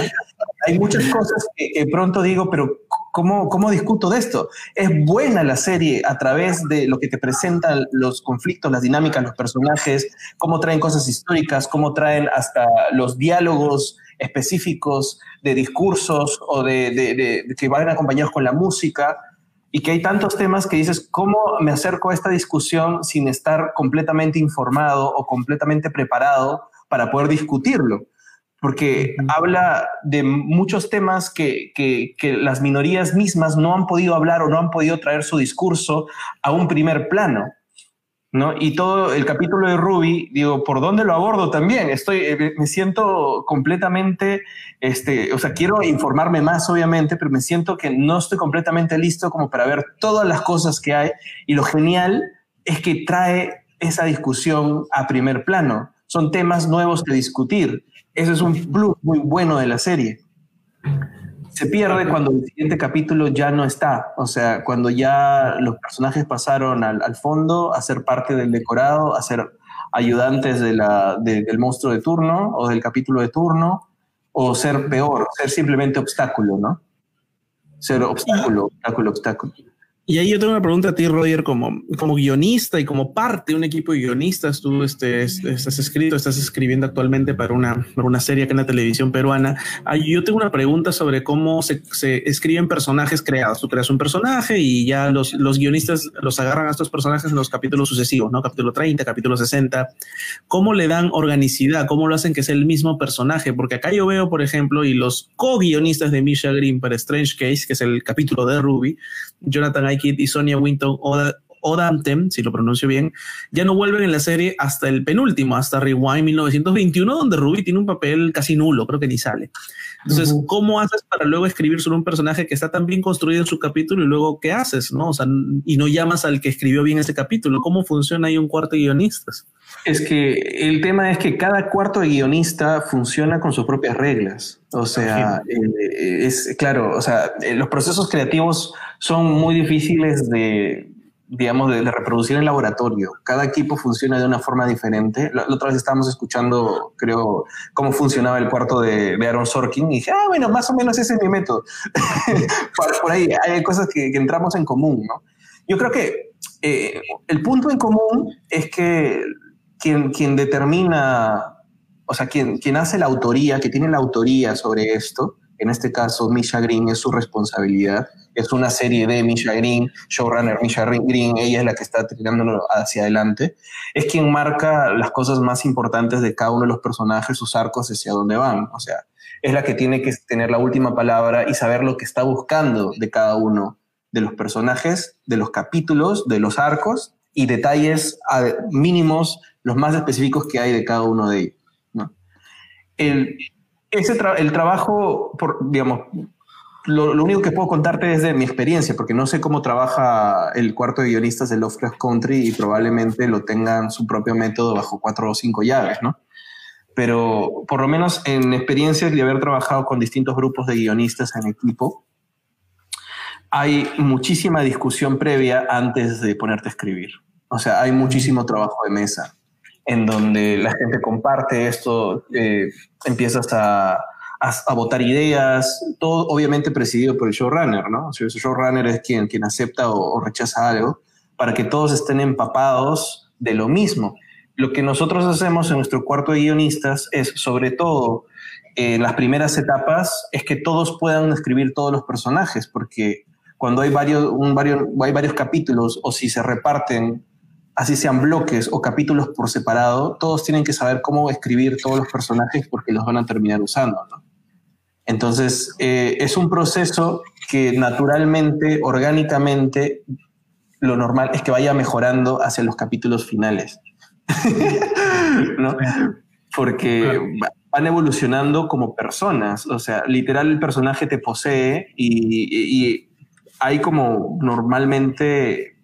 Hay muchas cosas que, pronto digo, pero ¿Cómo, ¿Cómo discuto de esto? Es buena la serie a través de lo que te presentan los conflictos, las dinámicas, los personajes, cómo traen cosas históricas, cómo traen hasta los diálogos específicos de discursos o de, de, que van acompañados con la música y que hay tantos temas que dices, ¿cómo me acerco a esta discusión sin estar completamente informado o completamente preparado para poder discutirlo? porque habla de muchos temas que, las minorías mismas no han podido hablar o no han podido traer su discurso a un primer plano. ¿No? Y todo el capítulo de Ruby, digo, ¿por dónde lo abordo también? Estoy, eh, me siento completamente, este, o sea, quiero informarme más, obviamente, pero me siento que no estoy completamente listo como para ver todas las cosas que hay. Y lo genial es que trae esa discusión a primer plano. Son temas nuevos que discutir eso es un plus muy bueno de la serie. Se pierde cuando el siguiente capítulo ya no está, o sea, cuando ya los personajes pasaron al, fondo a ser parte del decorado, a ser ayudantes de la, del monstruo de turno o del capítulo de turno, o ser peor, ser simplemente obstáculo, ¿no? Ser obstáculo, obstáculo, obstáculo. Y ahí yo tengo una pregunta a ti, Roger, como, como guionista y como parte de un equipo de guionistas, tú este, estás escrito, estás escribiendo actualmente para una, para una serie que en la televisión peruana. Ahí yo tengo una pregunta sobre cómo se, se, escriben personajes creados. Tú creas un personaje y ya los, los guionistas los agarran a estos personajes en los capítulos sucesivos, ¿no? Capítulo 30, capítulo 60. ¿Cómo le dan organicidad? ¿Cómo lo hacen que sea el mismo personaje? Porque acá yo veo, por ejemplo, y los co-guionistas de Misha Green para Strange Case, que es el capítulo de Ruby, Jonathan E Sonia Winton, uma Odantem, si lo pronuncio bien, ya no vuelven en la serie hasta el penúltimo, hasta Rewind 1921, donde Ruby tiene un papel casi nulo, creo que ni sale. Entonces, ¿cómo haces para luego escribir sobre un personaje que está tan bien construido en su capítulo y luego qué haces, no? O sea, y no llamas al que escribió bien ese capítulo. ¿Cómo funciona ahí un cuarto de guionistas? Es que el tema es que cada cuarto de guionista funciona con sus propias reglas. O sea, eh, es claro, o sea, eh, los procesos creativos son muy difíciles de, digamos, de, reproducir en laboratorio. Cada equipo funciona de una forma diferente. La, otra vez estábamos escuchando, creo, cómo funcionaba el cuarto de, Aaron Sorkin y dije, ah, bueno, más o menos ese es mi método. *laughs* por, ahí hay cosas que, entramos en común, ¿no? Yo creo que eh, el punto en común es que quien, quien determina, o sea, quien, quien hace la autoría, que tiene la autoría sobre esto, en este caso Misha Green es su responsabilidad, es una serie de Misha Green, showrunner Misha Green, ella es la que está tirándolo hacia adelante, es quien marca las cosas más importantes de cada uno de los personajes, sus arcos hacia dónde van, o sea, es la que tiene que tener la última palabra y saber lo que está buscando de cada uno de los personajes, de los capítulos, de los arcos y detalles mínimos, los más específicos que hay de cada uno de ellos. El, ese el trabajo, por, digamos, lo, único que puedo contarte es de mi experiencia, porque no sé cómo trabaja el cuarto de guionistas de Lovecraft Country y probablemente lo tengan su propio método bajo cuatro o cinco llaves, ¿no? Pero por lo menos en experiencias de haber trabajado con distintos grupos de guionistas en equipo, hay muchísima discusión previa antes de ponerte a escribir. O sea, hay muchísimo trabajo de mesa en donde la gente comparte esto, eh, empiezas a, a, votar ideas, todo obviamente presidido por el showrunner, ¿no? O sea, el showrunner es quien, quien acepta o, rechaza algo para que todos estén empapados de lo mismo. Lo que nosotros hacemos en nuestro cuarto de guionistas es, sobre todo, en las primeras etapas, es que todos puedan escribir todos los personajes, porque cuando hay varios, un, varios, hay varios capítulos o si se reparten así sean bloques o capítulos por separado, todos tienen que saber cómo escribir todos los personajes porque los van a terminar usando. Entonces, eh, es un proceso que naturalmente, orgánicamente, lo normal es que vaya mejorando hacia los capítulos finales. *laughs* ¿no? Porque van evolucionando como personas. O sea, literal el personaje te posee y, y hay como normalmente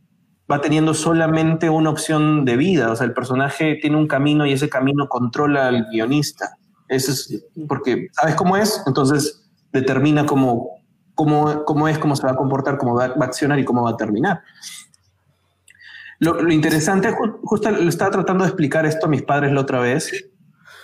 va teniendo solamente una opción de vida. O sea, el personaje tiene un camino y ese camino controla al guionista. Eso es porque, ¿sabes cómo es? Entonces determina cómo, cómo, cómo es, cómo se va a comportar, cómo va, a accionar y cómo va a terminar. Lo, interesante, justo le estaba tratando de explicar esto a mis padres la otra vez,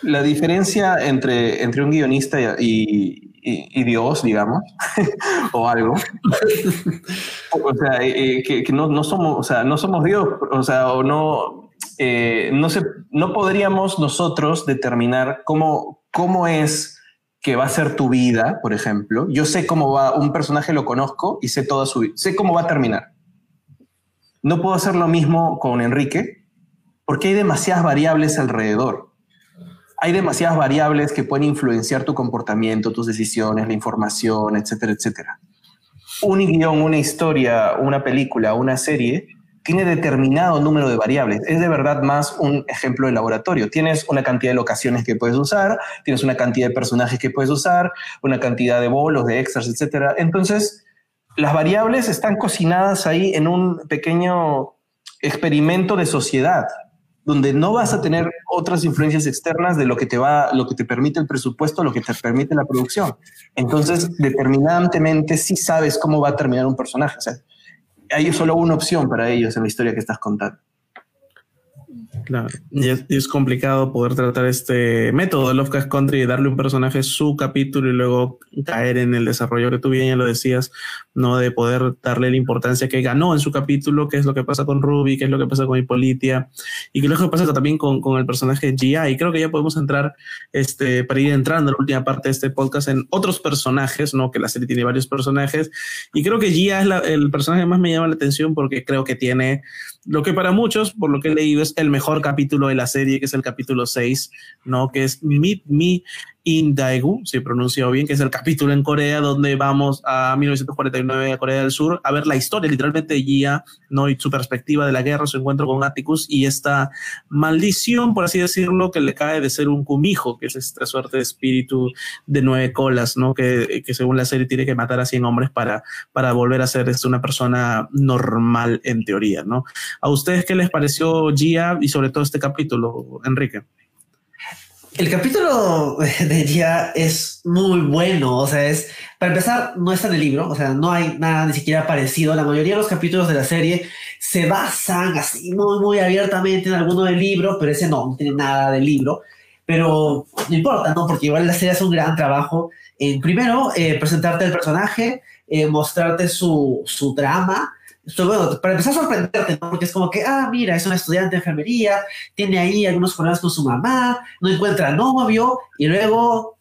la diferencia entre, entre un guionista y, y, Dios, digamos, *laughs* o algo. *laughs* o sea, eh, eh, que, no, no, somos, o sea, no somos Dios, o sea, o no, eh, no, podríamos nosotros determinar cómo, cómo es que va a ser tu vida, por ejemplo. Yo sé cómo va, un personaje lo conozco y sé toda su vida, sé cómo va a terminar. No puedo hacer lo mismo con Enrique porque hay demasiadas variables alrededor hay demasiadas variables que pueden influenciar tu comportamiento, tus decisiones, la información, etcétera, etcétera. Un guion, una historia, una película, una serie tiene determinado número de variables. Es de verdad más un ejemplo de laboratorio. Tienes una cantidad de locaciones que puedes usar, tienes una cantidad de personajes que puedes usar, una cantidad de bolos, de extras, etcétera. Entonces, las variables están cocinadas ahí en un pequeño experimento de sociedad donde no vas a tener otras influencias externas de lo que te va, lo que te permite el presupuesto, lo que te permite la producción. Entonces, determinantemente sí sabes cómo va a terminar un personaje. O sea, hay solo una opción para ellos en la historia que estás contando. Claro, y es, complicado poder tratar este método de Lovecraft Country y darle un personaje su capítulo y luego caer en el desarrollo que tú bien ya lo decías, no de poder darle la importancia que ganó en su capítulo, qué es lo que pasa con Ruby, qué es lo que pasa con Hipolitia y qué es lo que pasa también con, con el personaje Gia. Y creo que ya podemos entrar, este, para ir entrando en la última parte de este podcast en otros personajes, ¿no? Que la serie tiene varios personajes y creo que Gia es el personaje que más me llama la atención porque creo que tiene lo que para muchos, por lo que he leído, es el mejor capítulo de la serie, que es el capítulo 6, ¿no? Que es Meet Me in Daegu, si pronuncio bien, que es el capítulo en Corea donde vamos a 1949 a Corea del Sur a ver la historia literalmente de Gia, ¿no? Y su perspectiva de la guerra, su encuentro con Atticus y esta maldición, por así decirlo, que le cae de ser un kumijo, que es esta suerte de espíritu de nueve colas, ¿no? Que, que según la serie tiene que matar a 100 hombres para, para volver a ser una persona normal en teoría, ¿no? ¿A ustedes qué les pareció Gia y sobre todo este capítulo, Enrique? El capítulo de día es muy bueno, o sea, es, para empezar, no está en el libro, o sea, no hay nada ni siquiera parecido. La mayoría de los capítulos de la serie se basan así muy, muy abiertamente en alguno del libro, pero ese no, no tiene nada del libro. Pero no importa, ¿no? Porque igual la serie hace un gran trabajo en, primero, eh, presentarte el personaje, eh, mostrarte su, su drama, bueno, para empezar a sorprenderte, porque es como que, ah, mira, es una estudiante de enfermería, tiene ahí algunos problemas con su mamá, no encuentra novio, y luego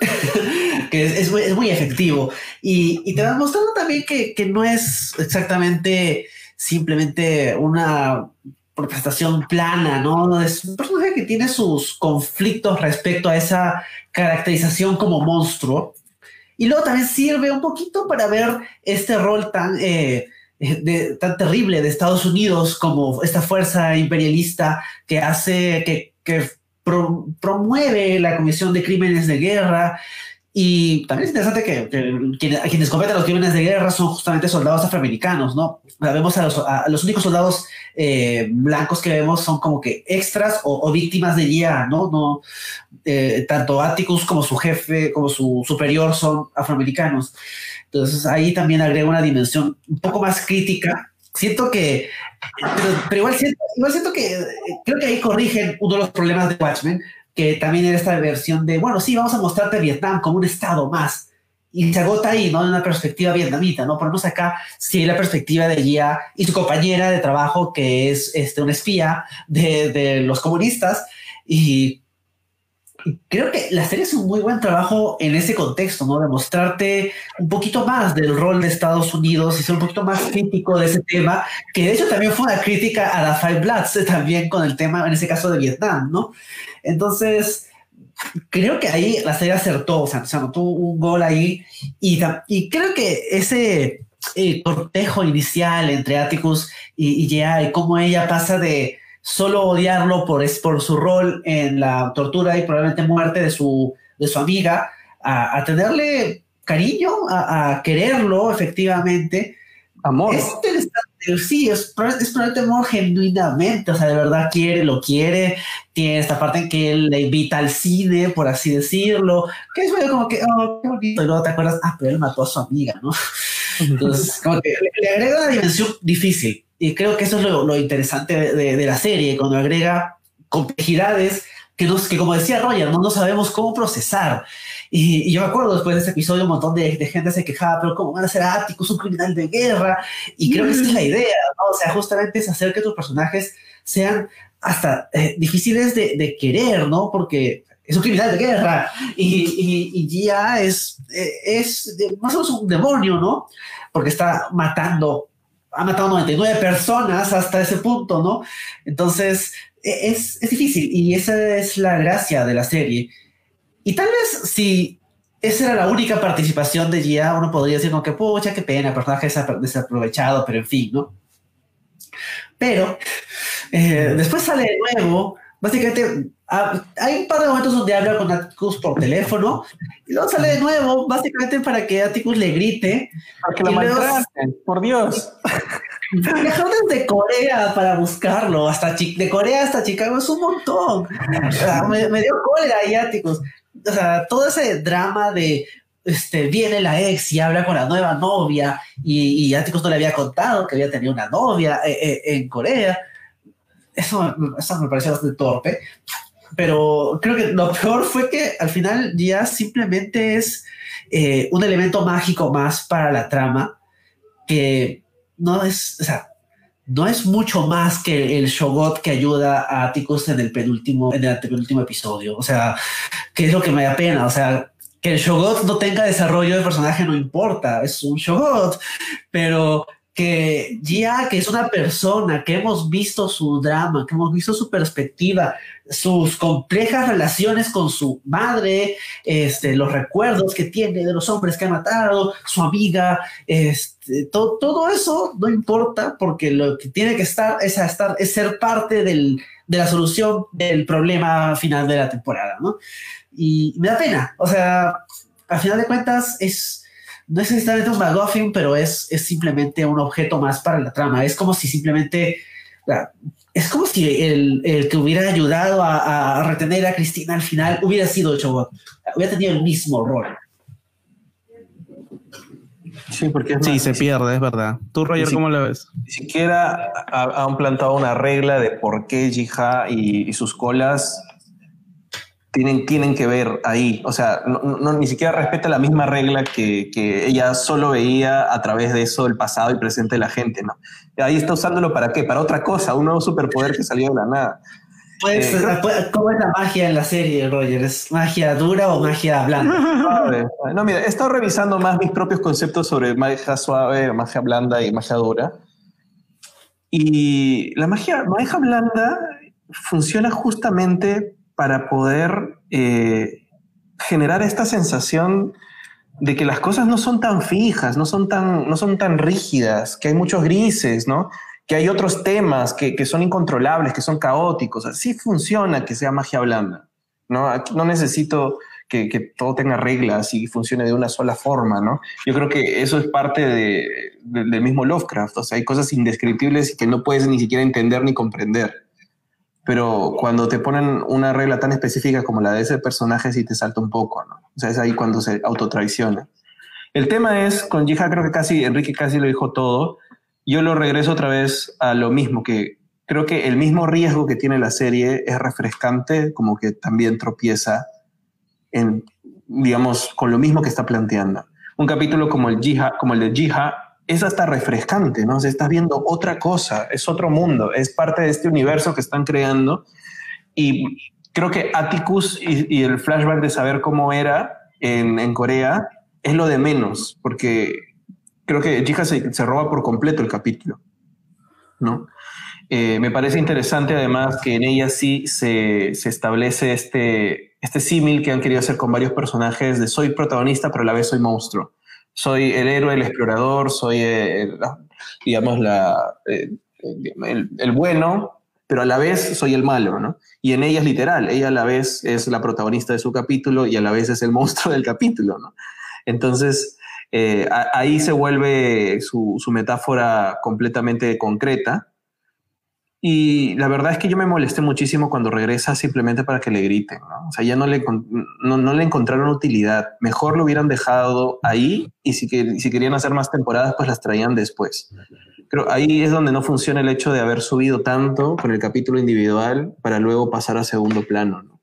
*laughs* que es, muy, efectivo. Y, te van mostrando también que, no es exactamente simplemente una prestación plana, ¿no? Es un personaje que tiene sus conflictos respecto a esa caracterización como monstruo y luego también sirve un poquito para ver este rol tan, eh, tan terrible de Estados Unidos como esta fuerza imperialista que hace, que promueve la Comisión de Crímenes de Guerra. Y también es interesante que, quienes, cometen los crímenes de guerra son justamente soldados afroamericanos, ¿no? vemos a los, a los únicos soldados eh, blancos que vemos son como que extras o, víctimas de guía, ¿no? no eh, tanto Atticus como su jefe, como su superior son afroamericanos. Entonces ahí también agrega una dimensión un poco más crítica siento que, pero, igual, siento, igual siento que creo que ahí corrigen uno de los problemas de Watchmen, que también era esta versión de, bueno, sí, vamos a mostrarte Vietnam como un estado más. Y se agota ahí, ¿no? En una perspectiva vietnamita, ¿no? Ponemos acá, sí, la perspectiva de Gia y su compañera de trabajo, que es este, un espía de, de los comunistas. Y creo que la serie es un muy buen trabajo en ese contexto, ¿no? De mostrarte un poquito más del rol de Estados Unidos y ser un poquito más crítico de ese tema, que de hecho también fue una crítica a la Five Bloods, *laughs* también con el tema, en ese caso de Vietnam, ¿no? Entonces, creo que ahí la serie acertó, o sea, se anotó un gol ahí y, y creo que ese eh, cortejo inicial entre Atticus y, y y cómo ella pasa de solo odiarlo por, es, por su rol en la tortura y probablemente muerte de su, de su amiga, a, tenerle cariño, a, quererlo efectivamente. Amor. Es interesante, sí, es, es probablemente amor genuinamente, o sea, de verdad quiere, lo quiere, tiene esta parte en que él le invita al cine, por así decirlo, que es medio como que, oh, qué bonito, y luego te acuerdas, ah, pero él mató a su amiga, ¿no? *laughs* Entonces, como que le agrega una dimensión difícil. Y creo que eso es lo, interesante de, la serie, cuando agrega complejidades que, nos, que como decía Roger, no, no sabemos cómo procesar. Y, yo me acuerdo después de ese episodio, un montón de, gente se quejaba, pero ¿cómo van a ser Atticus un criminal de guerra? Y creo que esa es la idea, ¿no? O sea, justamente es hacer que tus personajes sean hasta eh, difíciles de, querer, ¿no? Porque es un criminal de guerra y, y, ya es, eh, es más o menos un demonio, ¿no? Porque está matando ha matado 99 personas hasta ese punto, ¿no? Entonces, e, es, es, difícil y esa es la gracia de la serie. Y tal vez si esa era la única participación de Gia, uno podría decir como que, pucha, qué pena, personaje desaprovechado, pero en fin, ¿no? Pero eh, después sale de nuevo Básicamente, ah, hay un par de momentos donde habla con Atticus por teléfono y luego sale de nuevo, básicamente para que Atticus le grite. Para que lo maltraten, por Dios. Viajaron desde Corea para buscarlo, hasta de Corea hasta Chicago es un montón. me, dio cólera ahí Atticus. O sea, todo ese drama de este, viene la ex y habla con la nueva novia y, y Atticus no le había contado que había tenido una novia eh, eh, en Corea eso, eso me pareció bastante torpe. Pero creo que lo peor fue que al final ya simplemente es eh, un elemento mágico más para la trama que no es, o sea, no es mucho más que el Shogot que ayuda a Atticus en el penúltimo, en el penúltimo episodio. O sea, que es lo que me da pena. O sea, que el Shogot no tenga desarrollo de personaje no importa, es un Shogot, pero que ya que es una persona que hemos visto su drama, que hemos visto su perspectiva, sus complejas relaciones con su madre, este, los recuerdos que tiene de los hombres que ha matado, su amiga, este, todo, todo eso no importa porque lo que tiene que estar es, estar, es ser parte del, de la solución del problema final de la temporada, ¿no? Y me da pena, o sea, a final de cuentas es no es necesariamente un McGuffin, pero es, es simplemente un objeto más para la trama. Es como si simplemente, es como si el, el que hubiera ayudado a, a, retener a Cristina al final hubiera sido Chobot, hubiera tenido el mismo rol. Sí, porque sí, se pierde, es verdad. ¿Tú, Roger, cómo lo ves? Ni siquiera han plantado una regla de por qué Jiha y, y sus colas tienen, tienen que ver ahí. O sea, no, ni siquiera respeta la misma regla que, que, ella solo veía a través de eso del pasado y presente de la gente, ¿no? ahí está usándolo para qué? Para otra cosa, un nuevo superpoder que salió de la nada. Pues, eh, ¿Cómo es la magia en la serie, Roger? ¿Es magia dura o magia blanda? *laughs* No, mira, he estado revisando más mis propios conceptos sobre magia suave, magia blanda y magia dura. Y la magia, magia blanda funciona justamente para poder eh, generar esta sensación de que las cosas no son tan fijas, no son tan, no son tan rígidas, que hay muchos grises, ¿no? Que hay otros temas que, que son incontrolables, que son caóticos. Así funciona que sea magia blanda, ¿no? No necesito que, que, todo tenga reglas y funcione de una sola forma, ¿no? Yo creo que eso es parte de, del mismo Lovecraft. O sea, hay cosas indescriptibles que no puedes ni siquiera entender ni comprender pero cuando te ponen una regla tan específica como la de ese personaje, sí te salta un poco, ¿no? O sea, es ahí cuando se autotraiciona. El tema es, con Jiha creo que casi, Enrique casi lo dijo todo, yo lo regreso otra vez a lo mismo, que creo que el mismo riesgo que tiene la serie es refrescante, como que también tropieza en, digamos, con lo mismo que está planteando. Un capítulo como el, Jiha, como el de Jiha es hasta refrescante, ¿no? se estás viendo otra cosa, es otro mundo, es parte de este universo que están creando. Y creo que Atticus y, el flashback de saber cómo era en, Corea es lo de menos, porque creo que Jiha se, se roba por completo el capítulo, ¿no? Eh, me parece interesante además que en ella sí se, se establece este, este símil que han querido hacer con varios personajes de soy protagonista pero a la vez soy monstruo. Soy el héroe, el explorador, soy, el, digamos, la, eh, el, el, bueno, pero a la vez soy el malo, ¿no? Y en ella es literal, ella a la vez es la protagonista de su capítulo y a la vez es el *laughs* monstruo del capítulo, ¿no? Entonces, eh, ahí se vuelve su, su metáfora completamente concreta y la verdad es que yo me molesté muchísimo cuando regresa simplemente para que le griten, ¿no? O sea, ya no le, no, no le encontraron utilidad. Mejor lo hubieran dejado ahí y si, que, si querían hacer más temporadas, pues las traían después. Pero ahí es donde no funciona el hecho de haber subido tanto con el capítulo individual para luego pasar a segundo plano, ¿no?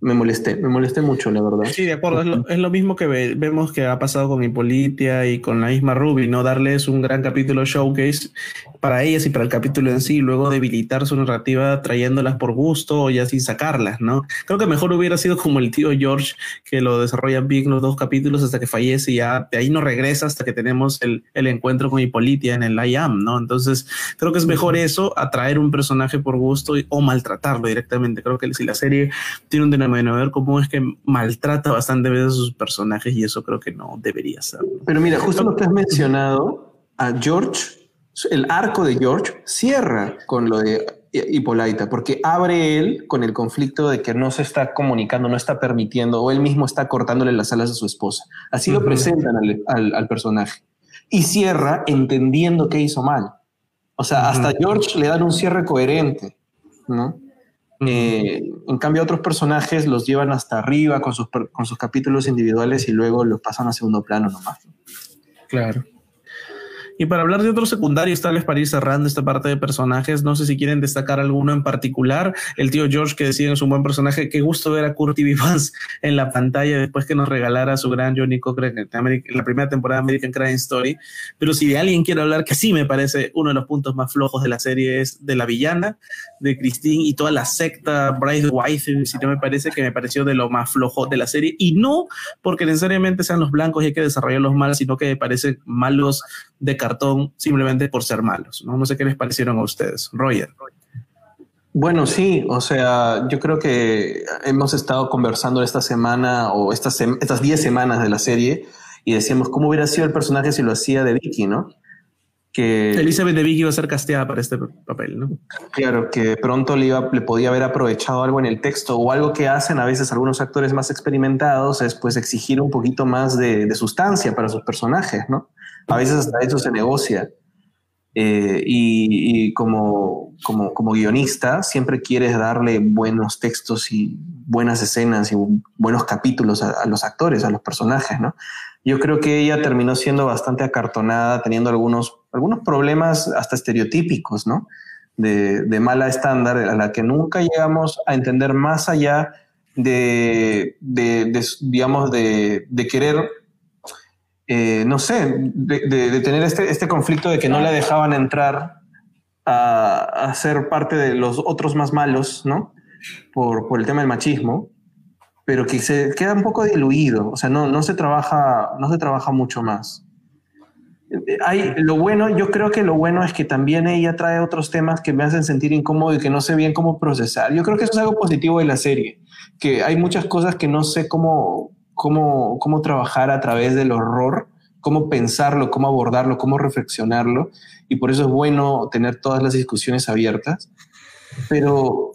Me molesté, me molesté mucho, la verdad. Sí, de acuerdo, es lo, mismo que vemos que ha pasado con Hipolitia y con la misma Ruby, ¿no? Darles un gran capítulo showcase para ellas y para el capítulo en sí, y luego debilitar su narrativa trayéndolas por gusto o ya sin sacarlas, ¿no? Creo que mejor hubiera sido como el tío George, que lo desarrolla bien los dos capítulos hasta que fallece y ya de ahí no regresa hasta que tenemos el, el encuentro con Hipolitia en el I Am, ¿no? Entonces, creo que es mejor eso, atraer un personaje por gusto o maltratarlo directamente. Creo que si la serie tiene un bueno, ver cómo es que maltrata bastante veces a sus personajes y eso creo que no debería ser. Pero mira, justo lo que has mencionado, a George, el arco de George cierra con lo de Hippolyta, porque abre él con el conflicto de que no se está comunicando, no está permitiendo, o él mismo está cortándole las alas a su esposa. Así lo presentan al, al, personaje. Y cierra entendiendo que hizo mal. O sea, hasta George le dan un cierre coherente, ¿no? Eh, en cambio, otros personajes los llevan hasta arriba con sus, con sus capítulos individuales y luego los pasan a segundo plano nomás. Claro. Y para hablar de otros secundarios, tal vez para ir cerrando esta parte de personajes, no sé si quieren destacar alguno en particular. El tío George, que decía es un buen personaje. Qué gusto ver a Kurt Vance en la pantalla después que nos regalara su gran Johnny Cochran en la primera temporada de American Crime Story. Pero si de alguien quiere hablar, que sí me parece uno de los puntos más flojos de la serie es de la villana, de Christine y toda la secta Bryce White, si no me parece que me pareció de lo más flojo de la serie. Y no porque necesariamente sean los blancos y hay que desarrollarlos mal, sino que me parecen malos de cartón simplemente por ser malos. No, no sé qué les parecieron a ustedes. Roger. Bueno, sí, o sea, yo creo que hemos estado conversando esta semana o estas 10 semanas de la serie y decíamos cómo hubiera sido el personaje si lo hacía de Vicky, ¿no? Que Elizabeth de Vicky iba a ser casteada para este papel, ¿no? Claro, que pronto le, iba, le podía haber aprovechado algo en el texto o algo que hacen a veces algunos actores más experimentados es pues exigir un poquito más de, de sustancia para sus personajes, ¿no? A veces hasta eso se negocia. Eh, y, como, como, como, guionista siempre quieres darle buenos textos y buenas escenas y buenos capítulos a, los actores, a los personajes, ¿no? Yo creo que ella terminó siendo bastante acartonada, teniendo algunos, algunos problemas hasta estereotípicos, ¿no? De, de mala estándar, a la que nunca llegamos a entender más allá de, de, de digamos, de querer eh, no sé, de, tener este, este, conflicto de que no le dejaban entrar a, ser parte de los otros más malos, ¿no? Por, por, el tema del machismo, pero que se queda un poco diluido, o sea, no, no, se, trabaja, no se trabaja mucho más. Hay, lo bueno, yo creo que lo bueno es que también ella trae otros temas que me hacen sentir incómodo y que no sé bien cómo procesar. Yo creo que eso es algo positivo de la serie, que hay muchas cosas que no sé cómo, cómo, cómo trabajar a través del horror, cómo pensarlo, cómo abordarlo, cómo reflexionarlo. Y por eso es bueno tener todas las discusiones abiertas. Pero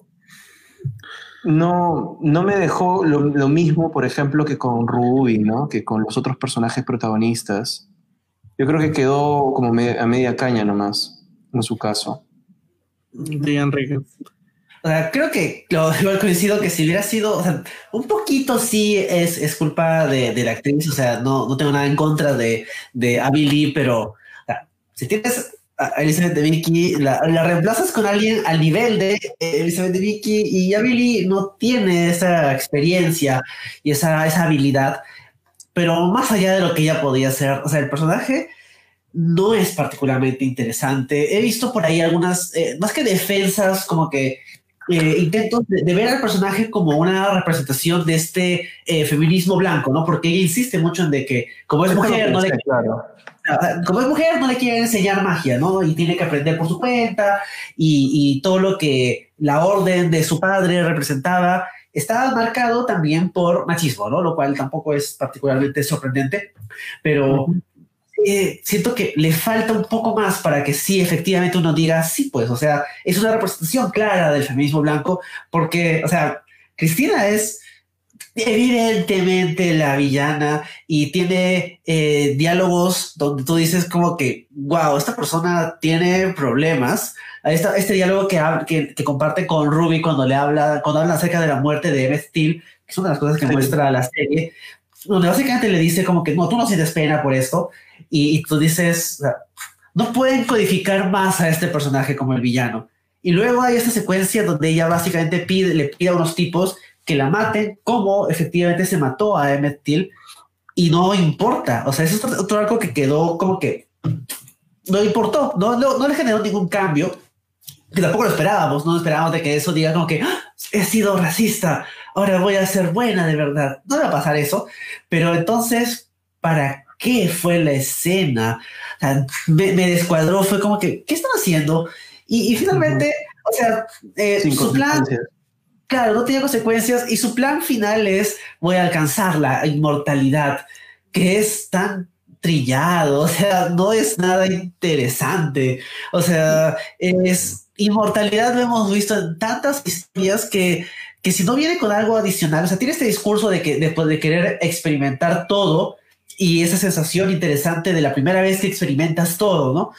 no, no me dejó lo, mismo, por ejemplo, que con Ruby, ¿no? que con los otros personajes protagonistas. Yo creo que quedó como a media caña nomás, en su caso. De Enrique. O sea, creo que *laughs* lo, coincido que si hubiera sido, o sea, un poquito sí es, es culpa de, de, la actriz, o sea, no, no tengo nada en contra de, de Abby pero si tienes a Elizabeth de Vicky, la, reemplazas con alguien al nivel de Elizabeth de Vicky y Billy no tiene esa experiencia y esa, esa habilidad, pero más allá de lo que ella podía hacer, o sea, el personaje no es particularmente interesante. He visto por ahí algunas, eh, más que defensas, como que eh, intentos de, ver al personaje como una representación de este eh, feminismo blanco, ¿no? Porque ella insiste mucho en de que como es mujer, no le, como es mujer, no le quiere enseñar magia, ¿no? Y tiene que aprender por su cuenta y, y todo lo que la orden de su padre representaba estaba marcado también por machismo, ¿no? Lo cual tampoco es particularmente sorprendente, pero eh, siento que le falta un poco más para que sí, efectivamente uno diga, sí, pues, o sea, es una representación clara del feminismo blanco, porque, o sea, Cristina es evidentemente la villana y tiene eh, diálogos donde tú dices como que, wow, esta persona tiene problemas. Esta, este diálogo que, que, que, comparte con Ruby cuando le habla, cuando habla acerca de la muerte de Emmett Till, que es una de las cosas que muestra la serie, donde básicamente le dice como que no, tú no sientes pena por esto, y, tú dices, no pueden codificar más a este personaje como el villano. Y luego hay esta secuencia donde ella básicamente pide, le pide a unos tipos que la maten, como efectivamente se mató a Emmett Till, y no importa. O sea, eso es otro, algo que quedó como que no importó, no, no, no le generó ningún cambio, que tampoco lo esperábamos, no esperábamos de que eso diga como que ¡Ah! he sido racista, ahora voy a ser buena de verdad. No va a pasar eso, pero entonces, ¿para qué fue la escena? me, descuadró, fue como que, ¿qué están haciendo? Y, finalmente, o sea, eh, su plan, claro, no tenía consecuencias y su plan final es, voy a alcanzar la inmortalidad, que es tan trillado, *laughs* o sea, no es nada interesante, o sea, es inmortalidad lo hemos visto en tantas historias que que si no viene con algo adicional, o sea, tiene este discurso de que después de querer experimentar todo y esa sensación interesante de la primera vez que experimentas todo, ¿no?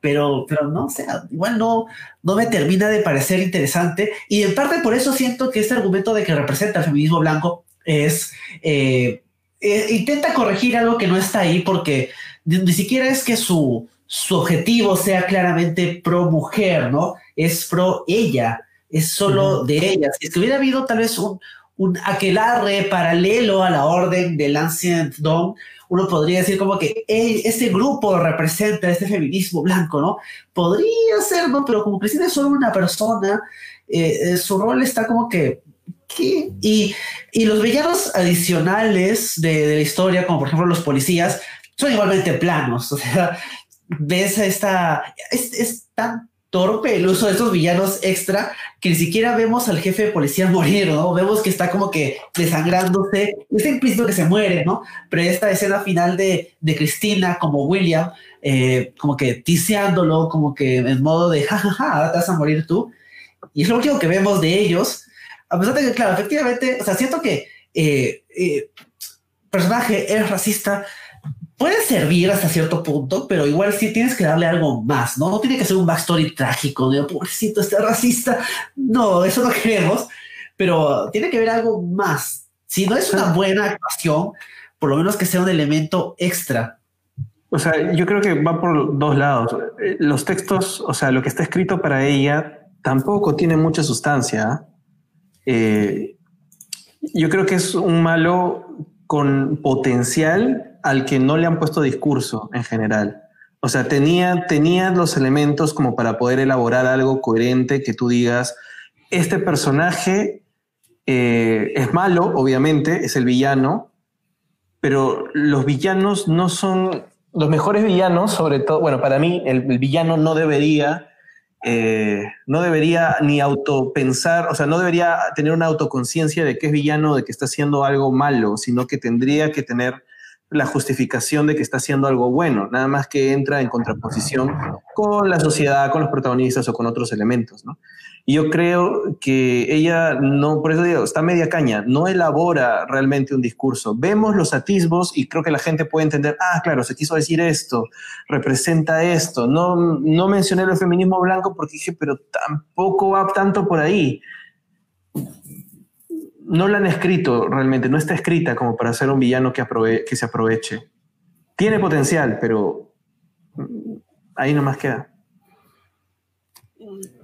Pero, pero no, o sea, igual no, no me termina de parecer interesante y en parte por eso siento que este argumento de que representa el feminismo blanco es, eh, eh, intenta corregir algo que no está ahí porque ni, siquiera es que su, su objetivo sea claramente pro mujer, ¿no? Es pro ella es solo de ellas. Si hubiera habido tal vez un, un aquelarre paralelo a la orden del Ancient Dawn, uno podría decir como que este grupo representa este feminismo blanco, ¿no? Podría ser, ¿no? Pero como Cristina es solo una persona, eh, eh, su rol está como que... Y, y los villanos adicionales de, de, la historia, como por ejemplo los policías, son igualmente planos. *laughs* O sea, ves esta... Es, es tan torpe el uso de estos villanos extra que ni siquiera vemos al jefe de policía *laughs* morir, ¿no? Vemos que está como que desangrándose, es implícito que se muere, ¿no? Pero esta escena final de, de Cristina como William, eh, como que tiseándolo, como que en modo de jajaja, ja, ja, te vas a morir tú. Y es lo último que vemos de ellos, a pesar de que, claro, efectivamente, o sea, siento que eh, eh, personaje es racista, puede servir hasta cierto punto, pero igual sí tienes que darle algo más, ¿no? No tiene que ser un backstory trágico de, pobrecito, este racista. No, eso no *laughs* queremos, pero tiene que haber algo más. Si no es una buena actuación, por lo menos que sea un elemento extra. O sea, yo creo que va por dos lados. Eh, los textos, o sea, lo que está escrito para ella tampoco tiene mucha sustancia. Eh, yo creo que es un malo con potencial al que no le han puesto discurso en general. O sea, tenía, tenía los elementos como para poder elaborar algo coherente que tú digas, este personaje eh, es malo, obviamente, es el villano, pero los villanos no son los mejores villanos, sobre todo, bueno, para mí el, villano no debería, eh, no debería ni autopensar, o sea, no debería tener una autoconciencia de que es villano, de que está haciendo algo malo, sino que tendría que tener la justificación de que está haciendo algo bueno, nada más que entra en contraposición con la sociedad, con los protagonistas o con otros elementos, ¿no? Y yo creo que ella no, por eso digo, está media caña, no elabora realmente un discurso. Vemos los atisbos y creo que la gente puede entender, ah, claro, se quiso decir esto, representa esto. No, no mencioné el feminismo blanco porque dije, pero tampoco va tanto por ahí no la han escrito realmente, no está escrita como para ser un villano que, que se aproveche. Tiene potencial, pero Ahí nomás queda.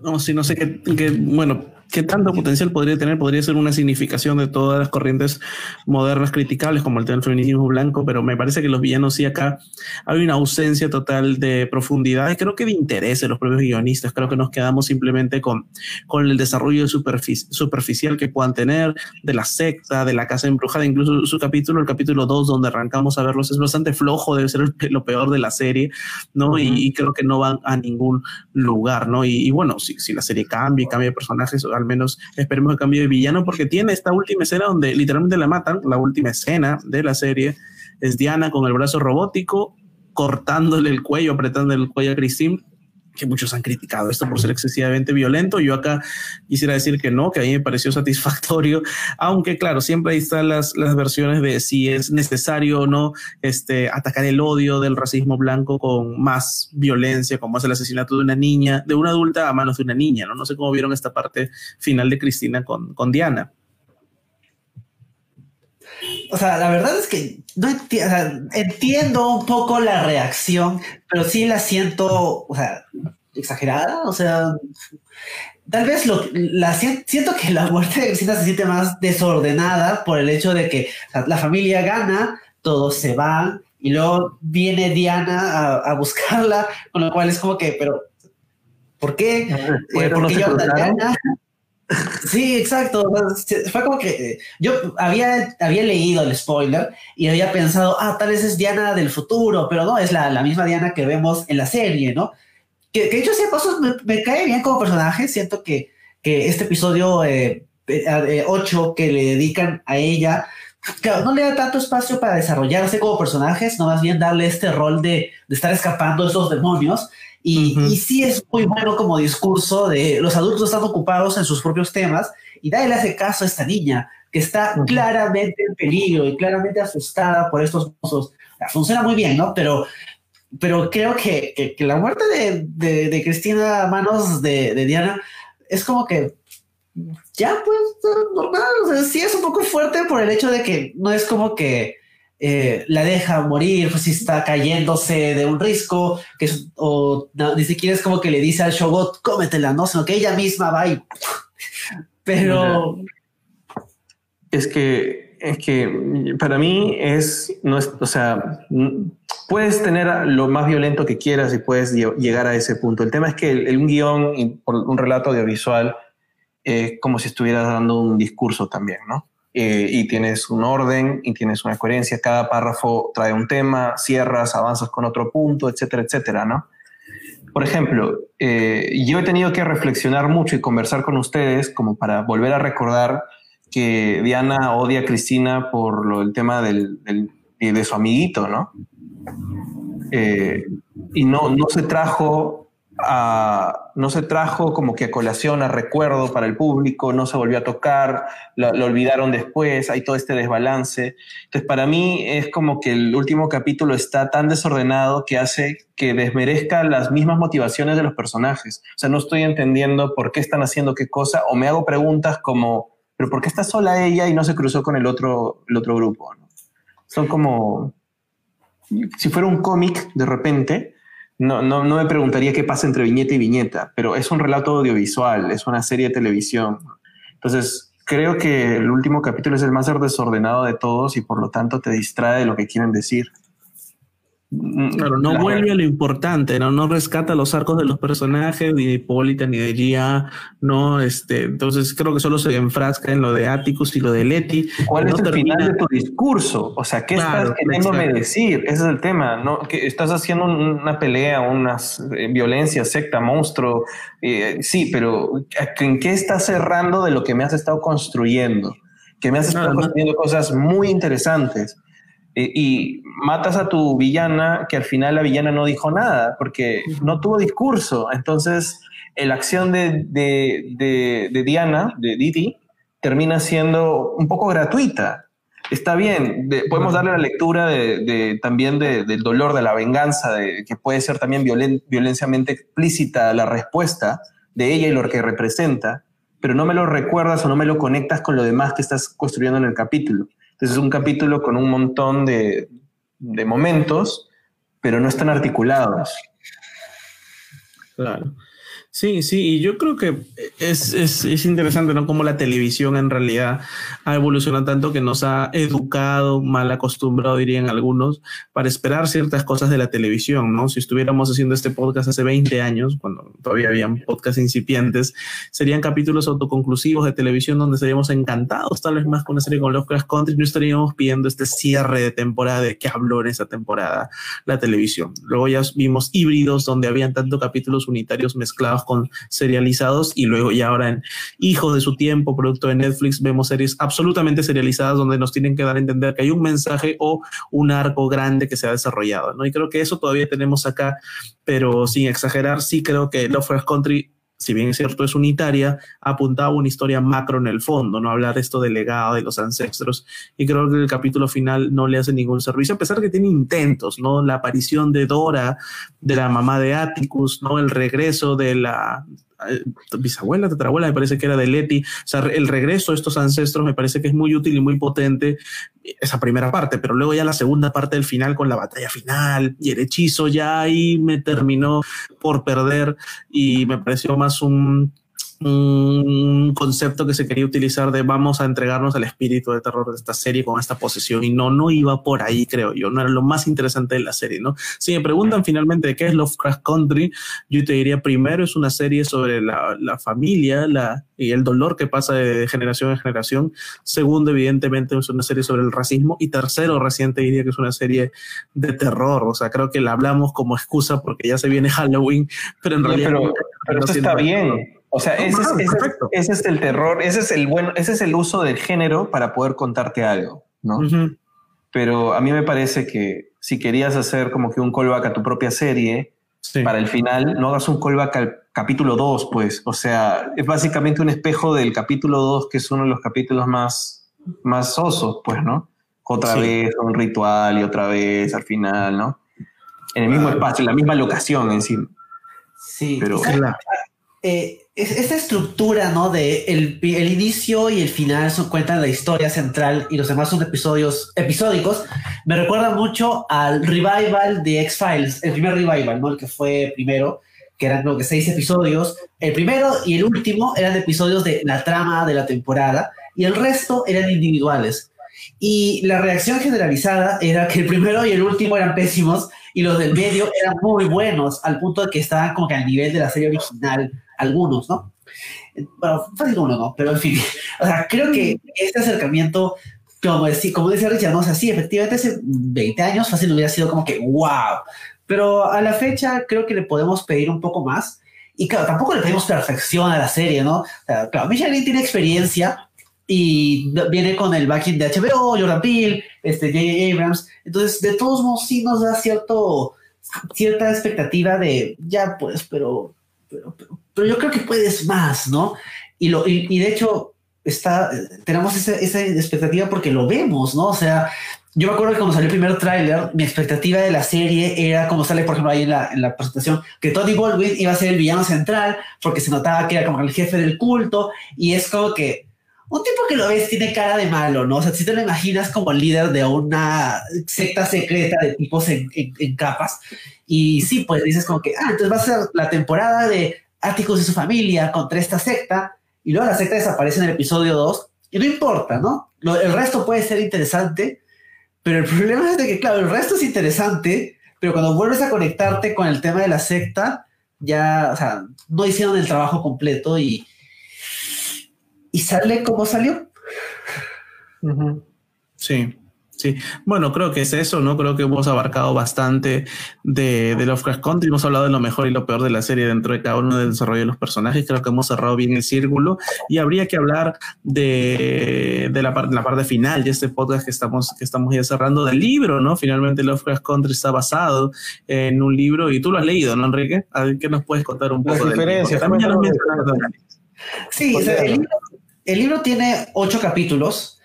No, sí, no sé qué, bueno, qué tanto potencial podría tener, podría ser una significación de todas las corrientes modernas criticables, como el tema del feminismo blanco, pero me parece que los villanos sí acá hay una ausencia total de profundidad y creo que de interés de los propios guionistas. Creo que nos quedamos simplemente con, con el desarrollo superficial que puedan tener de la secta, de la casa embrujada, incluso su capítulo, el capítulo 2, donde arrancamos a verlos, es bastante flojo, debe ser lo peor de la serie, ¿no? y, creo que no van a ningún lugar, ¿no? Y, bueno, si, si la serie cambia, cambia de personajes, al menos esperemos que cambie de villano, porque tiene esta última escena donde literalmente la matan, la última escena de la serie. Es Diana con el brazo robótico cortándole el cuello, apretándole el cuello a Christine que muchos han criticado esto por ser excesivamente violento. Yo acá quisiera decir que no, que a mí me pareció satisfactorio, aunque claro, siempre ahí están las, las versiones de si es necesario o no este, atacar el odio del racismo blanco con más violencia, como es el asesinato de una niña, de una adulta a manos de una niña. No, no sé cómo vieron esta parte final de Cristina con, con Diana. O sea, la verdad es que no entiendo un poco la reacción, pero sí la siento, o sea, exagerada. O sea, tal vez lo, la siento que la muerte de Cristina se siente más desordenada por el hecho de que la familia gana, todos se van y luego viene Diana a, buscarla, con lo cual es como que, pero ¿por qué? Eh, ¿Por qué Diana? Sí, exacto. Fue como que eh, yo había, había leído el spoiler y había pensado, ah, tal vez es Diana del futuro, pero no, es la, la misma Diana que vemos en la serie, ¿no? Que, que hecho, ese paso me, me, cae bien como personaje. Siento que, que este episodio 8 eh, eh, que le dedican a ella, claro, no le da tanto espacio para desarrollarse como personajes, no más bien darle este rol de, de estar escapando de esos demonios y, y, sí es muy bueno como discurso de los adultos están ocupados en sus propios temas y nadie le hace caso a esta niña que está claramente en peligro y claramente asustada por estos monstruos. Funciona muy bien, ¿no? Pero, pero creo que, que, la muerte de, de, de, Cristina a manos de, de Diana es como que ya pues normal, o sea, sí es un poco fuerte por el hecho de que no es como que eh, la deja morir, pues si está cayéndose de un risco, que o ni siquiera es como que le dice al Shogot, cómetela, no, sino que ella misma va y... *laughs* Pero... Es que, es que para mí es, no es, o sea, puedes tener lo más violento que quieras y puedes llegar a ese punto. El tema es que el, un guion, un relato audiovisual, es como si estuvieras dando un discurso también, ¿no? Eh, y tienes un orden y tienes una coherencia. Cada párrafo trae un tema, cierras, avanzas con otro punto, etcétera, etcétera, ¿no? Por ejemplo, eh, yo he tenido que reflexionar mucho y conversar con ustedes como para volver a recordar que Diana odia a Cristina por lo, el tema del, de su amiguito, ¿no? Eh, y no, no se trajo no se trajo como que a colación, a recuerdo para el público, no se volvió a tocar, lo, olvidaron después, hay todo este desbalance. Entonces, para mí es como que el último capítulo está tan desordenado que hace que desmerezca las mismas motivaciones de los personajes. O sea, no estoy entendiendo por qué están haciendo qué cosa, o me hago preguntas como, ¿pero por qué está sola ella y no se cruzó con el otro, el otro grupo? Son como, si fuera un cómic de repente, no, no, no me preguntaría qué pasa entre viñeta y viñeta, pero es un relato audiovisual, es una serie de televisión. Entonces, creo que el último capítulo es el más desordenado de todos y por lo tanto te distrae de lo que quieren decir. Mm, claro, no vuelve a lo importante, ¿no? No rescata los arcos de los personajes, ni de Hipólita, ni de Gia, ¿no? Este, entonces creo que solo se enfrasca en lo de Atticus y lo de Leti. ¿Cuál es el final de tu discurso? O sea, ¿qué estás queriéndome decir? Ese es el tema, ¿no? Que estás haciendo una pelea, una eh, violencia, secta, monstruo. Eh, sí, pero ¿en qué estás cerrando de lo que me has estado construyendo? Que me has estado construyendo cosas muy interesantes y matas a tu villana, que al final la villana no dijo nada, porque no tuvo discurso. Entonces, la acción de, de, de, Diana, de Didi, termina siendo un poco gratuita. Está bien, podemos darle la lectura de, también del dolor, de la venganza, que puede ser también violen, violenciamente explícita la respuesta de ella y lo que representa, pero no me lo recuerdas o no me lo conectas con lo demás que estás construyendo en el capítulo es un capítulo con un montón de, de momentos, pero no están articulados. Claro. Sí, sí, y yo creo que es, es, es, interesante, ¿no? Como la televisión en realidad ha evolucionado tanto que nos ha educado, mal acostumbrado, dirían algunos, para esperar ciertas cosas de la televisión, ¿no? Si estuviéramos haciendo este podcast hace 20 años, cuando todavía habían podcasts incipientes, serían capítulos autoconclusivos de televisión donde estaríamos encantados, tal vez más con una serie con Lovecraft Country, no estaríamos pidiendo este cierre de temporada de qué habló en esa temporada la televisión. Luego ya vimos híbridos donde habían tanto capítulos unitarios mezclados con serializados y luego ya ahora en Hijos de su tiempo, producto de Netflix, vemos series absolutamente serializadas donde nos tienen que dar a entender que hay un mensaje o un arco grande que se ha desarrollado, ¿no? Y creo que eso todavía tenemos acá, pero sin exagerar, sí creo que Lovecraft Country si bien es cierto, es unitaria, apuntaba una historia macro en el fondo, no hablar esto del legado de los ancestros. Y creo que el capítulo final no le hace ningún servicio, a pesar que tiene intentos, ¿no? La aparición de Dora, de la mamá de Atticus, ¿no? El regreso de la bisabuela, tatarabuela, me parece que era de Leti. O sea, el regreso de estos ancestros me parece que es muy útil y muy potente esa primera parte, pero luego ya la segunda parte del final con la batalla final y el hechizo ya ahí me terminó por perder y me pareció más un un concepto que se quería utilizar de vamos a entregarnos al espíritu de terror de esta serie con esta posesión y no, no iba por ahí, creo yo, no era lo más interesante de la serie, ¿no? Si me preguntan finalmente qué es Lovecraft Country, yo te diría primero es una serie sobre la, la familia la, y el dolor que pasa de generación en generación, segundo evidentemente es una serie sobre el racismo. Y tercero reciente diría que es una serie de terror, o sea, creo que la hablamos como excusa porque ya se viene Halloween, pero en realidad... Pero, pero eso está bien. O sea, ese, es, ese, es, el terror, ese es el bueno, ese es el uso del género para poder contarte algo, ¿no? Pero a mí me parece que si querías hacer como que un callback a tu propia serie, para el final, no hagas un callback al capítulo 2, pues. O sea, es básicamente un espejo del capítulo 2, que es uno de los capítulos más, más osos, pues, ¿no? Otra vez un ritual y otra vez al final, ¿no? En el mismo espacio, en la misma locación encima. Sí, pero eh, esta estructura, ¿no? De el, el, inicio y el final son cuentan la historia central y los demás son episodios episódicos. Me recuerda mucho al revival de X-Files, el primer revival, ¿no? El que fue primero, que eran creo que seis episodios. El primero y el último eran episodios de la trama de la temporada y el resto eran individuales. Y la reacción generalizada era que el primero y el último eran pésimos y los del medio eran muy buenos, al punto de que estaban como que al nivel de la serie original algunos, ¿no? Bueno, fácil uno, ¿no? Pero en fin, *laughs* o sea, creo que este acercamiento, como, decía, como decía Richard, no o sea, sí, efectivamente hace 20 años fácil hubiera sido como que wow, pero a la fecha creo que le podemos pedir un poco más. Y claro, tampoco le pedimos perfección a la serie, ¿no? O sea, claro, Michelin tiene experiencia y viene con el backing de HBO, Jordan Peele, este, J.J. Abrams. Entonces, de todos modos, sí nos da cierto, cierta expectativa de, ya pues, pero, pero, pero pero yo creo que puedes más, ¿no? Y, lo, y, de hecho, está, tenemos esa, esa, expectativa porque lo vemos, ¿no? O sea, yo me acuerdo que cuando salió el primer tráiler, mi expectativa de la serie era como sale, por ejemplo, ahí en la, en la, presentación, que Tony Baldwin iba a ser el villano central porque se notaba que era como el jefe del culto y es como que un tipo que lo ves tiene cara de malo, ¿no? O sea, si te lo imaginas como el líder de una secta secreta de tipos en, en, en capas y sí, pues dices como que, ah, entonces va a ser la temporada de Atticus y su familia contra esta secta, y luego la secta desaparece en el episodio 2, y no importa, ¿no? el resto puede ser interesante, pero el *laughs* problema es de que, claro, el resto es interesante, pero cuando vuelves a conectarte con el tema de la secta, ya, o sea, no hicieron el trabajo completo y, y sale como salió. Sí. Sí, bueno, creo que es eso, ¿no? Creo que hemos abarcado bastante de, de Lovecraft Country, hemos hablado de lo mejor y lo peor de la serie dentro de cada uno del desarrollo de los personajes, creo que hemos cerrado bien el círculo y habría que hablar de, de la, la, parte final de este podcast que estamos, que estamos ya cerrando del libro, ¿no? Finalmente Lovecraft Country está basado en un libro y tú lo has leído, ¿no, Enrique? A ver, ¿qué nos puedes contar un poco? de diferencias. También Sí, o sea, el, libro, el libro tiene ocho capítulos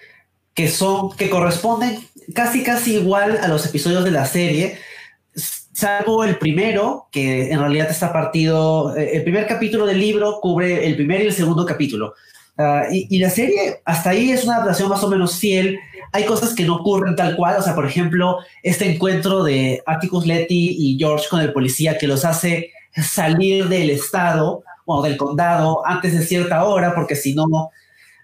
que son, que corresponden casi casi igual a los episodios de la serie, salvo el primero, que en realidad está partido, eh, el primer capítulo del libro cubre el primer y el segundo capítulo. Uh, y, y, la serie hasta ahí es una adaptación más o menos fiel. Hay cosas que no ocurren tal cual, o sea, por ejemplo, este encuentro de Atticus Letty y George con el policía que los hace salir del estado o del condado antes de cierta hora, porque si no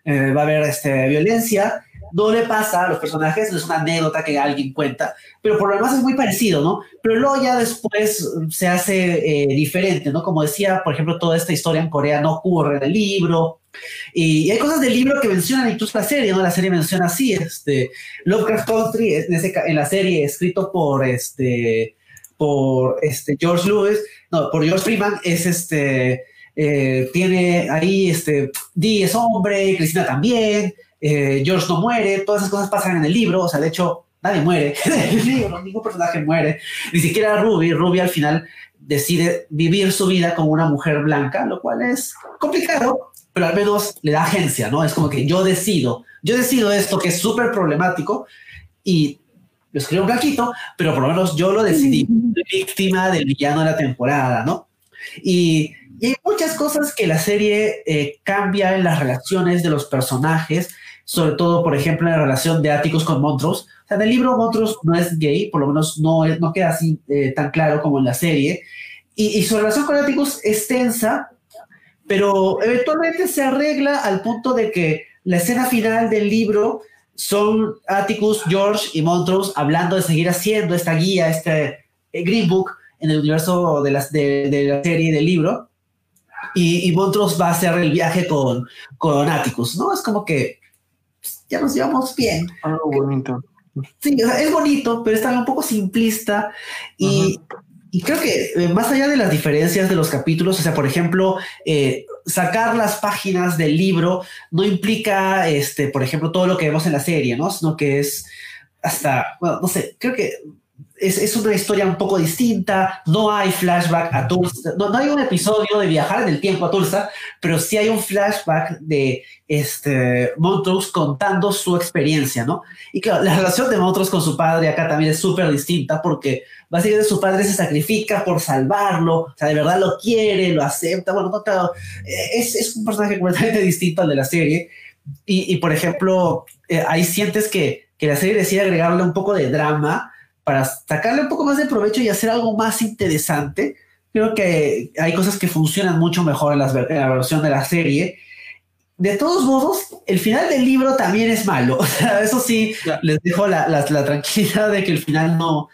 eh, va a haber este, violencia. No le pasa a los personajes, es una anécdota que alguien cuenta, pero por lo demás es muy parecido, ¿no? Pero luego ya después se hace eh, diferente, ¿no? Como decía, por ejemplo, toda esta historia en Corea no ocurre en el libro, y, hay cosas del libro que mencionan incluso la serie, ¿no? La serie menciona así, este, Lovecraft Country, en, en la serie escrito por, este, por este, George Lewis, no, por George Freeman, es este, eh, tiene ahí, este, Dee es hombre, Cristina también, eh, George no muere, todas esas cosas pasan en el libro, o sea, de hecho, nadie muere *laughs* en el libro, ningún personaje muere, ni siquiera Ruby, Ruby al final decide vivir su vida como una mujer blanca, lo cual es complicado, pero al menos le da agencia, ¿no? Es como que yo decido, yo decido esto que es súper problemático y lo escribo un blanquito, pero por lo menos yo lo decidí, víctima del villano de la temporada, ¿no? Y, hay muchas cosas que la serie eh, cambia en las relaciones de los personajes, sobre todo, por ejemplo, en la relación de Atticus con Montrose. O sea, en el libro Montrose no es gay, por lo menos no, no queda así eh, tan claro como en la serie. Y, su relación con Atticus es tensa, pero eventualmente se arregla al punto de que la escena final del libro son Atticus, George y Montrose hablando de seguir haciendo esta guía, este eh, Green Book en el universo de, las, de, la serie del libro. Y, y, Montrose va a hacer el viaje con, con Atticus, ¿no? Es como que ya nos llevamos bien. Ah, bonito. Sí, es bonito, pero está un poco simplista y, y creo que eh, más allá de las diferencias de los capítulos, o sea, por ejemplo, eh, sacar las páginas del libro no implica, este, por ejemplo, todo lo que vemos en la serie, ¿no? Sino que es hasta, bueno, no sé, creo que es, una historia un poco distinta, no hay flashback a Tulsa, no, hay un episodio de viajar en el tiempo a Tulsa, pero sí hay un flashback de este, Montrose contando su experiencia, ¿no? Y claro, la relación de Montrose con su padre acá también es súper distinta porque básicamente su padre se sacrifica por salvarlo, o sea, de verdad lo quiere, lo acepta, bueno, no, claro, es, es un personaje completamente distinto al de la serie. Y, y por ejemplo, eh, ahí sientes que, que la serie decide agregarle un poco de drama, para sacarle un poco más de provecho y hacer algo más interesante. Creo que hay cosas que funcionan mucho mejor en, la versión de la serie. De todos modos, el final del libro también es malo. *laughs* O sea, eso sí, les dejo la, la, tranquilidad de que el final no... O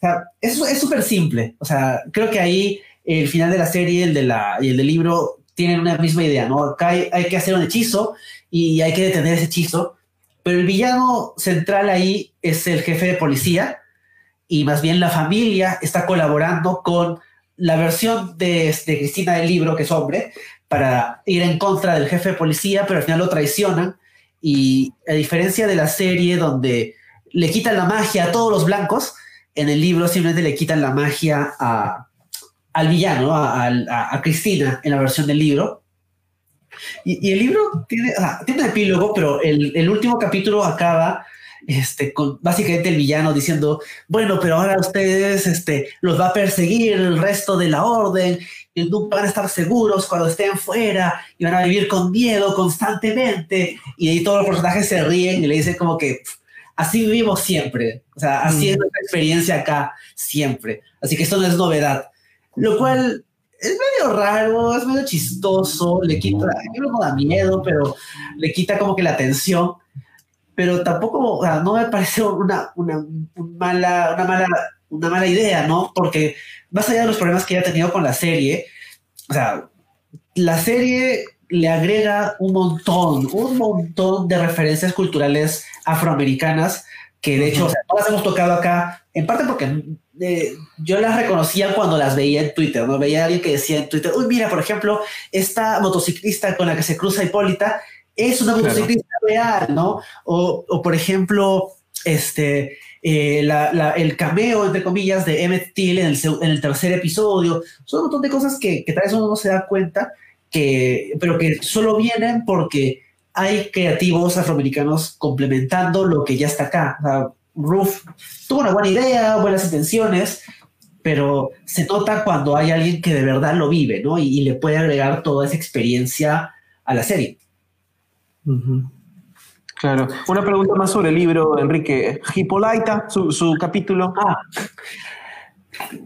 sea, es súper simple. O sea, creo que ahí el final de la serie el de la, y el del libro tienen una misma idea, ¿no? Acá hay, hay que hacer un hechizo y hay que detener ese hechizo, pero el villano central ahí es el jefe de policía, y más bien la familia está colaborando con la versión de, Cristina del libro, que es hombre, para ir en contra del jefe de policía, pero al final lo traicionan. Y a diferencia de la serie donde le quitan la magia a todos los blancos, en el libro simplemente le quitan la magia a, al villano, a, Cristina, en la versión del libro. Y, el libro tiene, tiene un epílogo, pero el último capítulo acaba este, con básicamente el villano diciendo, bueno, pero ahora ustedes este, los va a perseguir el resto de la orden y nunca van a estar seguros cuando estén fuera y van a vivir con miedo constantemente. Y ahí todos los personajes se ríen y le dicen como que así vivimos siempre, o sea, así es nuestra experiencia acá siempre. Así que esto no es novedad. Lo cual es medio raro, es medio chistoso, le quita, no da miedo, pero le quita como que la atención pero tampoco, no me parece una, una, mala, una, mala, una mala idea, ¿no? Porque más allá de los problemas que ya ha tenido con la serie, o sea, la serie le agrega un montón, un montón de referencias culturales afroamericanas que de hecho o sea, las hemos tocado acá, en parte porque eh, yo las reconocía cuando las veía en Twitter, ¿no? Veía a alguien que decía en Twitter, uy, mira, por ejemplo, esta motociclista con la que se cruza Hipólita es una motociclista real, ¿no? O, por ejemplo, este, eh, el cameo, entre comillas, de Emmett Till en el, tercer episodio. Son un montón de cosas que, tal vez uno no se da cuenta, que, pero que solo vienen porque hay creativos afroamericanos complementando lo que ya está acá. O tuvo una buena idea, buenas intenciones, pero se nota cuando hay alguien que de verdad lo vive, ¿no? y le puede agregar toda esa experiencia a la serie. Claro. Una pregunta más sobre el libro, Enrique. Hippolyta, su, capítulo. Ah.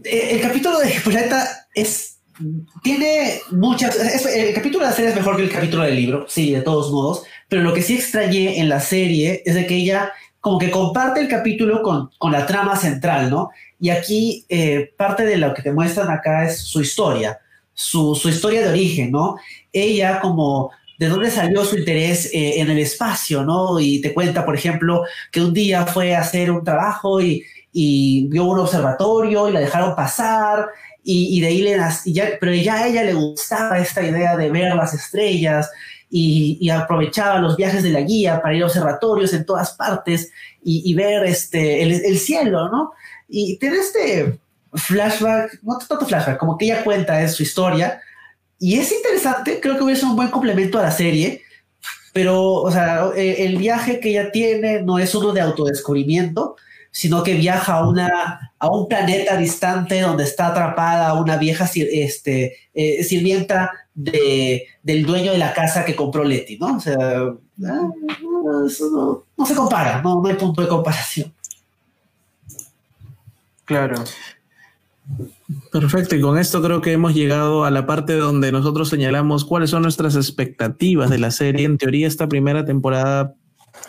Eh, el capítulo de Hippolyta es tiene muchas. el capítulo de la serie es mejor que el capítulo del libro, sí, de todos modos. Pero lo que sí extrañé en la serie es de que ella como que comparte el capítulo con, con la trama central, ¿no? Y aquí eh, parte de lo que te muestran acá es su historia, su, su historia de origen, ¿no? Ella como de dónde salió su interés eh, en el espacio, ¿no? Y te cuenta, por ejemplo, que un día fue a hacer un trabajo y, y vio un observatorio y la dejaron pasar y, de ahí le y ya, pero ya a ella le gustaba esta idea de ver las estrellas y, aprovechaba los viajes de la guía para ir a observatorios en todas partes y, ver este, el, cielo, ¿no? Y tiene este flashback, no tanto flashback, como que ella cuenta es su historia y es interesante, creo que hubiese un buen complemento a la serie, pero, o sea, e, el viaje que ella tiene no es uno de autodescubrimiento, sino que viaja a, una, a un planeta distante donde está atrapada una vieja este, eh, sirvienta de, del dueño de la casa que compró Letty, ¿no? O sea, ah, no, no, se compara, no, no hay punto de comparación. Claro. Perfecto, y con esto creo que hemos llegado a la parte donde nosotros señalamos cuáles son nuestras expectativas de la serie. En teoría, esta primera temporada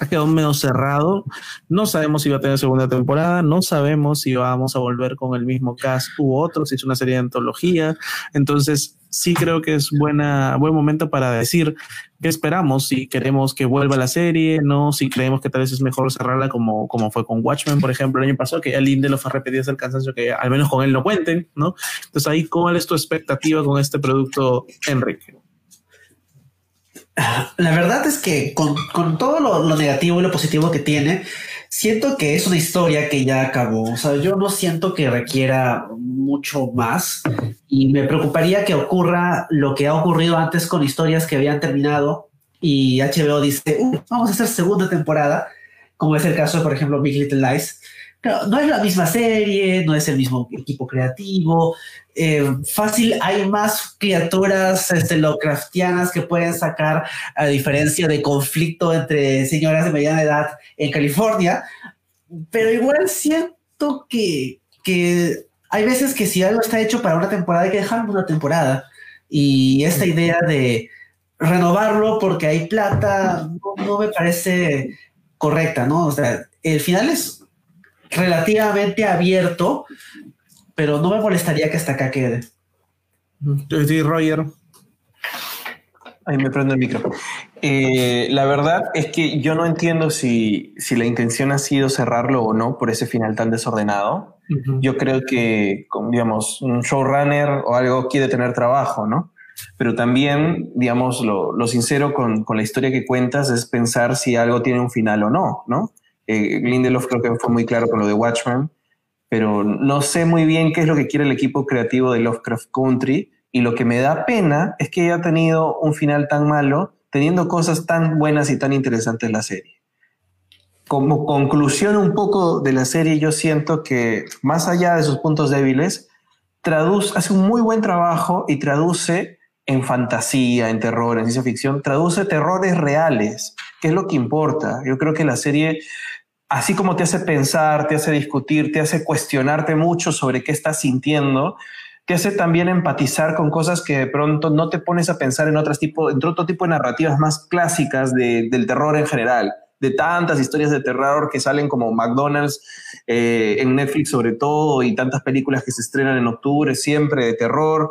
ha quedado menos cerrado. No sabemos si va a tener segunda temporada, no sabemos si vamos a volver con el mismo cast u otro, si es una serie de antología. Entonces, sí creo que es buena, buen momento para decir qué esperamos, si queremos que vuelva la serie, no, si creemos que tal vez es mejor cerrarla como, como fue con Watchmen, por ejemplo, el año pasado, que ya Lindelof ha repetido el cansancio que al menos con él no cuenten, ¿no? Entonces ahí, ¿cuál es tu expectativa con este producto, Enrique? La verdad es que con, todo lo, negativo y lo positivo que tiene, siento que es una historia que ya acabó. O sea, yo no siento que requiera mucho más y me preocuparía que ocurra lo que ha ocurrido antes con historias que habían terminado y HBO dice, uh, vamos a hacer segunda temporada, como es el caso por ejemplo, Big Little Lies no es la misma serie, no es el mismo equipo creativo. Eh, fácil, hay más criaturas este, Lovecraftianas que pueden sacar, a diferencia de conflicto entre señoras de mediana edad en California. Pero igual siento que, que hay veces que si algo está hecho para una temporada, hay que dejarlo una temporada. Y esta idea de renovarlo porque hay plata no, no me parece correcta, ¿no? O sea, el final es relativamente abierto, pero no me molestaría que hasta acá quede. Sí, Roger. Ahí me prendo el micro. Eh, la verdad es que yo no entiendo si, si, la intención ha sido cerrarlo o no por ese final tan desordenado. Yo creo que, digamos, un showrunner o algo quiere tener trabajo, ¿no? Pero también, digamos, lo, lo sincero con, con, la historia que cuentas es pensar si algo tiene un final o no, ¿no? Eh, Lindelof creo que fue muy claro con lo de Watchmen, pero no sé muy bien qué es lo que quiere el equipo creativo de Lovecraft Country. Y lo que me da pena es que haya tenido un final tan malo, teniendo cosas tan buenas y tan interesantes la serie. Como conclusión un poco de la serie, yo siento que más allá de sus puntos débiles, traduce, hace un muy buen trabajo y traduce en fantasía, en terror, en ciencia ficción, traduce terrores reales, que es lo que importa. Yo creo que la serie así como te hace pensar, te hace discutir, te hace cuestionarte mucho sobre qué estás sintiendo, te hace también empatizar con cosas que de pronto no te pones a pensar en, otras tipo, en otro tipo de narrativas más clásicas del terror en general, de tantas historias de terror que salen como McDonald's eh, en Netflix sobre todo y tantas películas que se estrenan en octubre siempre de terror.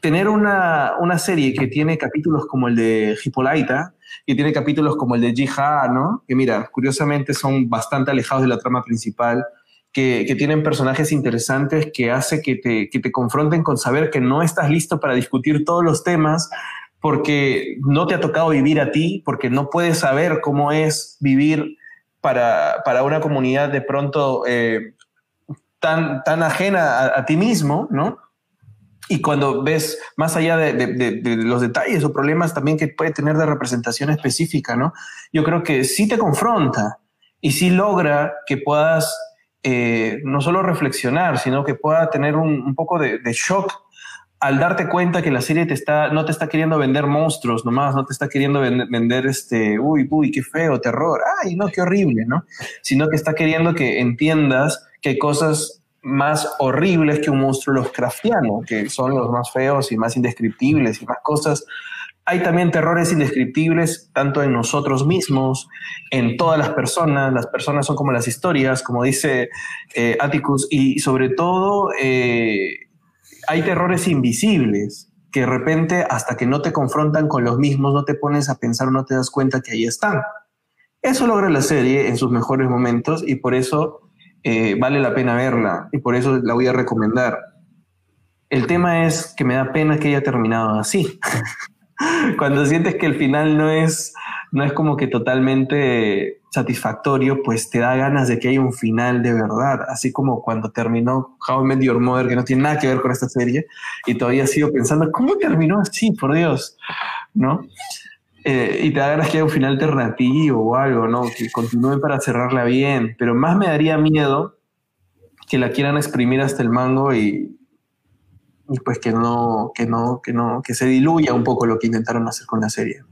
Tener una, una serie que tiene capítulos como el de Hippolyta, y tiene capítulos como el de Jihad, ¿no? Que mira, curiosamente son bastante alejados de la trama principal, que, que tienen personajes interesantes que hace que te, que te confronten con saber que no estás listo para discutir todos los temas porque no te ha tocado vivir a ti, porque no puedes saber cómo es vivir para, para una comunidad de pronto eh, tan, tan ajena a ti mismo, ¿no? Y cuando ves más allá de, los detalles o problemas también que puede tener de representación específica, ¿no? Yo creo que sí te confronta y sí logra que puedas eh, no solo reflexionar, sino que pueda tener un, poco de, shock al darte cuenta que la serie te está, no te está queriendo vender monstruos nomás, no te está queriendo vender, este, uy, uy, qué feo, terror, ay, no, qué horrible, ¿no? Sino que está queriendo que entiendas que hay cosas más horribles que un monstruo Lovecraftiano, que son los más feos y más indescriptibles y más cosas. Hay también terrores indescriptibles tanto en nosotros mismos, en todas las personas. Las personas son como las historias, como dice eh, Atticus, y sobre todo eh, hay terrores invisibles que de repente hasta que no te confrontan con los mismos no te pones a pensar, no te das cuenta que ahí están. Eso logra la serie en sus mejores momentos y por eso eh, vale la pena verla y por eso la voy a recomendar. El tema es que me da pena que haya terminado así. *laughs* Cuando sientes que el final no es, no es como que totalmente satisfactorio, pues te da ganas de que haya un final de verdad. Así como cuando terminó How I Met Your Mother, que no tiene nada que ver con esta serie, y todavía sigo pensando, ¿cómo terminó así? Por Dios, ¿no? Eh, y te da ganas que haya un final alternativo o algo, ¿no? Que continúe para cerrarla bien. Pero más me daría miedo que la quieran exprimir hasta el mango y, pues que no, que no, que no, que se diluya un poco lo que intentaron hacer con la serie.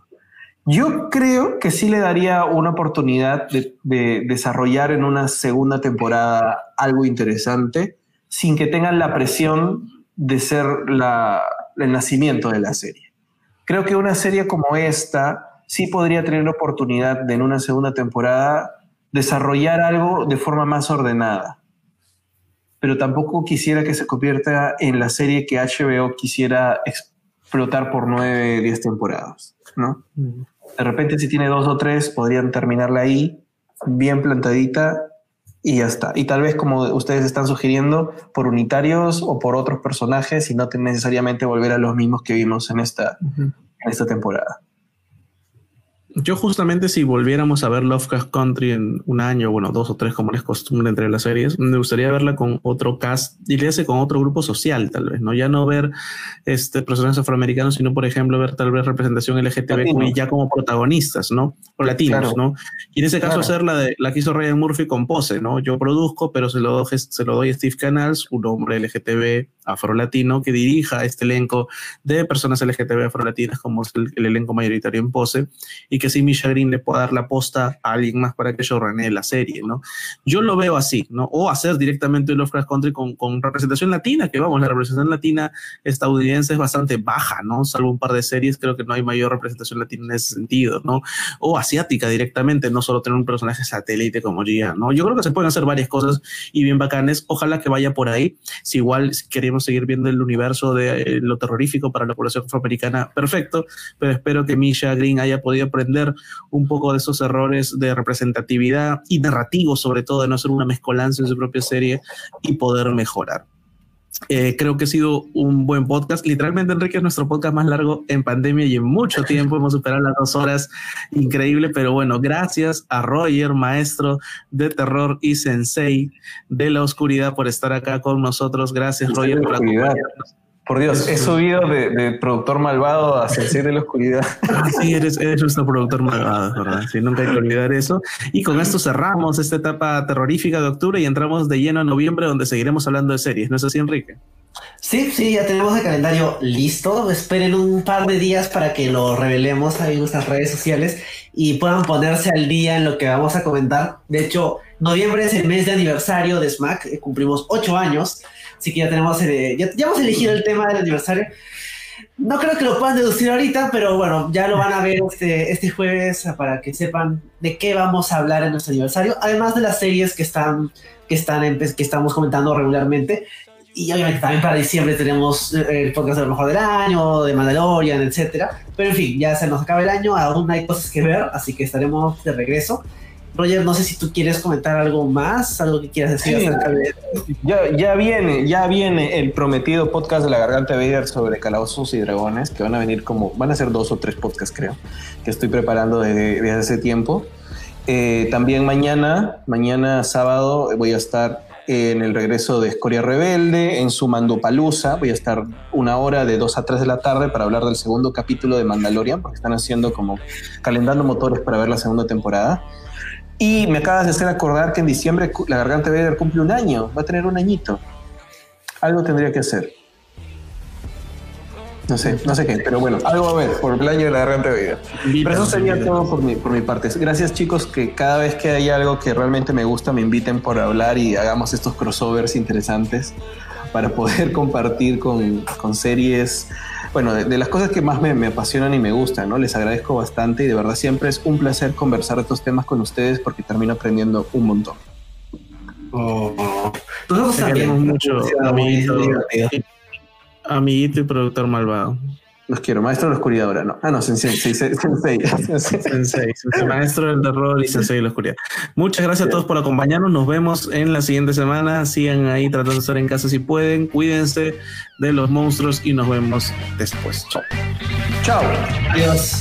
Yo creo que sí le daría una oportunidad de, de desarrollar en una segunda temporada algo interesante sin que tengan la presión de ser el nacimiento de la serie. Creo que una serie como esta sí podría tener la oportunidad de en una segunda temporada desarrollar algo de forma más ordenada. Pero tampoco quisiera que se convierta en la serie que HBO quisiera explotar por nueve, diez temporadas, ¿no? De repente si tiene dos o tres, podrían terminarla ahí, bien plantadita, y ya está. Y tal vez, como ustedes están sugiriendo, por unitarios o por otros personajes y no necesariamente volver a los mismos que vimos en esta, en esta temporada. Yo justamente si volviéramos a ver Lovecraft Country en un año, bueno, dos o tres como es costumbre entre las series, me gustaría verla con otro cast y le hace con otro grupo social tal vez, ¿no? Ya no ver este personajes afroamericanos, sino por ejemplo ver tal vez representación LGTB ya como protagonistas, ¿no? O latinos, ¿no? Y en ese caso hacer la de la que hizo Ryan Murphy con Pose, ¿no? Yo produzco, pero se lo, doy, se lo doy a Steve Canals, un hombre LGTB afro-latino que dirija este elenco de personas LGTB afro-latinas como es el, el elenco mayoritario en Pose y que si Misha Green le pueda dar la posta a alguien más para que yo renee la serie, ¿no? Yo lo veo así, ¿no? O hacer directamente Lovecraft Country con, con representación latina, que vamos, la representación latina estadounidense es bastante baja, ¿no? Salvo un par de series, creo que no hay mayor representación latina en ese sentido, ¿no? O asiática directamente, no solo tener un personaje satélite como Gia, ¿no? Yo creo que se pueden hacer varias cosas y bien bacanes, ojalá que vaya por ahí, si igual queremos seguir viendo el universo de eh, lo terrorífico para la población afroamericana, perfecto, pero espero que Misha Green haya podido aprender un poco de esos errores de representatividad y narrativo, sobre todo, de no ser una mezcolanza en su propia serie y poder mejorar. Eh, creo que ha sido un buen podcast. Literalmente, Enrique, es nuestro podcast más largo en pandemia y en mucho *laughs* tiempo. Hemos superado las dos horas. Increíble, pero bueno, gracias a Roger, maestro de terror y sensei de la oscuridad, por estar acá con nosotros. Gracias, Roger, por acompañarnos. Por Dios, he subido de, productor malvado a Sensei de la Oscuridad. *laughs* Sí, eres, eres nuestro productor malvado, ¿verdad? Sí, nunca hay que olvidar eso. Y con esto cerramos esta etapa terrorífica de octubre y entramos de lleno a noviembre, donde seguiremos hablando de series. ¿No es así, Enrique? Sí, sí, ya tenemos el calendario listo. Esperen un par de días para que lo revelemos ahí en nuestras redes sociales y puedan ponerse al día en lo que vamos a comentar. De hecho, noviembre es el mes de aniversario de SMAC, eh, cumplimos ocho años. Así que ya tenemos, eh, ya, hemos elegido el tema del aniversario. No creo que lo puedan deducir ahorita, pero bueno, ya lo van a ver este, este jueves para que sepan de qué vamos a hablar en nuestro aniversario, además de las series que están, que están que estamos comentando regularmente. Y obviamente también para diciembre tenemos eh, el podcast de lo mejor del año, de Mandalorian, etcétera. Pero en fin, ya se nos acaba el año, aún hay cosas que ver, así que estaremos de regreso. Roger, no sé si tú quieres comentar algo más, algo que quieras decir. ya, ya, viene, ya viene el prometido podcast de la Garganta Vader sobre calabozos y dragones, que van a venir como, van a ser dos o tres podcasts creo, que estoy preparando desde, desde hace tiempo. Eh, también mañana, mañana sábado, voy a estar en el regreso de Escoria Rebelde, en su Mandopalusa. Voy a estar una hora de 2 a 3 de la tarde para hablar del segundo capítulo de Mandalorian, porque están haciendo como calendando motores para ver la segunda temporada. Y me acabas de hacer acordar que en diciembre la Garganta Vader cumple un año, va a tener un añito. Algo tendría que hacer. No sé, no sé qué, pero bueno, algo a ver por el año de la garganta de vida. Pero eso sería todo por mi, por mi parte. Gracias chicos, que cada vez que hay algo que realmente me gusta me inviten por hablar y hagamos estos crossovers interesantes para poder *laughs* compartir con, con series, bueno, de, las cosas que más me, me, apasionan y me gustan, ¿no? Les agradezco bastante y de verdad siempre es un placer conversar estos temas con ustedes porque termino aprendiendo un montón. Oh, nosotros también mucho, amiguito, amiguito y productor malvado. Los quiero, maestro de la oscuridad ahora, ¿no? Ah, no, sensei, *laughs* sensei, sensei, maestro del terror y sensei de la oscuridad. Muchas gracias a todos por acompañarnos, nos vemos en la siguiente semana, sigan ahí tratando de estar en casa si pueden, cuídense de los monstruos y nos vemos después. Chao. Chao. Adiós.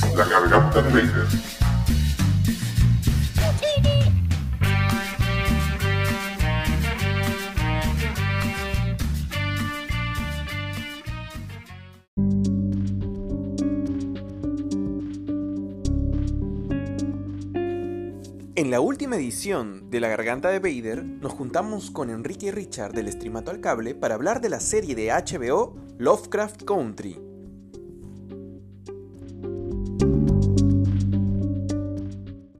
La última edición de La Garganta de Vader, nos juntamos con Enrique y Richard del Streamato al Cable para hablar de la serie de HBO Lovecraft Country,